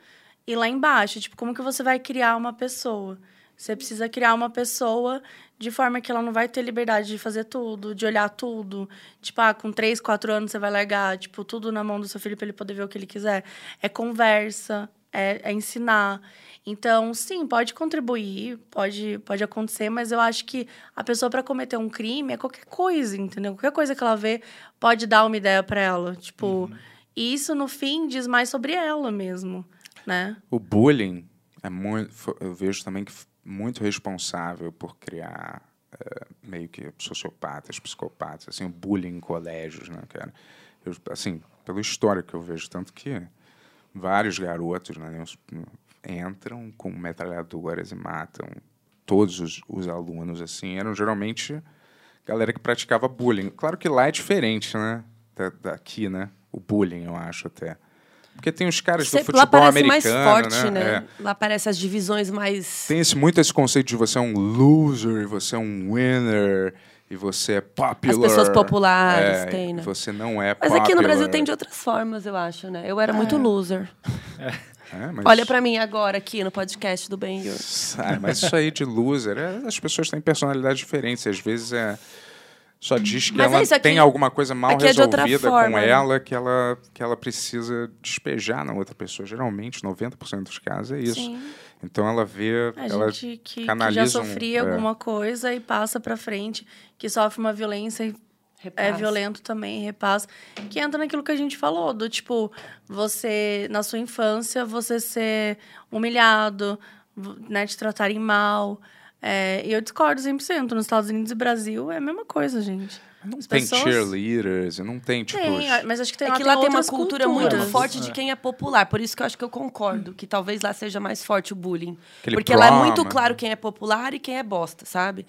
ir lá embaixo. Tipo, como que você vai criar uma pessoa? Você precisa criar uma pessoa de forma que ela não vai ter liberdade de fazer tudo, de olhar tudo. Tipo, ah, com três, quatro anos você vai largar, tipo, tudo na mão do seu filho para ele poder ver o que ele quiser. É conversa, é, é ensinar. Então, sim, pode contribuir, pode, pode acontecer, mas eu acho que a pessoa para cometer um crime é qualquer coisa, entendeu? Qualquer coisa que ela vê pode dar uma ideia para ela. Tipo, e isso no fim diz mais sobre ela mesmo, né? O bullying é muito. Eu vejo também que muito responsável por criar eh, meio que sociopatas, psicopatas, assim, o bullying em colégios, né, cara? Eu, assim, pela história que eu vejo, tanto que vários garotos né, entram com metralhadoras e matam todos os, os alunos, assim, eram geralmente galera que praticava bullying. Claro que lá é diferente, né? Da, daqui, né? O bullying, eu acho até. Porque tem os caras do Sempre- futebol lá parece americano, mais forte, né? né? É. Lá parece as divisões mais. Tem esse, muito esse conceito de você é um loser, você é um winner, e você é popular. As pessoas populares é, tem, né? Você não é Mas popular. aqui no Brasil tem de outras formas, eu acho, né? Eu era muito loser. <laughs> É, mas- Olha pra mim agora aqui no podcast do Ben Yur. Ah, mas isso aí de loser, é, as pessoas têm personalidades diferentes. Às vezes é. Só diz que Mas é ela isso, aqui- tem alguma coisa mal é resolvida com forma, né? ela que, ela que ela precisa despejar na outra pessoa. Geralmente, 90% dos casos é isso. Sim. Então ela vê. A ela gente que, que já um- sofria é. alguma coisa e passa pra frente, que sofre uma violência e é Repassa. violento também, repassa. Que entra naquilo que a gente falou, do tipo, você, na sua infância, você ser humilhado, né, te tratarem mal. É, e eu discordo 100%. Nos Estados Unidos e Brasil é a mesma coisa, gente. Não As tem pessoas- cheerleaders, não tem, tipo. Tem, mas acho que tem É lá que tem lá tem uma outras cultura muito culturas. forte de quem é popular. Por isso que eu acho que eu concordo. Que talvez lá seja mais forte o bullying. Aquele Porque lá é prom, muito claro quem é popular e quem é bosta, sabe?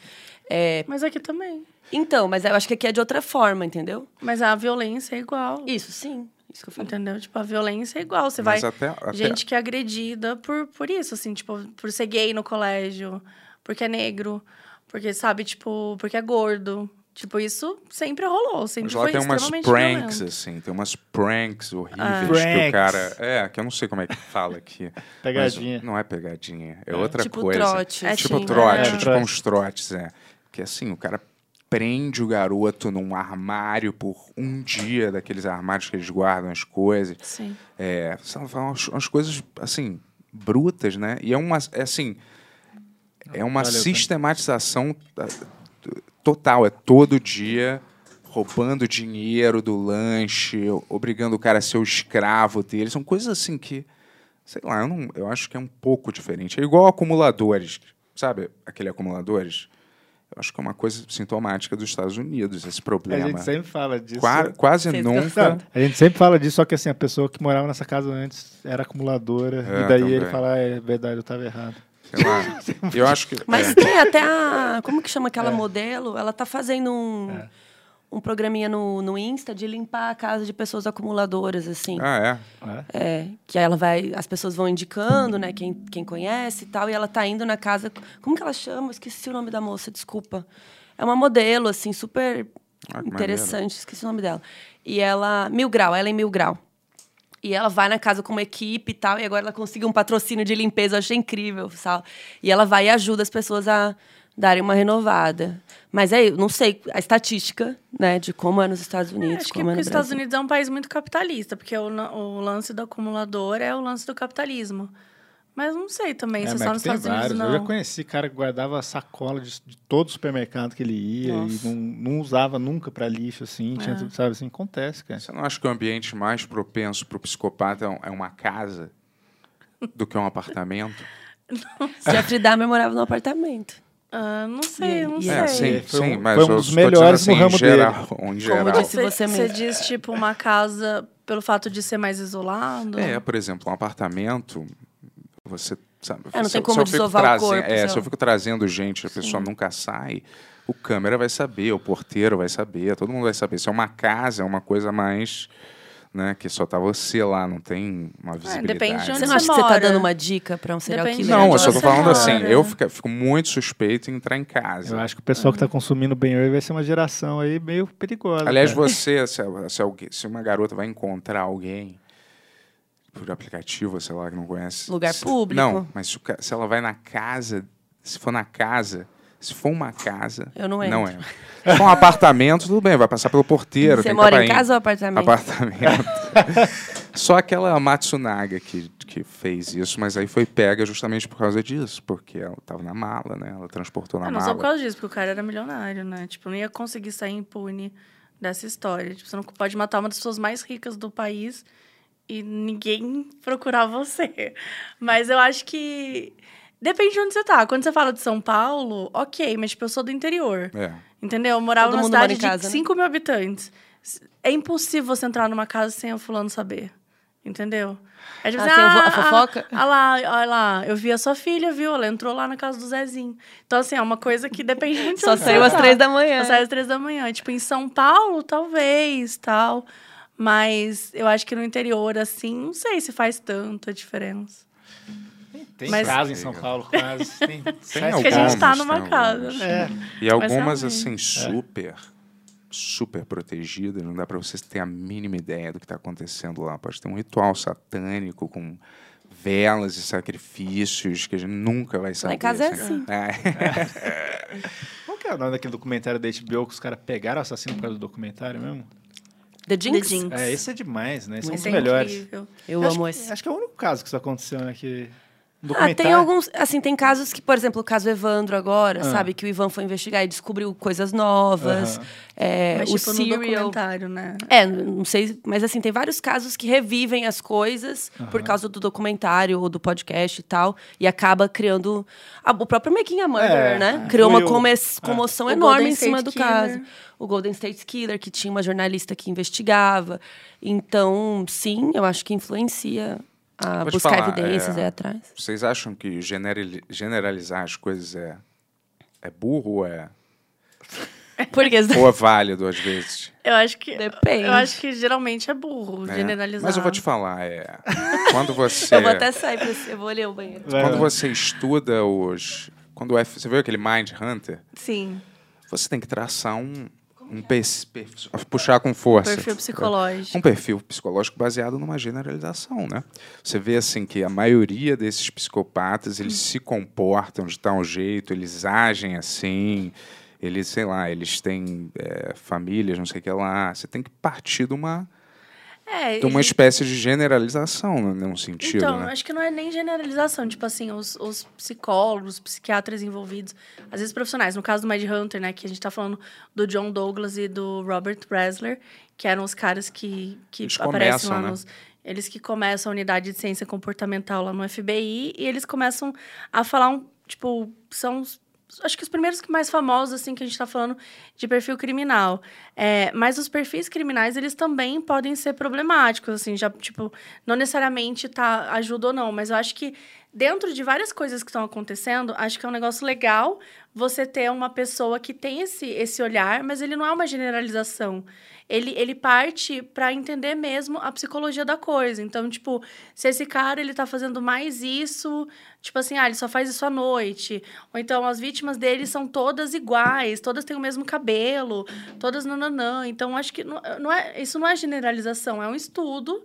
É, Mas aqui também. Então, mas eu acho que aqui é de outra forma, entendeu? Mas a violência é igual. Isso, sim. Isso que eu falei. Entendeu? Tipo, a violência é igual. Você Mas vai. até- até- Gente que é agredida por, por isso, assim, tipo, por ser gay no colégio, porque é negro, porque, sabe, tipo, porque é gordo. Tipo, isso sempre rolou, sempre Mas lá foi tem umas pranks, violento. assim, tem umas pranks horríveis Ah. que o cara. É, que eu não sei como é que fala aqui. <laughs> mas Pegadinha. não é pegadinha, é outra Tipo coisa. trote, É tipo assim, trote, é. tipo Trote. uns trotes, é. Que assim, o cara prende o garoto num armário por um dia, daqueles armários que eles guardam as coisas. Sim. É, são são umas, umas coisas, assim, brutas, né? E é uma, é assim, é uma Valeu, sistematização ah, total. É todo dia roubando dinheiro do lanche, obrigando o cara a ser o escravo dele. São coisas assim que, sei lá, eu, não, eu acho que é um pouco diferente. É igual acumuladores, sabe? Aquele acumuladores. Eu acho que é uma coisa sintomática dos Estados Unidos, esse A problema. gente sempre fala disso. Qua- quase Vocês nunca. A gente sempre fala disso, só que assim, a pessoa que morava nessa casa antes era acumuladora. É, e daí também. ele fala, ah, é verdade, eu tava errado. Sei lá. <laughs> Eu acho que. <laughs> Mas é. tem até a. Como que chama aquela modelo? Ela tá fazendo um, um programinha no, no Insta de limpar a casa de pessoas acumuladoras, assim. Ah, é. É, que aí ela vai, as pessoas vão indicando, né, quem, quem conhece e tal, e ela tá indo na casa. Como que ela chama? Esqueci o nome da moça, desculpa. É uma modelo, assim, super Ah, que interessante, esqueci o nome dela. E ela. Mil Grau, ela é em Mil Grau. E ela vai na casa com uma equipe e tal, e agora ela conseguiu um patrocínio de limpeza, eu achei incrível, sabe? E ela vai e ajuda as pessoas a darem uma renovada. Mas aí, não sei a estatística, né, de como é nos Estados É, Unidos, acho que é porque os Estados. Unidos é um país muito capitalista, porque o, o lance do acumulador é o lance do capitalismo. Mas não sei também se É, é mas só nos Estados Unidos, vários. não. Eu já conheci cara que guardava sacola de, de todo supermercado que ele ia Nossa. e não, não usava nunca pra lixo, assim. Tinha, É. tudo, sabe, assim, acontece, cara. Você não acha que o ambiente mais propenso para o psicopata é é uma casa do que um apartamento? <laughs> Jeffrey Dahmer morava num apartamento. Ah, não sei, não sei. É, sim, Foi sim, um- mas foi um eu dos melhores no assim, ramo em geral, Em geral. Como disse Você, você diz, tipo, uma casa pelo fato de ser mais isolado? É, por exemplo, um apartamento, você sabe. É, não se, tem eu- como se eu fico desovar o trazen- corpo, É, se eu fico trazendo gente, a pessoa nunca sai, o câmera vai saber, o porteiro vai saber, todo mundo vai saber. Se é uma casa, é uma coisa mais. Né, que só tá você lá, não tem uma visibilidade. depende de onde Você não acha que você tá mora. dando uma dica pra um serial Depende killer? Não, eu só tô falando assim, mora. eu fico, fico muito suspeito em entrar em casa. Eu acho que o pessoal que tá consumindo bem hoje vai ser uma geração aí meio perigosa. Aliás, cara. você, se, se, alguém- se uma garota vai encontrar alguém por aplicativo, sei lá, que não conhece. Lugar se- público. Não, mas se, se ela vai na casa, se for na casa, se for uma casa. Eu não Não entro. é. Se for um apartamento, tudo bem, vai passar pelo porteiro. Você tem mora em casa ou apartamento? Apartamento. <laughs> Só aquela Matsunaga que, que fez isso, mas aí foi pega justamente por causa disso, porque ela tava na mala, né? Ela transportou na Ah, não mala. só por causa disso, porque o cara era milionário, né? Tipo, não ia conseguir sair impune dessa história. Tipo, você não pode matar uma das pessoas mais ricas do país e ninguém procurar você. Mas eu acho que. Depende de onde você tá. Quando você fala de São Paulo, ok, mas tipo, eu sou do interior. É. Entendeu? Eu morava Todo numa cidade de casa, né? 5 mil habitantes. É impossível você entrar numa casa sem o fulano saber. Entendeu? É tipo Ah, assim, vo- a ah, fofoca? Ah, lá, olha lá, eu vi a sua filha, viu? Ela entrou lá na casa do Zezinho. Então, assim, é uma coisa que depende muito de Só saiu às tá. três da manhã. Só saiu às três da manhã. Tipo, em São Paulo, talvez, tal. Mas eu acho que no interior, assim, não sei se faz tanta diferença. Tem Mas- casa em São Paulo, <laughs> quase. Tem, sete algumas, que a gente tá tem numa casa. algumas. É. E algumas, assim, super, super protegidas. Não dá pra vocês terem a mínima ideia do que tá acontecendo lá. Pode ter um ritual satânico com velas e sacrifícios que a gente nunca vai saber. Lá em casa é assim. É. <laughs> Qual que é o nome daquele documentário da HBO que os caras pegaram o assassino por causa do documentário mesmo? The Jinx? The Jinx. É, esse é demais, né? São os Esse é melhores. incrível. Eu acho amo que- esse. Acho que é o único caso que isso aconteceu, né? Que Ah, tem alguns. Assim, tem casos que, por exemplo, o caso Evandro agora, Ah. sabe? Que o Ivan foi investigar e descobriu coisas novas. Aham. É, Mas, o tipo, no Serial. documentário, né? É, não sei, mas assim, tem vários casos que revivem as coisas por causa do documentário ou do podcast e tal, e acaba criando a- o próprio Making a Murder, É, né? é. Criou uma come- é. comoção O enorme em cima do Killer. caso. O Golden State Killer, que tinha uma jornalista que investigava. Então, sim, eu acho que influencia a Vou buscar falar, evidências é, aí atrás. Vocês acham que generali- generalizar as coisas é, é burro ou é, <laughs> Porque ou é válido às vezes? Eu acho que. Depende. Eu acho que geralmente é burro, né? generalizar. Mas eu vou te falar, é, <laughs> quando você... eu vou até sair pra esse- eu vou ler o banheiro. Vai Quando você estuda os. Quando o F, você viu aquele Mind Hunter? Sim, Você tem que traçar um. Um puxar com força. perfil psicológico. Um perfil psicológico baseado numa generalização, né? Você vê assim que a maioria desses psicopatas eles se comportam de tal jeito, eles agem assim, eles, sei lá, eles têm é, famílias, não sei o que lá. Você tem que partir de uma, É, de uma e- espécie de generalização, num sentido, Então, né? acho que não é nem generalização. Tipo assim, os, os psicólogos, psiquiatras envolvidos, às vezes profissionais. No caso do Mad Hunter, né? Que a gente tá falando do John Douglas e do Robert Bresler, que eram os caras que, que Eles aparecem começam, lá né? nos... Eles que começam a unidade de ciência comportamental lá no FBI e eles começam a falar, um, tipo, são... Acho que os primeiros que mais famosos, assim, que a gente tá falando de perfil criminal. É, mas os perfis criminais, eles também podem ser problemáticos, assim, já, tipo, não necessariamente tá ajuda ou não, mas eu acho que dentro de várias coisas que estão acontecendo, acho que é um negócio legal você ter uma pessoa que tem esse, esse olhar, mas ele não é uma generalização. Ele, ele parte para entender mesmo a psicologia da coisa. Então, tipo, se esse cara ele tá fazendo mais isso, tipo assim, ah, ele só faz isso à noite, ou então as vítimas dele são todas iguais, todas têm o mesmo cabelo, todas nananã. Então, acho que não, não é, isso não é generalização, é um estudo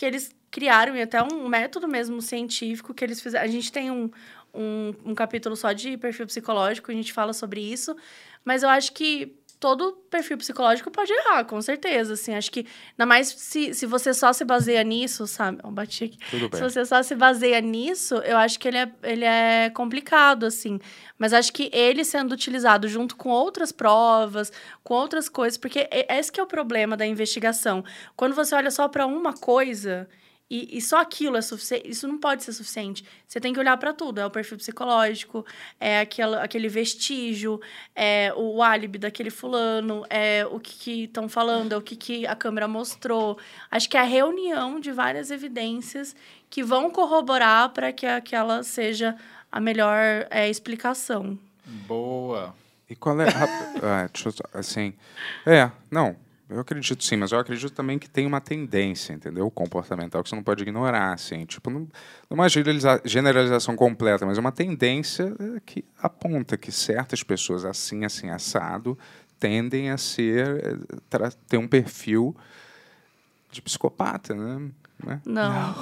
que eles criaram e até um método mesmo científico que eles fizeram. A gente tem um, um, um capítulo só de perfil psicológico, a gente fala sobre isso, mas eu acho que todo perfil psicológico pode errar, com certeza, assim, acho que, ainda mais se, se você só se baseia nisso, sabe, eu bati aqui, Tudo bem. se você só se baseia nisso, eu acho que ele é, ele é complicado, assim. Mas acho que ele sendo utilizado junto com outras provas, com outras coisas, porque é- esse que é o problema da investigação. Quando você olha só para uma coisa E, e só aquilo é suficiente. Isso não pode ser suficiente. Você tem que olhar para tudo. É o perfil psicológico, é aquela, aquele vestígio, é o álibi daquele fulano, é o que estão falando, é o que, que a câmera mostrou. Acho que é a reunião de várias evidências que vão corroborar para que aquela seja a melhor é, explicação. Boa. E qual é. a- <laughs> ah, deixa eu assim. É, não. Eu acredito sim, mas eu acredito também que tem uma tendência, entendeu? Comportamental que você não pode ignorar, assim. Tipo, não, é uma generaliza- generalização completa, mas é uma tendência eh, que aponta que certas pessoas assim, assim, assado, tendem a ser. tra- ter um perfil de psicopata, né? Né? Não.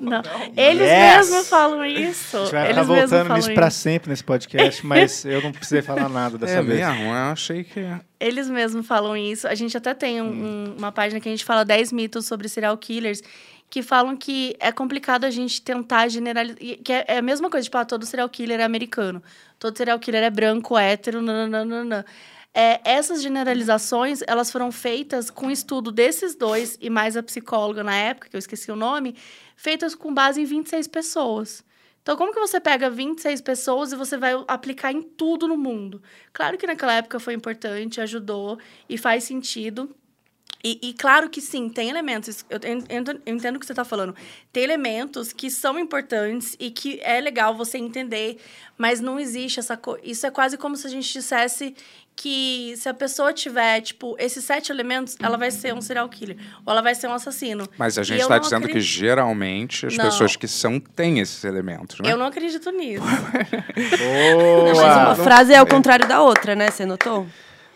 Não. <laughs> Eles Yes! mesmos falam isso. A gente vai Eles ficar voltando nisso pra isso. sempre nesse podcast, mas eu não precisei falar nada dessa É vez. mesmo, eu achei que. Eles mesmos falam isso. A gente até tem um- um- uma página que a gente fala 10 mitos sobre serial killers que falam que é complicado a gente tentar generalizar. Que é, é a mesma coisa, tipo, ah, todo serial killer é americano. Todo serial killer é branco, hétero, nananana. É, essas generalizações, elas foram feitas com estudo desses dois e mais a psicóloga na época, que eu esqueci o nome, feitas com base em 26 pessoas. Então, como que você pega 26 pessoas e você vai aplicar em tudo no mundo? Claro que naquela época foi importante, ajudou e faz sentido. E, e claro que sim, tem elementos. Eu en- ento- eu entendo o que você está falando. Tem elementos que são importantes e que é legal você entender, mas não existe essa coisa. Isso é quase como se a gente dissesse que se a pessoa tiver, tipo, esses sete elementos, ela vai ser um serial killer. Ou ela vai ser um assassino. Mas a gente está dizendo que acredito- geralmente as Não. pessoas que são têm esses elementos, né? Eu não acredito nisso. Boa! Não, mas uma frase é ao contrário da outra, né? Você notou?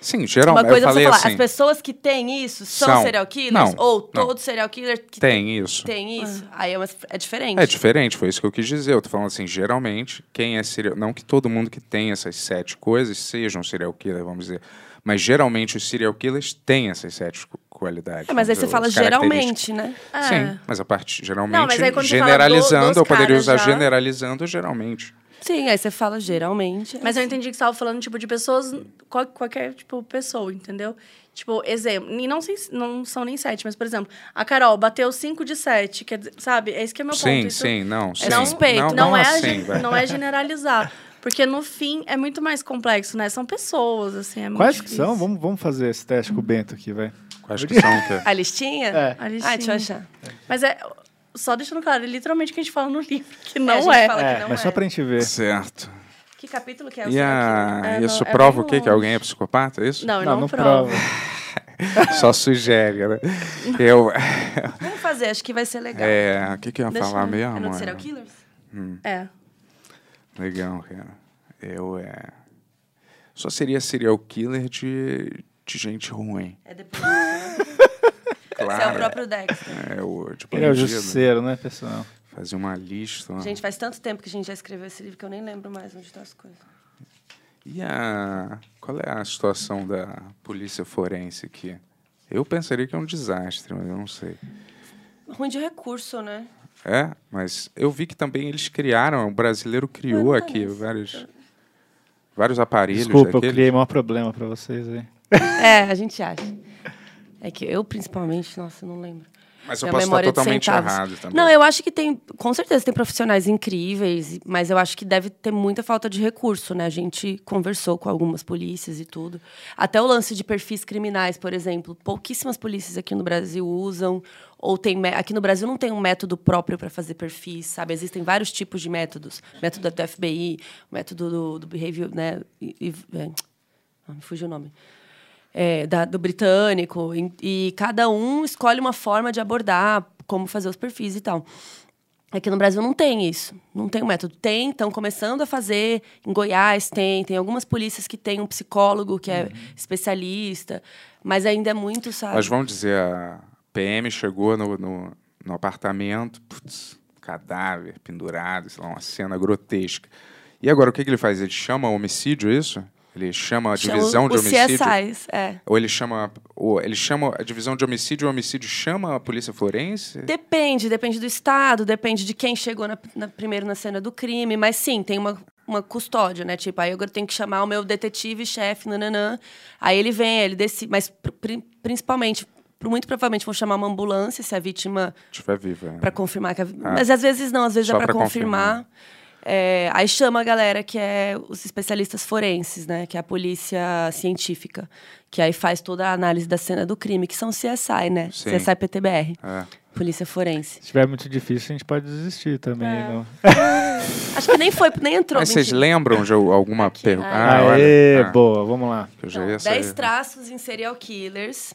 Sim, geralmente. Uma coisa eu é você falei falar, assim, as pessoas que têm isso são, São. serial killers? Não, ou não. todo serial killer que tem isso. tem isso? Aí é, uma- é diferente. É diferente, foi isso que eu quis dizer. Eu tô falando assim, geralmente, quem é serial... Não que todo mundo que tem essas sete coisas seja um serial killer, vamos dizer. Mas geralmente os serial killers têm essas sete qu- qualidades. É, mas aí você fala geralmente, né? Sim, mas a parte, geralmente, Não, mas aí quando você fala do- generalizando, dos eu poderia usar já- generalizando geralmente. Sim, aí você fala geralmente. Mas eu entendi que você estava falando, tipo, de pessoas, qual- qualquer, tipo, pessoa, entendeu? Tipo, exemplo, e não, não são nem sete, mas, por exemplo, a Carol bateu cinco de sete, quer dizer, sabe? Esse que é meu ponto. sim, Isso sim, não, sim. não- suspeito. Não, Não, não é, assim, não é generalizar. Porque no fim é muito mais complexo, né? São pessoas, assim, é muito Quais que são? Vamos, vamos fazer esse teste com o Bento aqui, vai. Quais que são o quê? A listinha? É. A Ah, listinha. deixa eu achar. Mas é. Só deixando claro, é literalmente o que a gente fala no livro, que a não gente é. fala- que É, não mas é. só pra gente ver. Certo. Que capítulo que é o E a... killer? É, isso não- é prova o quê? Que alguém é psicopata, é isso? Não, Não, não, não prova. prova. <laughs> Só sugere, né? Eu... <laughs> Vamos fazer, acho que vai ser legal. É, o que, que eu ia Deixa falar eu- mesmo? É é? serial killers? É. Legal, cara. Eu é. Só seria serial killer de, de gente ruim. É depois. Claro. Esse é o próprio Dexter. É o tipo Ele é o justiceiro, né, pessoal? Fazer uma lista. ó. Gente, faz tanto tempo que a gente já escreveu esse livro que eu nem lembro mais onde estão as coisas. E a. Qual é a situação da polícia forense aqui? Eu pensaria que é um desastre, mas eu não sei. Ruim de recurso, né? É, mas eu vi que também eles criaram, o brasileiro criou Eu não aqui vários, vários aparelhos. Desculpa, eu daqueles. criei maior problema pra vocês aí. <laughs> É, a gente acha. É que eu, principalmente, nossa, não lembro. Mas eu Minha posso estar totalmente errado também. Não, eu acho que tem, com certeza tem profissionais incríveis, mas eu acho que deve ter muita falta de recurso, né? A gente conversou com algumas polícias e tudo. Até o lance de perfis criminais, por exemplo, pouquíssimas polícias aqui no Brasil usam ou tem aqui no Brasil não tem um método próprio para fazer perfis, sabe? Existem vários tipos de métodos, método do FBI, método do, do behavior, né? E, e- é, me fugiu o nome é, da- do britânico, e, e cada um escolhe uma forma de abordar como fazer os perfis e tal. Aqui no Brasil não tem isso, não tem um método. Tem, estão começando a fazer, em Goiás tem, tem algumas polícias que tem um psicólogo que é especialista, mas ainda é muito, sabe? Mas vamos dizer, a PM chegou no, no, no apartamento, putz, cadáver pendurado, sei lá, uma cena grotesca. E agora o que, que ele faz? Ele chama homicídio, é isso? Ele chama a divisão de homicídio? CSIs, é. Ou ele chama, ou ele chama a divisão de homicídio, o homicídio chama a polícia forense? Depende, depende do estado, depende de quem chegou na, na- primeiro na cena do crime, mas sim, tem uma, uma custódia, né? Tipo, aí agora eu tenho que chamar o meu detetive-chefe, nananã. Aí ele vem, ele decide, mas pr- pri- principalmente muito provavelmente vão chamar uma ambulância se a vítima Estiver viva. é. Pra confirmar que a... Mas às vezes não, às vezes Só é pra pra confirmar. É, aí chama a galera que é os especialistas forenses, né? Que é a polícia científica. Que aí faz toda a análise da cena do crime, que são CSI, né? Sim. CSI PTBR. É. Polícia forense. Se estiver muito difícil, a gente pode desistir também. É. não. <laughs> Acho que nem foi, nem entrou. Mas vocês lembram de alguma pergunta? Ah, Aê, ah, boa, vamos lá. Eu Então, sair. 10 traços em serial killers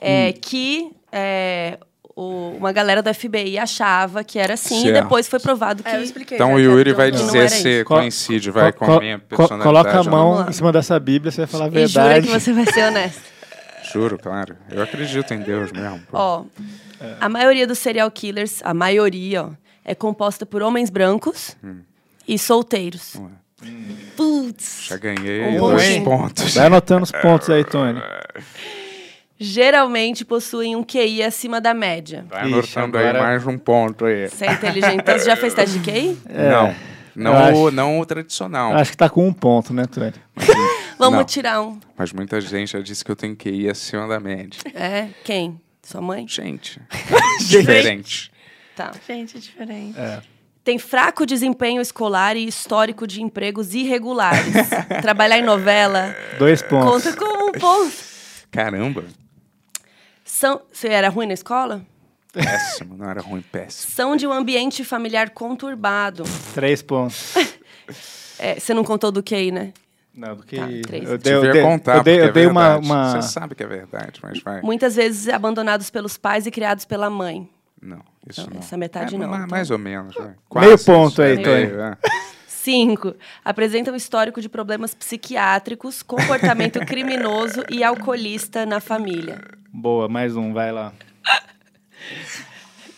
é, Hum. que é, o- uma galera do FBI achava que era assim e Certo. depois foi provado que. É, eu expliquei. Então já o Yuri é vai dizer se coincide, vai, Co- com a minha personalidade. Coloca a mão em cima dessa Bíblia, você vai falar a E jura verdade. que você vai ser honesto. <laughs> Juro, claro. Eu acredito em Deus mesmo. pô. Ó, a maioria dos serial killers, a maioria, ó, é composta por homens brancos Hum. e solteiros. Ué. Putz. Já ganhei Um dois pontos. Vai anotando os pontos aí, Tony. <laughs> Geralmente possuem um QI acima da média. Vai anotando agora- aí mais um ponto aí. Você é inteligente. Então, você já fez teste de QI? Não. Não, É. Eu o, acho- não o tradicional. Acho que tá com um ponto, né, Tony? <laughs> Vamos Não. tirar um. Mas muita gente já disse que eu tenho que ir acima da média. É? Quem? Sua mãe? <laughs> Gente. Diferente. Tá. Gente, é diferente. É. Tem fraco desempenho escolar e histórico de empregos irregulares. <laughs> Trabalhar em novela Dois pontos. conta como um ponto. Caramba. São... Você era ruim na escola? Péssimo. Não era ruim, péssimo. São de um ambiente familiar conturbado. Três pontos. <laughs> É, você não contou do QI, né? Não, do que Tá, três. eu dei, eu dei, contar, eu dei, eu dei é uma, verdade. uma... Você sabe que é verdade, mas vai. Muitas vezes abandonados pelos pais e criados pela mãe. Não, isso Não, não. essa metade É, não, ma- então. Mais ou menos, vai. Meio Quase ponto isso, aí, é meio, Tony. É. Cinco. Apresentam histórico de problemas psiquiátricos, comportamento <laughs> criminoso e alcoolista na família. Boa, mais um, vai lá.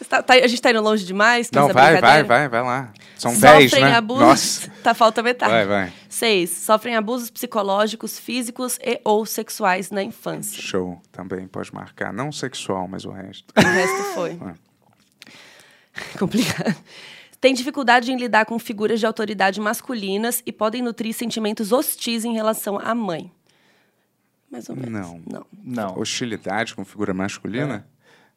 Tá- tá- a gente tá indo longe demais? Não, vai, vai, vai, vai lá. São Sofrem 10, né? abusos. Nossa. Tá, falta metade. Vai, vai. Seis. Sofrem abusos psicológicos, físicos e ou sexuais na infância. Show. Também pode marcar. Não sexual, mas o resto. O resto foi. Ué. <laughs> <laughs> Complicado. Tem dificuldade em lidar com figuras de autoridade masculinas e podem nutrir sentimentos hostis em relação à mãe. Mais ou menos. Não. Não. Não. Hostilidade com figura masculina?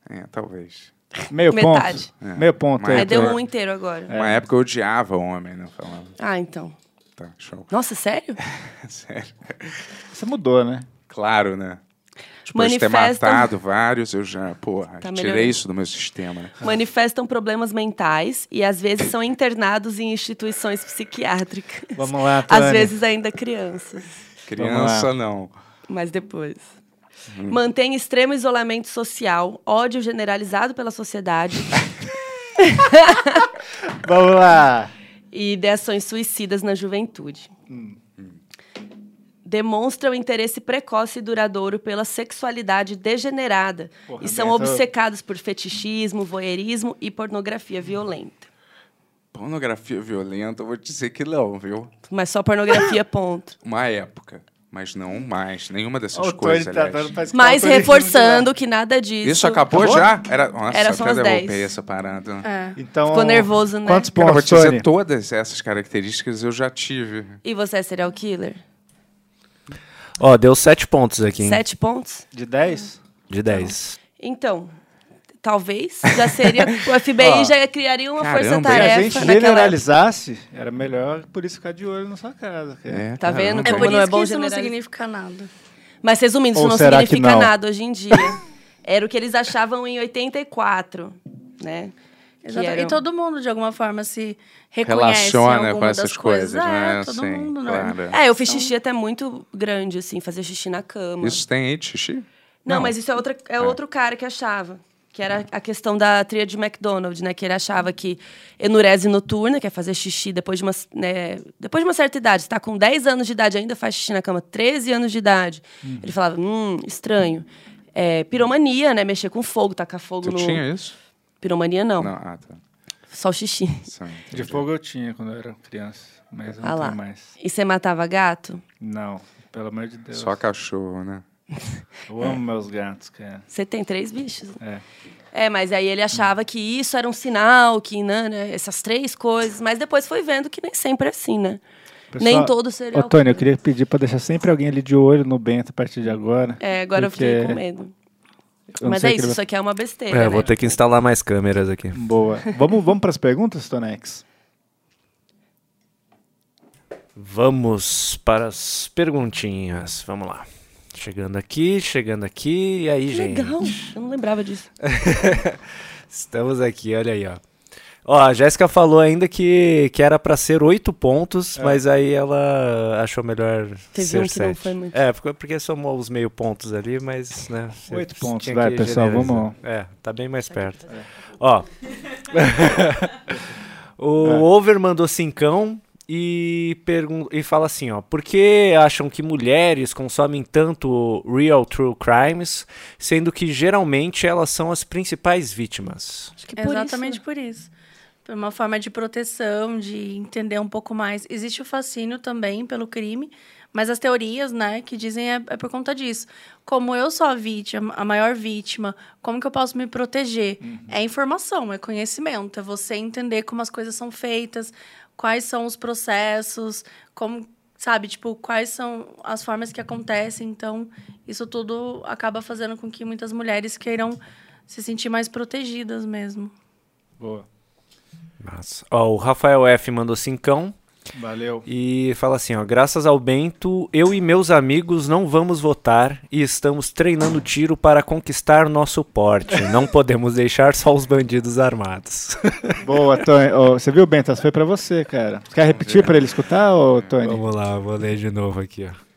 É, talvez. Meio Metade. ponto. Meio ponto aí. Aí deu um inteiro agora. Uma época eu odiava homem, né? Falava. Ah, então. Tá, show. Nossa, sério? <laughs> Sério. Você mudou, né? Claro, né? Depois de ter Manifestam- matado vários, eu já, porra, Tá tirei isso do meu sistema. né? Manifestam problemas mentais e às vezes são internados em instituições psiquiátricas. Vamos lá, Tony. Às vezes ainda crianças, Criança, não. mas depois. Mantém extremo isolamento social, ódio generalizado pela sociedade <laughs> Vamos lá. e ideações suicidas na juventude. Demonstram interesse precoce e duradouro pela sexualidade degenerada Porra, e são obcecados por fetichismo, voyeurismo e pornografia violenta. Pornografia violenta, eu vou dizer que não, viu? Mas só pornografia, ponto. Uma época. Mas não mais. Nenhuma dessas Ó, o Tony coisas, tá Mas reforçando que nada disso. Isso acabou, Acabou? já? Era, nossa, Era só 10. essa parada. É. Então, Ficou nervoso, né? Quantos Cara, eu vou pontos, te dizer, todas essas características eu já tive. E você é serial killer? Ó, deu sete pontos aqui, hein? Sete pontos? De 10? De 10. Então, talvez já seria. <laughs> O FBI Ó, já criaria uma caramba, Se a força-tarefa gente naquela época. generalizasse, era melhor por isso ficar de olho na sua casa. É, Tá vendo? É por não é isso bom que isso não significa nada. Mas resumindo, isso Ou não significa não? nada hoje em dia. <laughs> Era o que eles achavam em 84, né? Eram- E todo mundo, de alguma forma, se reconhece Relaciona com essas coisas, coisas. né? É, todo Sim, mundo, né? claro. É, eu fiz xixi até muito grande, assim, fazer xixi na cama. Isso tem aí de xixi? Não, Não. mas isso é, outra, é outro cara que achava. Que era a questão da tríade McDonald, né? Que ele achava que enurese noturna, que é fazer xixi depois de uma, né, depois de uma certa idade. Você tá com 10 anos de idade ainda faz xixi na cama, 13 anos de idade. Ele falava, hum, estranho. É, piromania, né? Mexer com fogo, tacar fogo Tu no... tinha isso? Piromania não, Não, ah, tá. só o xixi. Sim, De fogo eu tinha quando eu era criança, mas eu Ah não lá. tenho mais. E você matava gato? Não, pelo amor de Deus. Só cachorro, né? <laughs> Eu amo meus gatos, cara. Você tem três bichos. É. É, mas aí ele achava que isso era um sinal, que né, né, essas três coisas. Mas depois foi vendo que nem sempre é assim, né? nem Pessoal- todo Ô, serial Tony, eu queria pedir pra deixar sempre alguém ali de olho no Bento a partir de agora. É, agora eu fiquei com medo. Eu Mas é isso, isso aqui é uma besteira. É, né? vou ter que instalar mais câmeras aqui. Boa. Vamos, vamos para as perguntas, Tonex? Vamos para as perguntinhas. Vamos lá. Chegando aqui, chegando aqui. E aí, Que gente? legal. Eu não lembrava disso. <laughs> Estamos aqui, olha aí, ó. Ó, a Jéssica falou ainda que, que era pra ser oito pontos, mas aí ela achou melhor Teve ser um que não sete. foi muito. É, porque, porque somou os meio pontos ali, mas, né... Oito pontos, vai, pessoal, vamos- É, tá bem mais perto. Ó. <laughs> o Over mandou cincão e, pergun e fala assim, ó. Por que acham que mulheres consomem tanto real true crimes, sendo que geralmente elas são as principais vítimas? Acho que por Exatamente isso. por isso. Por uma forma de proteção, de entender um pouco mais. Existe o fascínio também pelo crime, mas as teorias, né, que dizem é, é por conta disso. Como eu sou a vítima, a maior vítima, como que eu posso me proteger? É informação, é conhecimento, é você entender como as coisas são feitas, quais são os processos, como, sabe, tipo, quais são as formas que acontecem. Então, isso tudo acaba fazendo com que muitas mulheres queiram se sentir mais protegidas mesmo. Boa. Massa. Ó, o Rafael F mandou cincão Valeu. e fala assim, ó, graças ao Bento, eu e meus amigos não vamos votar e estamos treinando tiro para conquistar nosso porte. Não podemos deixar só os bandidos armados. <laughs> Boa, Tony. Ô, você viu, Bento? Essa foi pra você, cara. Quer repetir pra ele escutar, ô, Tony? Vamos lá, vou ler de novo aqui, ó.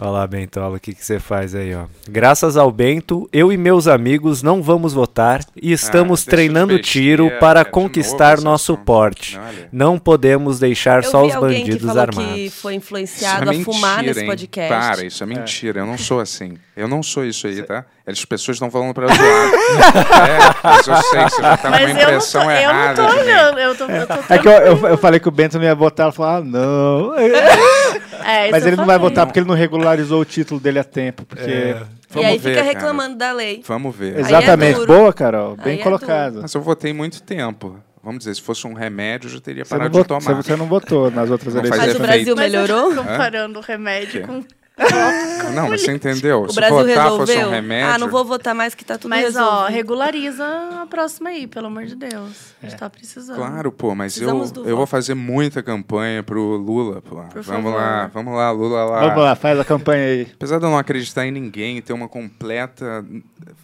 Olha lá, Bentola, o que, que você faz aí, ó. Graças ao Bento, eu e meus amigos não vamos votar e estamos Ah, treinando tiro besteira, para de conquistar nosso assunto. porte. Olha. Não podemos deixar Eu só vi os alguém que bandidos falou armados. que foi Isso influenciado é a fumar mentira, nesse hein? podcast. Para, isso é mentira. Eu não sou assim. Eu não sou isso aí, tá? As pessoas estão falando pra zoar. <laughs> é, mas eu sei que você já tá Mas numa eu não, tô, impressão eu não errada. tô olhando, eu tô, eu tô É que eu, eu, eu falei que o Bento não ia votar, ela falou, ah, não. <laughs> É, isso Mas ele não vai votar porque ele não regularizou o título dele a tempo. Porque... É. E aí ver, fica cara. reclamando da lei. Vamos ver. é Exatamente. duro. Boa, Carol. Bem Aí é colocado. Mas eu votei muito tempo. Vamos dizer, se fosse um remédio, eu já teria Você parado de votou, tomar. você não votou nas outras Não faz Mas eleições. o. Brasil melhorou? comparando o remédio com... Não, mas você entendeu. O se Brasil votar fosse resolveu. um remédio. Ah, não vou votar mais que tá tudo Mas, ó, resolvido. regulariza a próxima aí, pelo amor de Deus. A gente tá precisando. Claro, pô, mas eu, Precisamos eu vou fazer muita campanha pro Lula, pô. Por vamos favor. lá, vamos lá, Lula lá. Vamos lá, faz a campanha aí. Apesar de eu não acreditar em ninguém, ter uma completa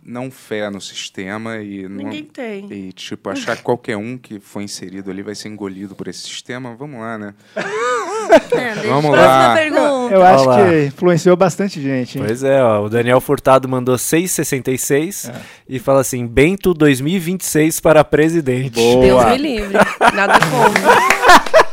não fé no sistema e não- Ninguém tem. e tipo achar que qualquer um que foi inserido ali vai ser engolido por esse sistema, vamos lá, né? <laughs> É, Vamos Próxima lá. pergunta. Eu acho Olha lá. que influenciou bastante gente, hein? Pois é, ó, o Daniel Furtado mandou 6,66 É. e fala assim, Bento 2026 para presidente. Boa. Deus me livre. Nada contra. <laughs>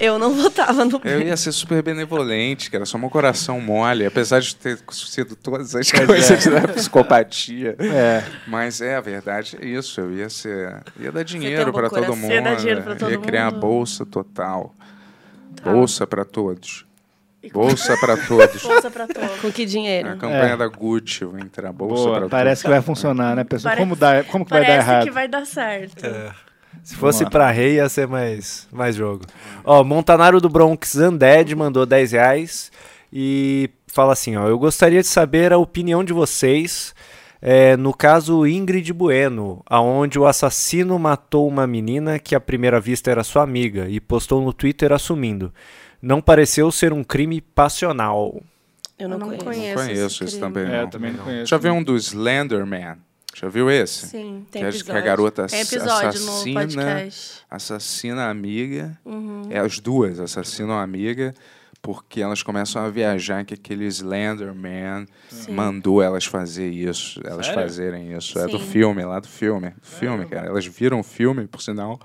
Eu não votava no Eu ia ser super benevolente, cara, só meu coração mole, apesar de ter sido todas as Pois coisas é. da psicopatia. É. Mas é, a verdade é isso. Eu ia ser. ia dar dinheiro um para todo mundo. Ia dar dinheiro pra todo ia criar uma mundo. bolsa total. Tá. Bolsa para todos. Bolsa para todos. <laughs> Força pra todos. Com que A dinheiro? campanha É. da Gucci vai entrar bolsa Boa, para parece que vai funcionar, né, pessoal? Parece- Como, dá, como que vai dar Parece errado? que vai dar certo. Se fosse pra rei, ia ser mais, mais jogo. Ó, Montanaro do Bronx Undead mandou 10 reais e fala assim, ó, eu gostaria de saber a opinião de vocês é, no caso Ingrid Bueno, aonde o assassino matou uma menina que à primeira vista era sua amiga e postou no Twitter assumindo. Não pareceu ser um crime passional. Eu não, Eu não conheço. conheço. Não conheço esse também. É, não. também não conheço. Já viu um do Slenderman? Já viu esse? Sim. Tem que acho que a episódio. garota Tem episódio no assassina, assassina a amiga. Uhum. É, as duas assassinam a amiga porque elas começam a viajar que aquele Slenderman Sim. mandou elas fazer isso, elas Sério? fazerem isso. É do Sim. filme, lá do filme. Do filme, cara. Elas viram o filme, por sinal.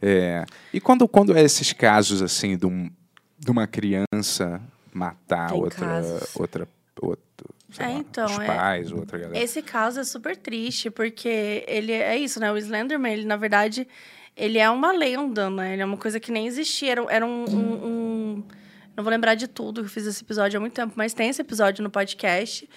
É, E quando, quando é esses casos assim de, um- de uma criança matar Tem outra, casos. outra, outro, É, lá, então, os é- pais, outra galera. Esse caso é super triste, porque ele é isso, né? O Slenderman, ele, na verdade, ele é uma lenda, né? Ele é uma coisa que nem existia. Era, era um, um- um- Não vou lembrar de tudo, que eu fiz esse episódio há muito tempo, mas tem esse episódio no podcast.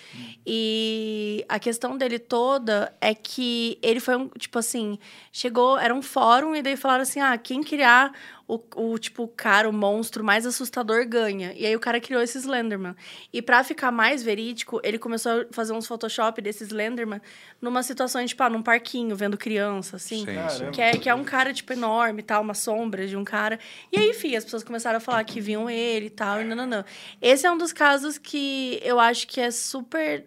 E a questão dele toda é que ele foi um, tipo assim, chegou, era um fórum, e daí falaram assim: ah, quem criar o, o tipo, o cara, o monstro mais assustador ganha. E aí o cara criou esse Slenderman. E pra ficar mais verídico, ele começou a fazer uns Photoshop desse Slenderman numa situação, tipo, ah, num parquinho, vendo criança, assim. Sim. Que é, que é um cara, tipo, enorme e tal, uma sombra de um cara. E aí, enfim, as pessoas começaram a falar que viam ele e tal, e não, não, não. Esse é um dos casos que eu acho que é super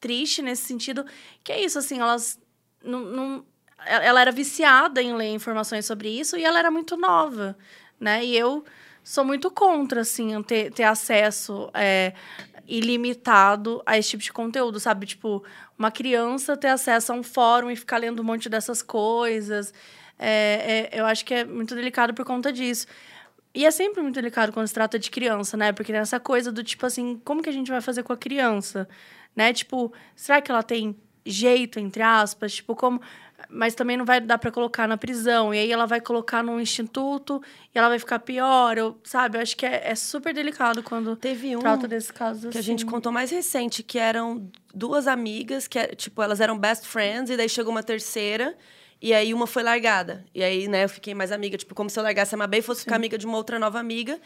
triste nesse sentido, que é isso, assim, elas não, não- ela era viciada em ler informações sobre isso e ela era muito nova, né? E eu sou muito contra, assim, ter, ter acesso é, ilimitado a esse tipo de conteúdo, sabe? Tipo, uma criança ter acesso a um fórum e ficar lendo um monte dessas coisas. É, é, eu acho que é muito delicado por conta disso. E é sempre muito delicado quando se trata de criança, né? Porque tem essa coisa do tipo assim, como que a gente vai fazer com a criança? Né? Tipo, será que ela tem jeito, entre aspas? Tipo, como. Mas também não vai dar pra colocar na prisão. E aí ela vai colocar num instituto e ela vai ficar pior. Eu, sabe? Eu acho que é, é super delicado quando Teve um trata desses casos que a gente assim. contou mais recente, que eram duas amigas, que, é- tipo, elas eram best friends, e daí chegou uma terceira, e aí uma foi largada. E aí, né, eu fiquei mais amiga, tipo, como se eu largasse a Mabê e fosse ficar amiga de uma outra nova amiga.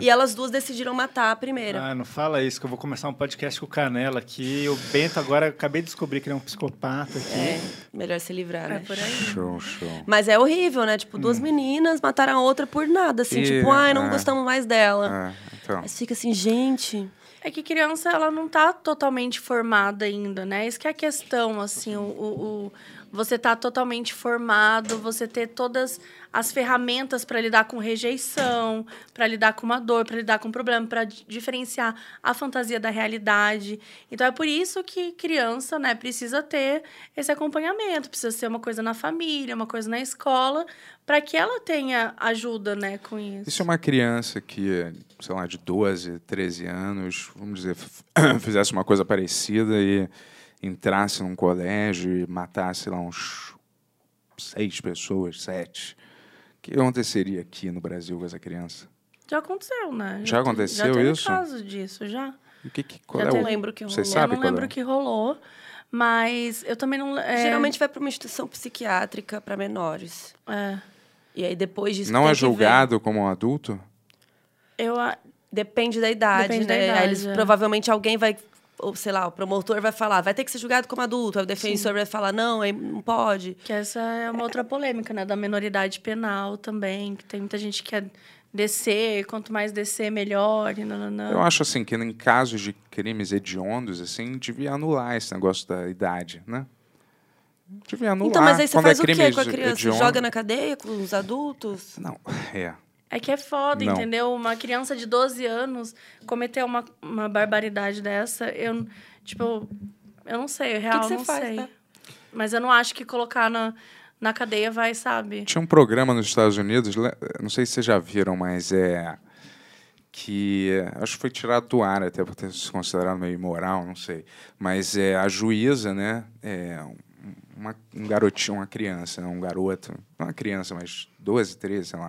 E elas duas decidiram matar a primeira. Ah, não fala isso, que eu vou começar um podcast com o Canela aqui. O Bento agora, acabei de descobrir que ele é um psicopata aqui. É, melhor se livrar, É né? por aí. Show, show. Mas é horrível, né? Tipo, duas meninas mataram a outra por nada, assim. E- tipo, ai, não é. gostamos mais dela. É, então. Mas fica assim, gente... É que criança, ela não tá totalmente formada ainda, né? Isso que é a questão, assim, o, o, o- você tá totalmente formado, você ter todas as ferramentas para lidar com rejeição, para lidar com uma dor, para lidar com um problema, para diferenciar a fantasia da realidade. Então é por isso que criança, né, precisa ter esse acompanhamento, precisa ser uma coisa na família, uma coisa na escola, para que ela tenha ajuda, né, com isso. E se uma criança que, sei lá, de 12, 13 anos, vamos dizer, <clears throat> fizesse uma coisa parecida e entrasse num colégio e matasse lá uns seis pessoas, sete, o que aconteceria aqui no Brasil com essa criança? Já aconteceu, né? Já te- aconteceu já teve isso? caso disso, já. O que, que- qual Já é o... lembro que Você rolou. sabe eu não qual lembro é? o que rolou, mas eu também não... É, Geralmente vai para uma instituição psiquiátrica para menores. É, E aí depois disso Não é julgado como um adulto? eu... a- Depende da idade, Depende da né? idade, Aí eles, é. provavelmente alguém vai, ou sei lá, o promotor vai falar, vai ter que ser julgado como adulto. O defensor vai falar, não, aí não pode. Que essa é uma outra polêmica, né? Da menoridade penal também, que tem muita gente que quer descer, quanto mais descer, melhor, e não, não, não. Eu acho assim que em casos de crimes hediondos, assim, devia anular esse negócio da idade, né? Devia anular. Então, mas aí você Quando faz é o quê com a criança? hediondo- Joga na cadeia com os adultos? Não, <laughs> é. É que é foda, Não. entendeu? Uma criança de 12 anos cometer uma, uma barbaridade dessa, eu, tipo, eu não sei, real, que você não faz, sei. né? Mas eu não acho que colocar na, na cadeia vai, sabe? Tinha um programa nos Estados Unidos, não sei se vocês já viram, mas é. Que acho que foi tirado do ar, até por ter se considerado meio imoral, não sei. Mas é a juíza, né? É, um- uma, um garotinho, uma criança, um garoto, não uma criança, mas 12, 13, sei lá.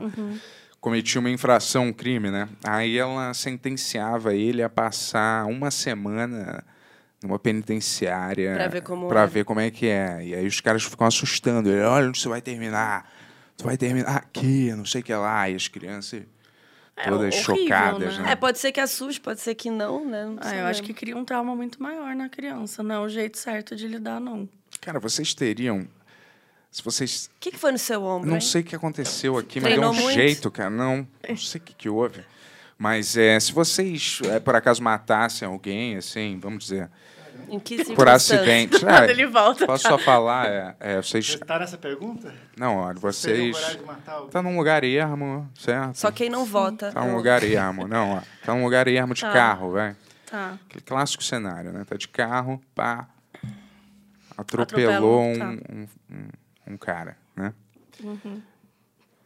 Cometia uma infração, um crime, né? Aí ela sentenciava ele a passar uma semana numa penitenciária Pra ver como pra é. ver como é que é. E aí os caras ficam assustando ele, olha onde você vai terminar. Tu vai terminar aqui, não sei o que lá. E as crianças É todas horrível, chocadas, né? né? É, pode ser que assuste, pode ser que não, né? Não Ah, eu acho que cria um trauma muito maior na criança. Não é o jeito certo de lidar, não. Cara, vocês teriam... Se vocês... O que, que foi no seu ombro? Não hein? sei o que aconteceu aqui, mas Treinou deu um muito? jeito, cara. Não, não sei o que, que houve. Mas é, se vocês, é, por acaso, matassem alguém, assim, vamos dizer, Em que por acidente... <laughs> Ah, ele volta. Posso só falar? É, é, vocês... Você tá nessa pergunta? Não, olha, vocês... alguém? Tá num lugar ermo, certo? Só quem não vota. Tá num lugar ermo, não, ó. Tá num lugar ermo de Tá. carro, velho. Tá. Aquele clássico cenário, né? Tá de carro, pá. Atropelou um, tá. um, um, um cara, né?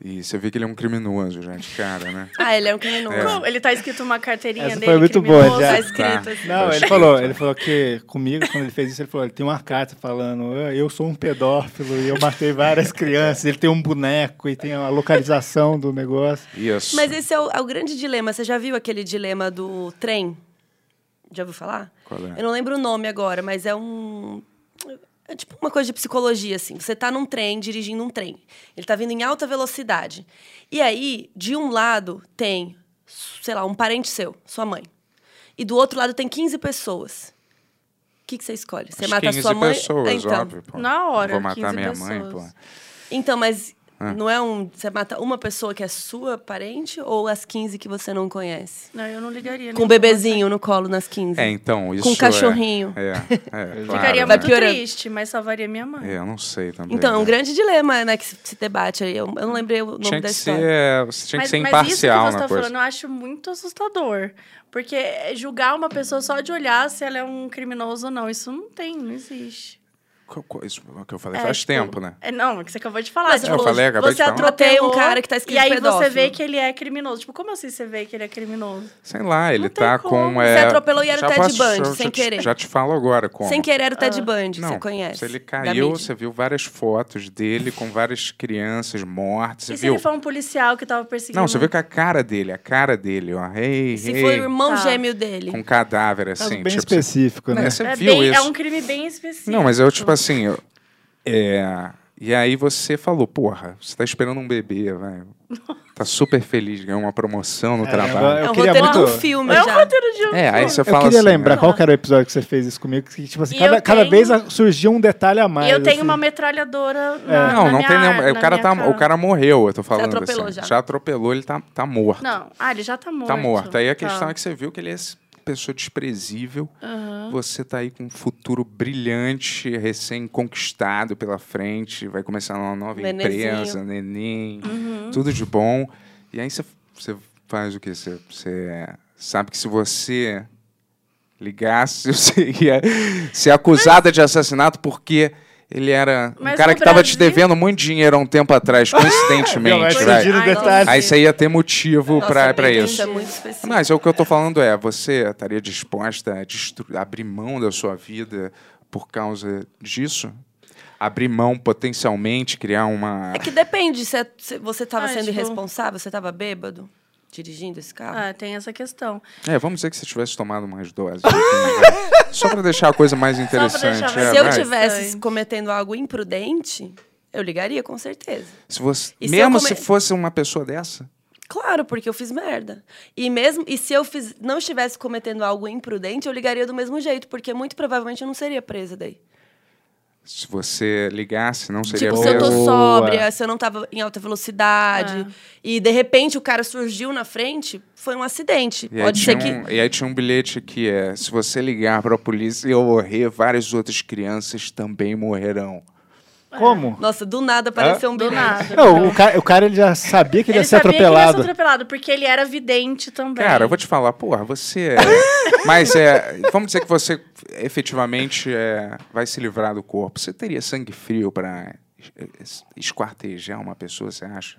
E você vê que ele é um criminoso já de cara, né? <laughs> Ah, ele é um criminoso. É. Ele tá escrito uma carteirinha Essa dele, foi muito boa, já. Tá escrito Tá. assim. Não, ele falou, ele falou que comigo, quando ele fez isso, ele falou, ele tem uma carta falando, "Ah, eu sou um pedófilo e eu matei várias crianças, ele tem um boneco e tem a localização do negócio. Isso. Mas esse é o, é o grande dilema. Você já viu aquele dilema do trem? Já ouviu falar? Qual é? Eu não lembro o nome agora, mas é um. É tipo uma coisa de psicologia, assim. Você tá num trem, dirigindo um trem. Ele tá vindo em alta velocidade. E aí, de um lado tem, sei lá, um parente seu, sua mãe. E do outro lado tem 15 pessoas. O que, que você escolhe? Você As mata a 15 sua mãe? pessoas, então, óbvio. Pô. Na hora, Vou matar 15 minha mãe, pô. pessoas. Então, mas Ah. não é um. Você mata uma pessoa que é sua parente ou as 15 que você não conhece? Não, eu não ligaria. Com um bebezinho no colo nas 15. É, então, isso Com um cachorrinho. É, é, é <laughs> claro, Ficaria Vai muito piorando. triste, mas salvaria minha mãe. É, eu não sei também. Então, é um né? grande dilema, né, que se, debate aí. Eu, eu não lembrei o nome Tinha da que história. ser, você tinha que mas, ser mas imparcial isso que na você tá coisa. falando, eu acho muito assustador. Porque julgar uma pessoa só de olhar se ela é um criminoso ou não, isso não tem, não existe. Isso é o que eu falei É, faz tipo, tempo, né? É, não, é que você acabou de falar. Mas tipo, eu falei, acabei de você falar. atropelou um cara que tá escrito E aí você pedófilo. vê que ele é criminoso. Tipo, como assim você vê que ele é criminoso? Sei lá, ele Não tá com. Você É... atropelou e era o já Ted posso- Bundy, já- sem já te- querer. Já te falo agora como. Sem querer era o Ted Ah. Bundy, Não, você conhece. se ele caiu, você viu várias fotos dele com várias crianças mortas. Você e se viu? ele for um policial que tava perseguindo... Não, você viu que a cara dele, a cara dele, ó. Ei, Se ei, for o irmão Tá. gêmeo dele. com cadáver, Caso assim. bem tipo, específico, né? Você é, viu bem- isso? é um crime bem específico. Não, mas eu, tipo assim, eu- é, e aí você falou, porra, você tá esperando um bebê, vai. Tá super feliz, ganhou uma promoção no Caramba, trabalho. É eu um queria roteiro muito... de um filme É um já. roteiro de um É, aí você Eu fala queria assim, lembrar né? qual era o episódio que você fez isso comigo, que, tipo assim, cada, eu cada tenho- vez surgia um detalhe a mais. E eu tenho assim. uma metralhadora na, É. Não, na não minha tem nenhum. ar- O na cara, tá, cara. o cara morreu, eu tô falando. atropelou assim. já. atropelou, ele tá, tá morto. Não, ah, ele já tá morto. Tá morto. Aí a Tá. questão é que você viu que ele é essa pessoa desprezível. Você tá aí com um futuro brilhante, recém-conquistado pela frente. Vai começar uma nova Nenezinho. empresa, neném, Uhum. tudo de bom. E aí você, você faz o quê? Você, você sabe que se você ligasse, <laughs> você ia ser acusada de assassinato porque ele era um Mas cara no que tava te Brasil- devendo muito dinheiro há um tempo atrás, <laughs> coincidentemente, Ai, detalhes. Aí você ia ter motivo Pedro, isso. é muito específico. Mas o que eu tô falando é, você estaria disposta a destru- abrir mão da sua vida por causa disso? Abrir mão potencialmente, criar uma. É que depende, se, é- se você tava Ah, sendo tipo- irresponsável, você tava bêbado dirigindo esse carro. Ah, tem essa questão. É, vamos dizer que você tivesse tomado mais doses. vai. <laughs> Só pra deixar a coisa mais interessante. deixar é, se eu vai. tivesse cometendo algo imprudente, eu ligaria com certeza. Se você, E se mesmo eu come- se fosse uma pessoa dessa, Claro, porque eu fiz merda. E mesmo e se eu fiz, não estivesse cometendo algo imprudente, eu ligaria do mesmo jeito, porque muito provavelmente eu não seria presa daí. Se você ligasse, não seria tipo, se eu tô. Boa. sóbria, se eu não tava em alta velocidade, e de repente o cara surgiu na frente, foi um acidente. E Pode ser que um, e aí tinha um bilhete que é: se você ligar pra polícia e eu morrer, várias outras crianças também morrerão. Como? Nossa, do nada apareceu um Do bilhete. nada. Não, o cara, o cara ele já sabia que ele, Ele ia ser sabia que ele ia atropelado. ser atropelado, porque ele era vidente também. Cara, eu vou te falar, porra, você. é- <laughs> Mas é. Vamos dizer que você efetivamente é, vai se livrar do corpo. Você teria sangue frio es- esquartejar uma pessoa, você acha?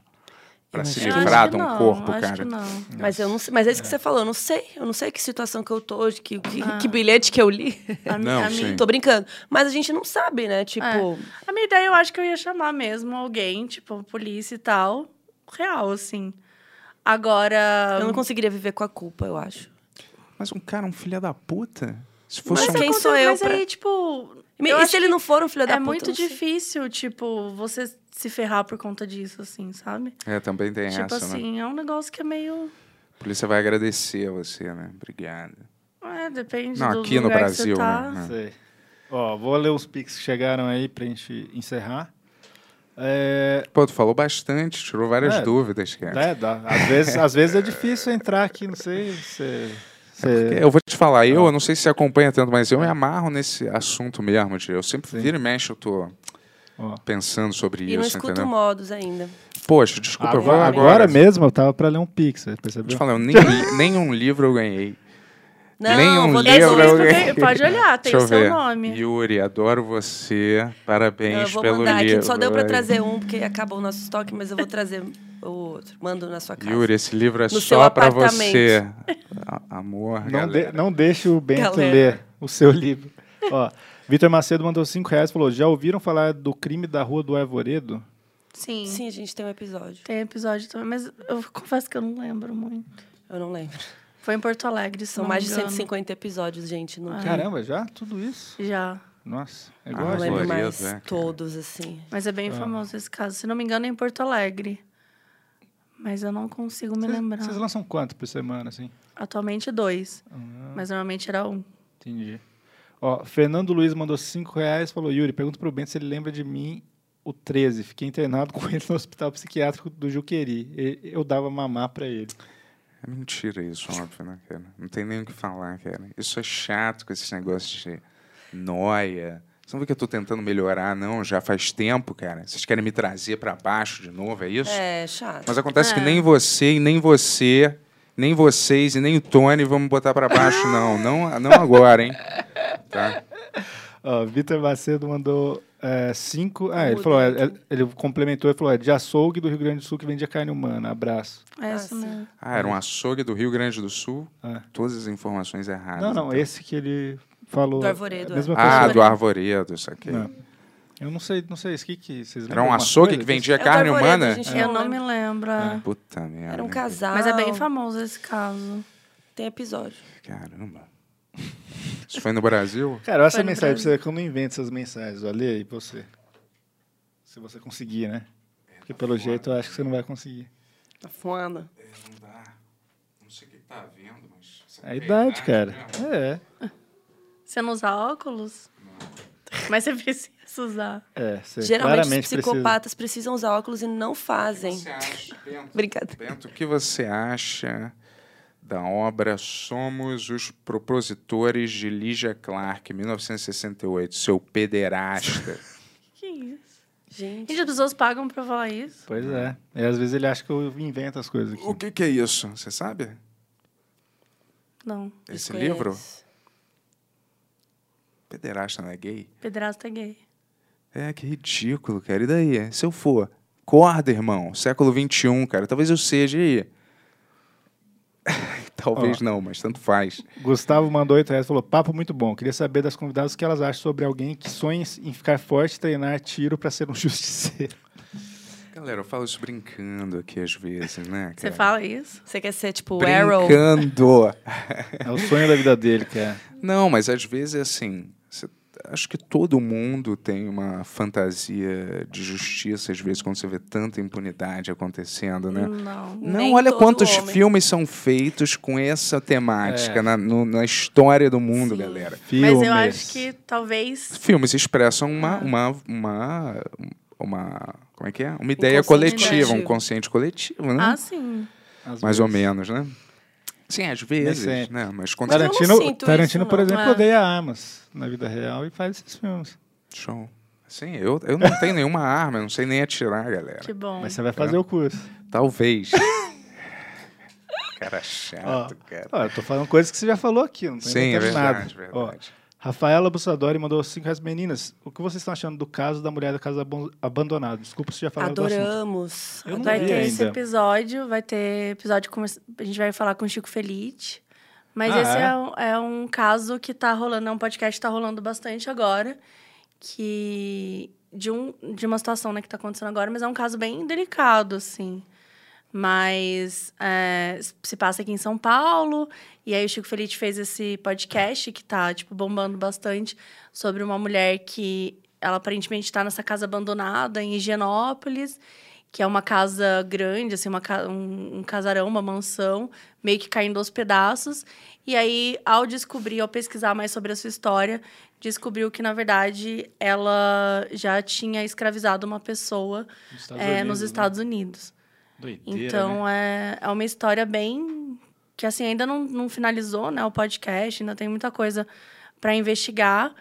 Pra se livrar de um não, corpo, acho cara. que não. Mas eu não sei, mas é isso que você falou, eu não sei. Eu não sei que situação que eu tô, de que, que, Ah. que bilhete que eu li. <laughs> A, Não, a, sim. Tô brincando. Mas a gente não sabe, né? Tipo, É. a minha ideia eu acho que eu ia chamar mesmo alguém, tipo, polícia e tal, real, assim. Agora. eu não conseguiria viver com a culpa, eu acho. Mas um cara, um filho da puta. Se fosse Mas um. quem acontece- sou eu Mas pra- aí, tipo. E, eu e se ele não for um filho da É puta? muito não sei. difícil, tipo, você se ferrar por conta disso, assim, sabe? É, também tem tipo essa, né? assim, é um negócio que é meio. A polícia vai agradecer a você, né? Obrigado. É, depende Não, do aqui no Brasil, tá. né? Sei. Ó, vou ler os pics que chegaram aí pra gente encerrar. É, Pô, tu falou bastante, tirou várias É. dúvidas, cara. né, dá- às, vezes, às vezes é difícil entrar aqui, não sei se... se- Eu vou te falar, eu, eu não sei se você acompanha tanto, mas eu me amarro nesse assunto mesmo. Eu sempre Sim. vira e mexe, eu tô Pensando sobre E não isso, escuto entendeu? modos ainda. Poxa, desculpa, eu vou Agora, agora. agora mesmo eu tava pra ler um pix, te percebeu? falar, nem, <laughs> nenhum livro eu ganhei. Não, Nenhum vou Esse livro pode olhar, <laughs> tem Deixa o eu seu ver. nome. Yuri, adoro você. Parabéns eu vou pelo mandar livro. aqui. Só deu pra velho. trazer um, porque acabou o nosso estoque, mas eu vou trazer o outro. Mando na sua casa. Yuri, esse livro é No só pra apartamento. você. Amor, Não, de- não deixe o Bento Galera. ler o seu livro. Ó, Vitor Macedo mandou 5 reais e falou: já ouviram falar do crime da rua do Arvoredo? Sim, Sim, a gente tem um episódio. tem episódio também, mas eu confesso que eu não lembro muito. Eu não lembro. Foi em Porto Alegre, São mais de engano. 150 episódios, gente. Não tem. Caramba, já? Tudo isso? Já. Nossa, é Ah, igual Não a mas lembro mais é, cara. todos, assim. Mas é bem Ah. famoso esse caso. Se não me engano, é em Porto Alegre. Mas eu não consigo me Vocês- lembrar. Vocês lançam quanto por semana, assim? Atualmente dois. Ah, Mas normalmente era um. entendi. Ó, Fernando Luiz mandou 5 reais falou: Yuri, pergunta pro Bento se ele lembra de mim, o 13. Fiquei internado com ele no hospital psiquiátrico do Juqueri. E- Eu dava mamar pra ele. É mentira isso, óbvio, né, cara? Não tem nem o que falar, cara. Isso é chato com esses negócios de noia. Você não vê que eu tô tentando melhorar, não? Já faz tempo, cara. Vocês querem me trazer pra baixo de novo, é isso? É, chato. Mas acontece que É. nem você e nem você, nem vocês e nem o Tony vão me botar pra baixo, não. Não, não agora, hein? Tá? Ó, Vitor Macedo mandou 5. ah, ele falou: é, é, ele complementou e falou: é de açougue do Rio Grande do Sul que vendia carne humana. Abraço. É Ah, isso mesmo. Ah, era um açougue do Rio Grande do Sul. É. Todas as informações erradas. Não, não, então. esse que ele falou. Do Arvoredo, é. Ah, do Arvoredo, isso aqui. Não. Eu não sei, não sei, isso que, que vocês Era um açougue coisa que vendia É o carne Arvoredo, humana? gente. Eu não não me lembro. lembro. é. Puta merda. Era um casal. Mas é bem famoso esse caso. Tem episódio. Caramba. <laughs> Isso foi no Brasil? Cara, olha essa mensagem pra você que eu não invento essas mensagens. Olha aí, você. Se você conseguir, né? Porque pelo jeito eu acho que você não vai conseguir. Tá foda. Não dá. Não sei o que tá vendo, mas. É a idade, cara. É. Você não usa óculos? Mas você precisa usar. É, você Geralmente os claramente precisa. psicopatas precisam usar óculos e não O que fazem. você acha, Bento? <laughs> Brincadeira. Bento, o que você acha da obra Somos os Propositores de Lígia Clark, 1968, seu pederasta? <laughs> Que isso? Gente, Gente, as pessoas pagam pra falar isso? Pois é. E às vezes ele acha que eu invento as coisas aqui. o que, que é isso? Você sabe? Não. Esse livro? Pederasta não é gay? Pedrasta é gay. É, que ridículo, cara. E daí? Se eu for? Corda, irmão. Século XXI, cara. Talvez eu seja aí. <laughs> Talvez não, mas tanto faz. Gustavo mandou 8 reais e falou: Papo muito bom. Queria saber das convidadas o que elas acham sobre alguém que sonha em ficar forte e treinar tiro pra ser um <laughs> justiceiro. Galera, eu falo isso brincando aqui às vezes, né? Você cara? fala isso? Você quer ser tipo o Arrow? Brincando. É o sonho da vida dele, cara. Não, mas às vezes é assim. Acho que todo mundo tem uma fantasia de justiça, às vezes, quando você vê tanta impunidade acontecendo, né? Não. Não, Nem olha todo quantos homem. filmes são feitos com essa temática É. na, no- na história do mundo, Sim. galera. Mas eu Filmes. acho que talvez. Filmes expressam uma, Ah. uma, uma, uma. Como é que é? Uma ideia coletiva, um consciente coletivo, né? Ah, sim. Às Mais ou vezes. menos, né? Sim, às vezes, né? Mas quando Mas Tarantino, sinto Tarantino isso, por não. exemplo, É. odeia armas na vida real e faz esses filmes. Show. Sim, eu, eu não tenho nenhuma arma, eu não sei nem atirar, galera. Que bom. Mas você vai fazer o curso. Talvez. <laughs> cara chato, cara. Ó, eu tô falando coisas que você já falou aqui, não tô Sim, é verdade, nada. Ó, verdade. Rafaela Bussadori mandou 5 reais. Meninas, o que vocês estão achando do caso da mulher da casa abandonada? Desculpa se já falaram do assunto. Adoramos. Eu não Vai ter adoramos. esse ainda. episódio, vai ter episódio com. A gente vai falar com o Chico Felite. Mas Ah, esse é? é? um, é um caso que tá rolando, é um podcast que tá rolando bastante agora. Que. De, um, de uma situação né, que tá acontecendo agora, mas é um caso bem delicado, assim. Mas é, se passa aqui em São Paulo, e aí o Chico Felite fez esse podcast que tá, tipo, bombando bastante sobre uma mulher que ela aparentemente está nessa casa abandonada em Higienópolis, que é uma casa grande, assim, uma, um, um casarão, uma mansão, meio que caindo aos pedaços. E aí, ao descobrir, ao pesquisar mais sobre a sua história, descobriu que, na verdade, ela já tinha escravizado uma pessoa Nos Estados é, Unidos, nos né? Estados Unidos. Doideira, né? Então, é, é uma história bem. que, assim, ainda não, não finalizou, né, o podcast, ainda tem muita coisa para investigar,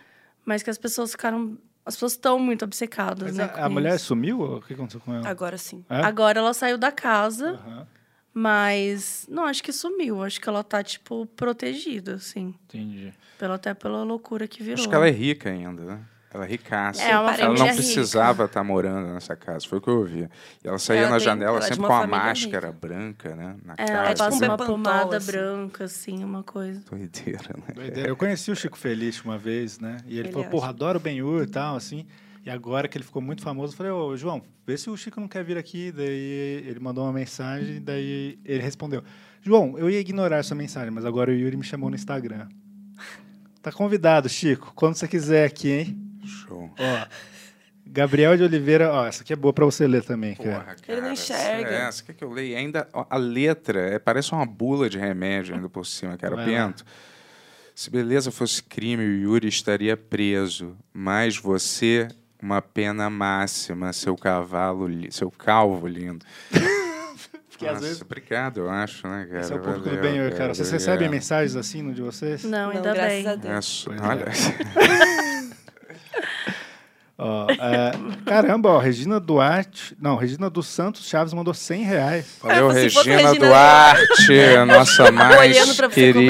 mas que as pessoas ficaram. As pessoas estão muito obcecadas, Mas né? a, com a mulher sumiu? ou O que aconteceu com ela? Agora sim. É? Agora ela saiu da casa, Aham, mas não acho que sumiu. Acho que ela tá, tipo, protegida, assim. entendi. Pela, até pela loucura que virou. Acho que ela é rica ainda, né? Ela é ricaça. É, uma ela não precisava estar morando nessa casa, foi o que eu ouvi. E ela saía Ela na tem- janela ela é sempre uma com a máscara rica. branca, né? Na É, casa. ela passa tipo um uma pomada assim. branca, assim, uma coisa. Doideira, né? Doideira. Eu conheci o Chico Feliz uma vez, né? E ele, Ele falou, acha. porra, adoro o Ben-Hur e tal, assim. E agora que ele ficou muito famoso, eu falei, ô, João, vê se o Chico não quer vir aqui. Daí ele mandou uma mensagem, daí ele respondeu, João, eu ia ignorar essa mensagem, mas agora o Yuri me chamou no Instagram. <laughs> Tá convidado, Chico. Quando você quiser aqui, hein? Show. Ó, Gabriel de Oliveira, ó, essa aqui é boa pra você ler também, cara. Porra, Ele não cara, enxerga. É, você quer que eu leia? Ainda ó, a letra é, parece uma bula de remédio ainda por cima, cara. Vai Bento. Se beleza fosse crime, o Yuri estaria preso. Mas você, uma pena máxima, seu cavalo, li- seu calvo lindo. <laughs> Porque às Nossa, vezes obrigado, eu acho, né, cara? esse é o público do Valeu, bem, cara. Vocês recebem mensagens assim no de vocês? Não, Não, ainda graças bem. a Deus. É, olha, <laughs> Ó, é, caramba, ó, Regina Duarte. Não, Regina dos Santos Chaves mandou 100 reais. valeu, Se fosse Regina Regina Duarte, a nossa mais querida.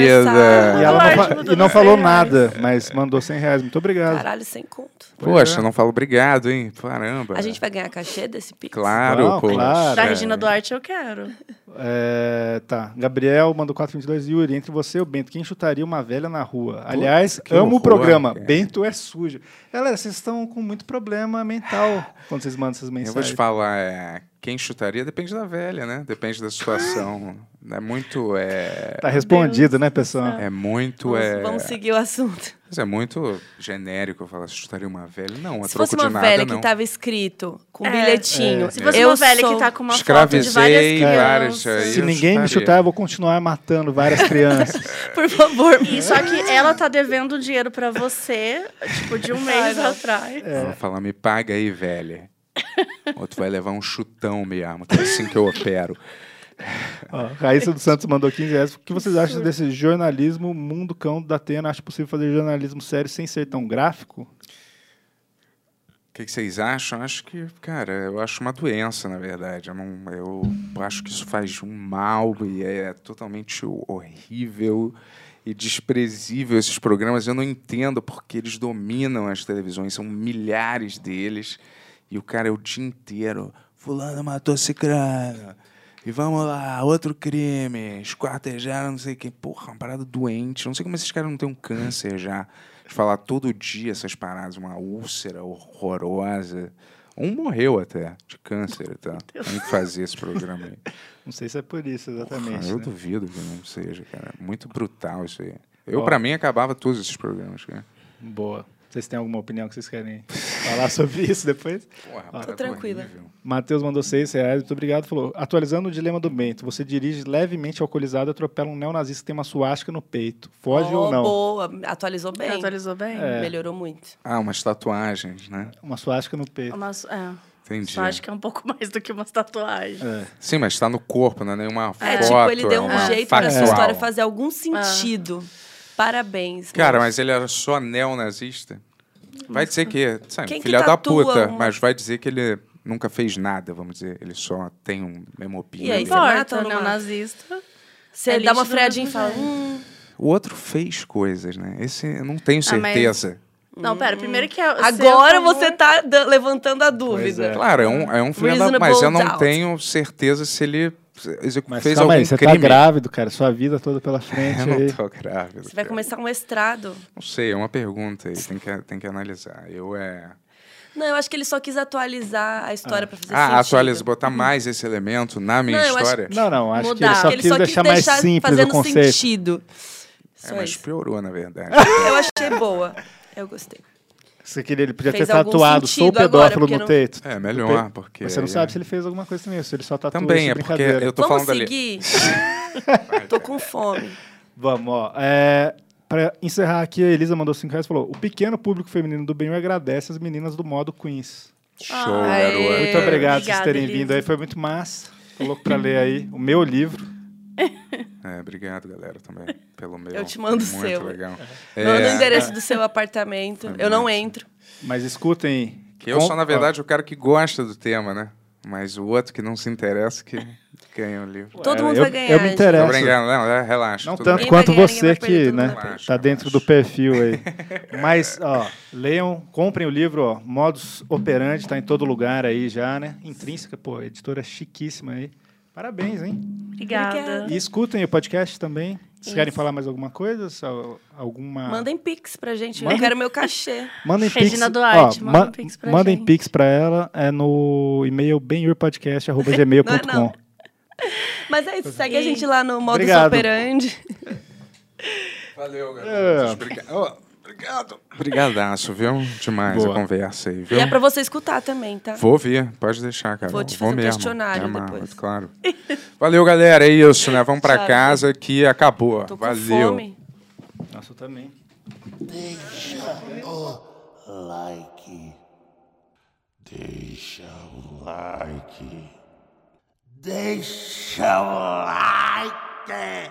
E ela não, e não 100 falou reais. nada, mas mandou 100 reais. Muito obrigado. Caralho, sem conto. Poxa, é. não falo obrigado, hein? Caramba. A gente vai ganhar cachê desse Pix? Claro, pô. claro. Da É. Regina Duarte eu quero. É, tá. Gabriel mandou 422. Yuri, entre você e o Bento, quem chutaria uma velha na rua? Aliás, que amo o horror, programa. cara. Bento é sujo. Galera, vocês estão com muito problema mental quando vocês mandam essas Eu vou mensagens. te falar, é, quem chutaria depende da velha, né? Depende da situação. É muito. É, Tá respondido, né, pessoal? é muito. Vamos, é, vamos seguir o assunto. Mas é muito genérico eu falar, chutaria uma velha. Não, a Se troco fosse uma de nada, velha não. que tava escrito com um É, bilhetinho. é. Se fosse eu uma velha sou... que tá com uma foto de várias Escravizei várias, crianças. aí Se ninguém me chutaria. chutar, eu vou continuar matando várias <laughs> crianças. Por favor. E só que ela tá devendo dinheiro pra você, tipo, de um mês atrás. Ela fala, me paga aí, velha. Ou tu vai levar um chutão mesmo, que é assim que eu opero. Ó, Raíssa dos Santos mandou 15 reais. O que vocês acham desse jornalismo mundo cão da Atena? Acha possível fazer jornalismo sério sem ser tão gráfico? O que, que vocês acham? Acho que, cara, eu acho uma doença, na verdade. Eu, não, eu acho que isso faz um mal e é totalmente horrível e desprezível esses programas. Eu não entendo porque eles dominam as televisões, são milhares deles. E o cara é o dia inteiro. Fulano matou cicrano. E vamos lá, outro crime. Esquartejaram, não sei o quê. Porra, uma parada doente. Não sei como esses caras não têm um câncer já. De falar todo dia essas paradas, uma úlcera horrorosa. Um morreu até, de câncer, tá? Tem que fazer esse programa aí. Não sei se é por isso exatamente. Ah, eu né? duvido que não seja, cara. Muito brutal isso aí. Eu, Ó. pra mim, acabava todos esses programas, cara. Boa. Vocês têm alguma opinião que vocês querem <laughs> falar sobre isso depois? Porra, Tô parada tranquila. Matheus mandou 6 reais, muito obrigado. Falou: atualizando o dilema do Bento, você dirige levemente alcoolizado e atropela um neonazista que tem uma suástica no peito. Foge Oh, ou não? Boa, atualizou bem. Atualizou bem? É. Melhorou muito. Ah, umas tatuagens, né? Uma suástica no peito. Umas, é. Entendi. Só acho que é um pouco <laughs> mais do que umas tatuagens. É. Sim, mas tá no corpo, não é nenhuma É, foto. tipo, ele deu é um uma jeito pra essa história fazer algum sentido. Parabéns. Cara, mano. mas ele era só neonazista? Vai dizer que, sabe, Quem que filha da tatua puta, uma- mas vai dizer que ele nunca fez nada, vamos dizer. Ele só tem um memopinho. E aí, você mata mata? neonazista. Você é dá uma freadinha e fala. Hum, O outro fez coisas, né? Esse eu não tenho Ah, mas- certeza. Não, pera, primeiro que é. agora seu você tá da- levantando a dúvida. é. Claro, é um, é um filho da... Mas eu não doubt. tenho certeza se ele Mas fez calma algum aí, você crime. tá grávido, cara. Sua vida toda pela <laughs> frente Eu aí. não tô grávido. Você vai cara. começar um estrado. Não sei, é uma pergunta aí, tem que, tem que analisar. Eu é... Não, eu acho que ele só quis atualizar a história pra fazer Ah, sentido. atualiza, botar mais esse elemento na minha Não, história. Não, não, acho que Mudar. ele só ele quis só quis deixar deixar mais simples fazendo o conceito. sentido. É, mas isso. piorou, na verdade. Eu achei boa. Eu gostei. Você queria, ele podia Fez ter tatuado, sou agora, pedófilo porque no não- teito. É, melhor, porque... Mas você não sabe se ele fez alguma coisa também, se ele só tatuou Também, é porque brincadeira. eu tô Vamos falando ali... seguir? <laughs> Tô com fome. Vamos, ó. É, pra encerrar aqui, a Elisa mandou 5 reais e falou: O pequeno público feminino do bem agradece as meninas do modo Queens. Show, Aê. garoto. Muito obrigado por vocês terem Elisa. vindo aí, foi muito massa. Tô louco pra ler aí o meu livro. <laughs> É, obrigado, galera, também, pelo meu. Eu te mando o Muito seu. legal. Manda É, o endereço do seu apartamento. Eu não entro. Mas escutem. Que eu com- sou, na verdade, o cara que gosta do tema, né? Mas o outro que não se interessa que <laughs> ganha o livro. Todo É, mundo eu- vai ganhar. Eu me interesso. brincando, não, é, relaxa. Não tanto bem. Quanto ganhar, você que, né, perder. tá dentro do perfil aí. <laughs> Mas, ó, leiam, comprem o livro, ó, Modus Operandi, tá em todo lugar aí já, né? Intrínseca, pô, editora chiquíssima aí. Parabéns, hein? Obrigada. Obrigada. E escutem o podcast também. Vocês Isso. querem falar mais alguma coisa? Só Alguma... Mandem pix pra gente. Manda- Eu quero meu cachê. Mandem Regina pix, Duarte, ó, manda ma- um pix pra mandem gente. pix pra ela é no e-mail benhurpodcast.gmail.com. <laughs> Mas é isso. Segue a E- gente lá no Modus Obrigado. Operandi. Valeu, É. galera. Obrigado. Obrigado. Obrigadaço, viu? Demais Boa. a conversa aí, viu? E é pra você escutar também, tá? Vou ouvir, pode deixar, cara. Vou te fazer um mesmo. questionário Me amarro, depois. Claro. Valeu, galera. É isso, né? Vamos pra Tchau, casa que acabou. Tô com Valeu. fome. Nossa, eu também. like. Deixa o like. Deixa o like.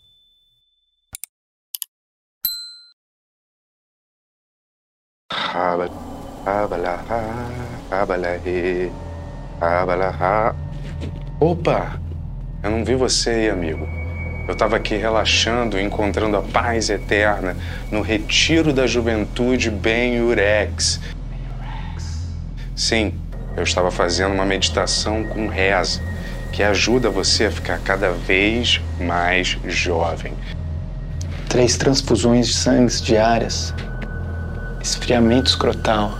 Opa! Eu não vi você aí, amigo. Eu tava aqui relaxando, encontrando a paz eterna no retiro da juventude Ben Urex. Sim, eu estava fazendo uma meditação com reza, que ajuda você a ficar cada vez mais jovem. Três transfusões de sangue diárias. Esfriamento escrotal.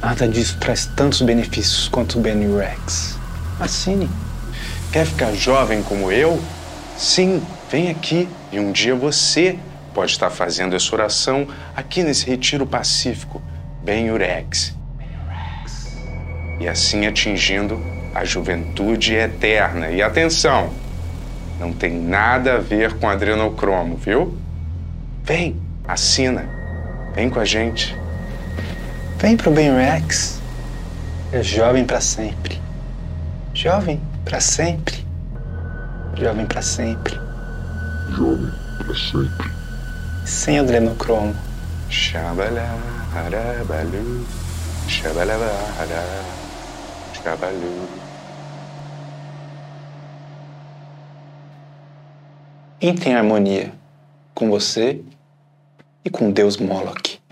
Nada disso traz tantos benefícios quanto o Benurex. Assine. Quer ficar jovem como eu? Sim, vem aqui e um dia você pode estar fazendo essa oração aqui nesse retiro pacífico, Ben Urex. E assim atingindo a juventude eterna. E atenção, não tem nada a ver com adrenocromo, viu? Vem, assina. Vem com a gente. Vem pro Benrex. É jovem pra sempre. Jovem pra sempre. Jovem pra sempre. Jovem pra sempre. Sem adrenocromo. Xabalá, harabalu, xabalabá, xabalu. Entre em harmonia com você e com Deus Moloch.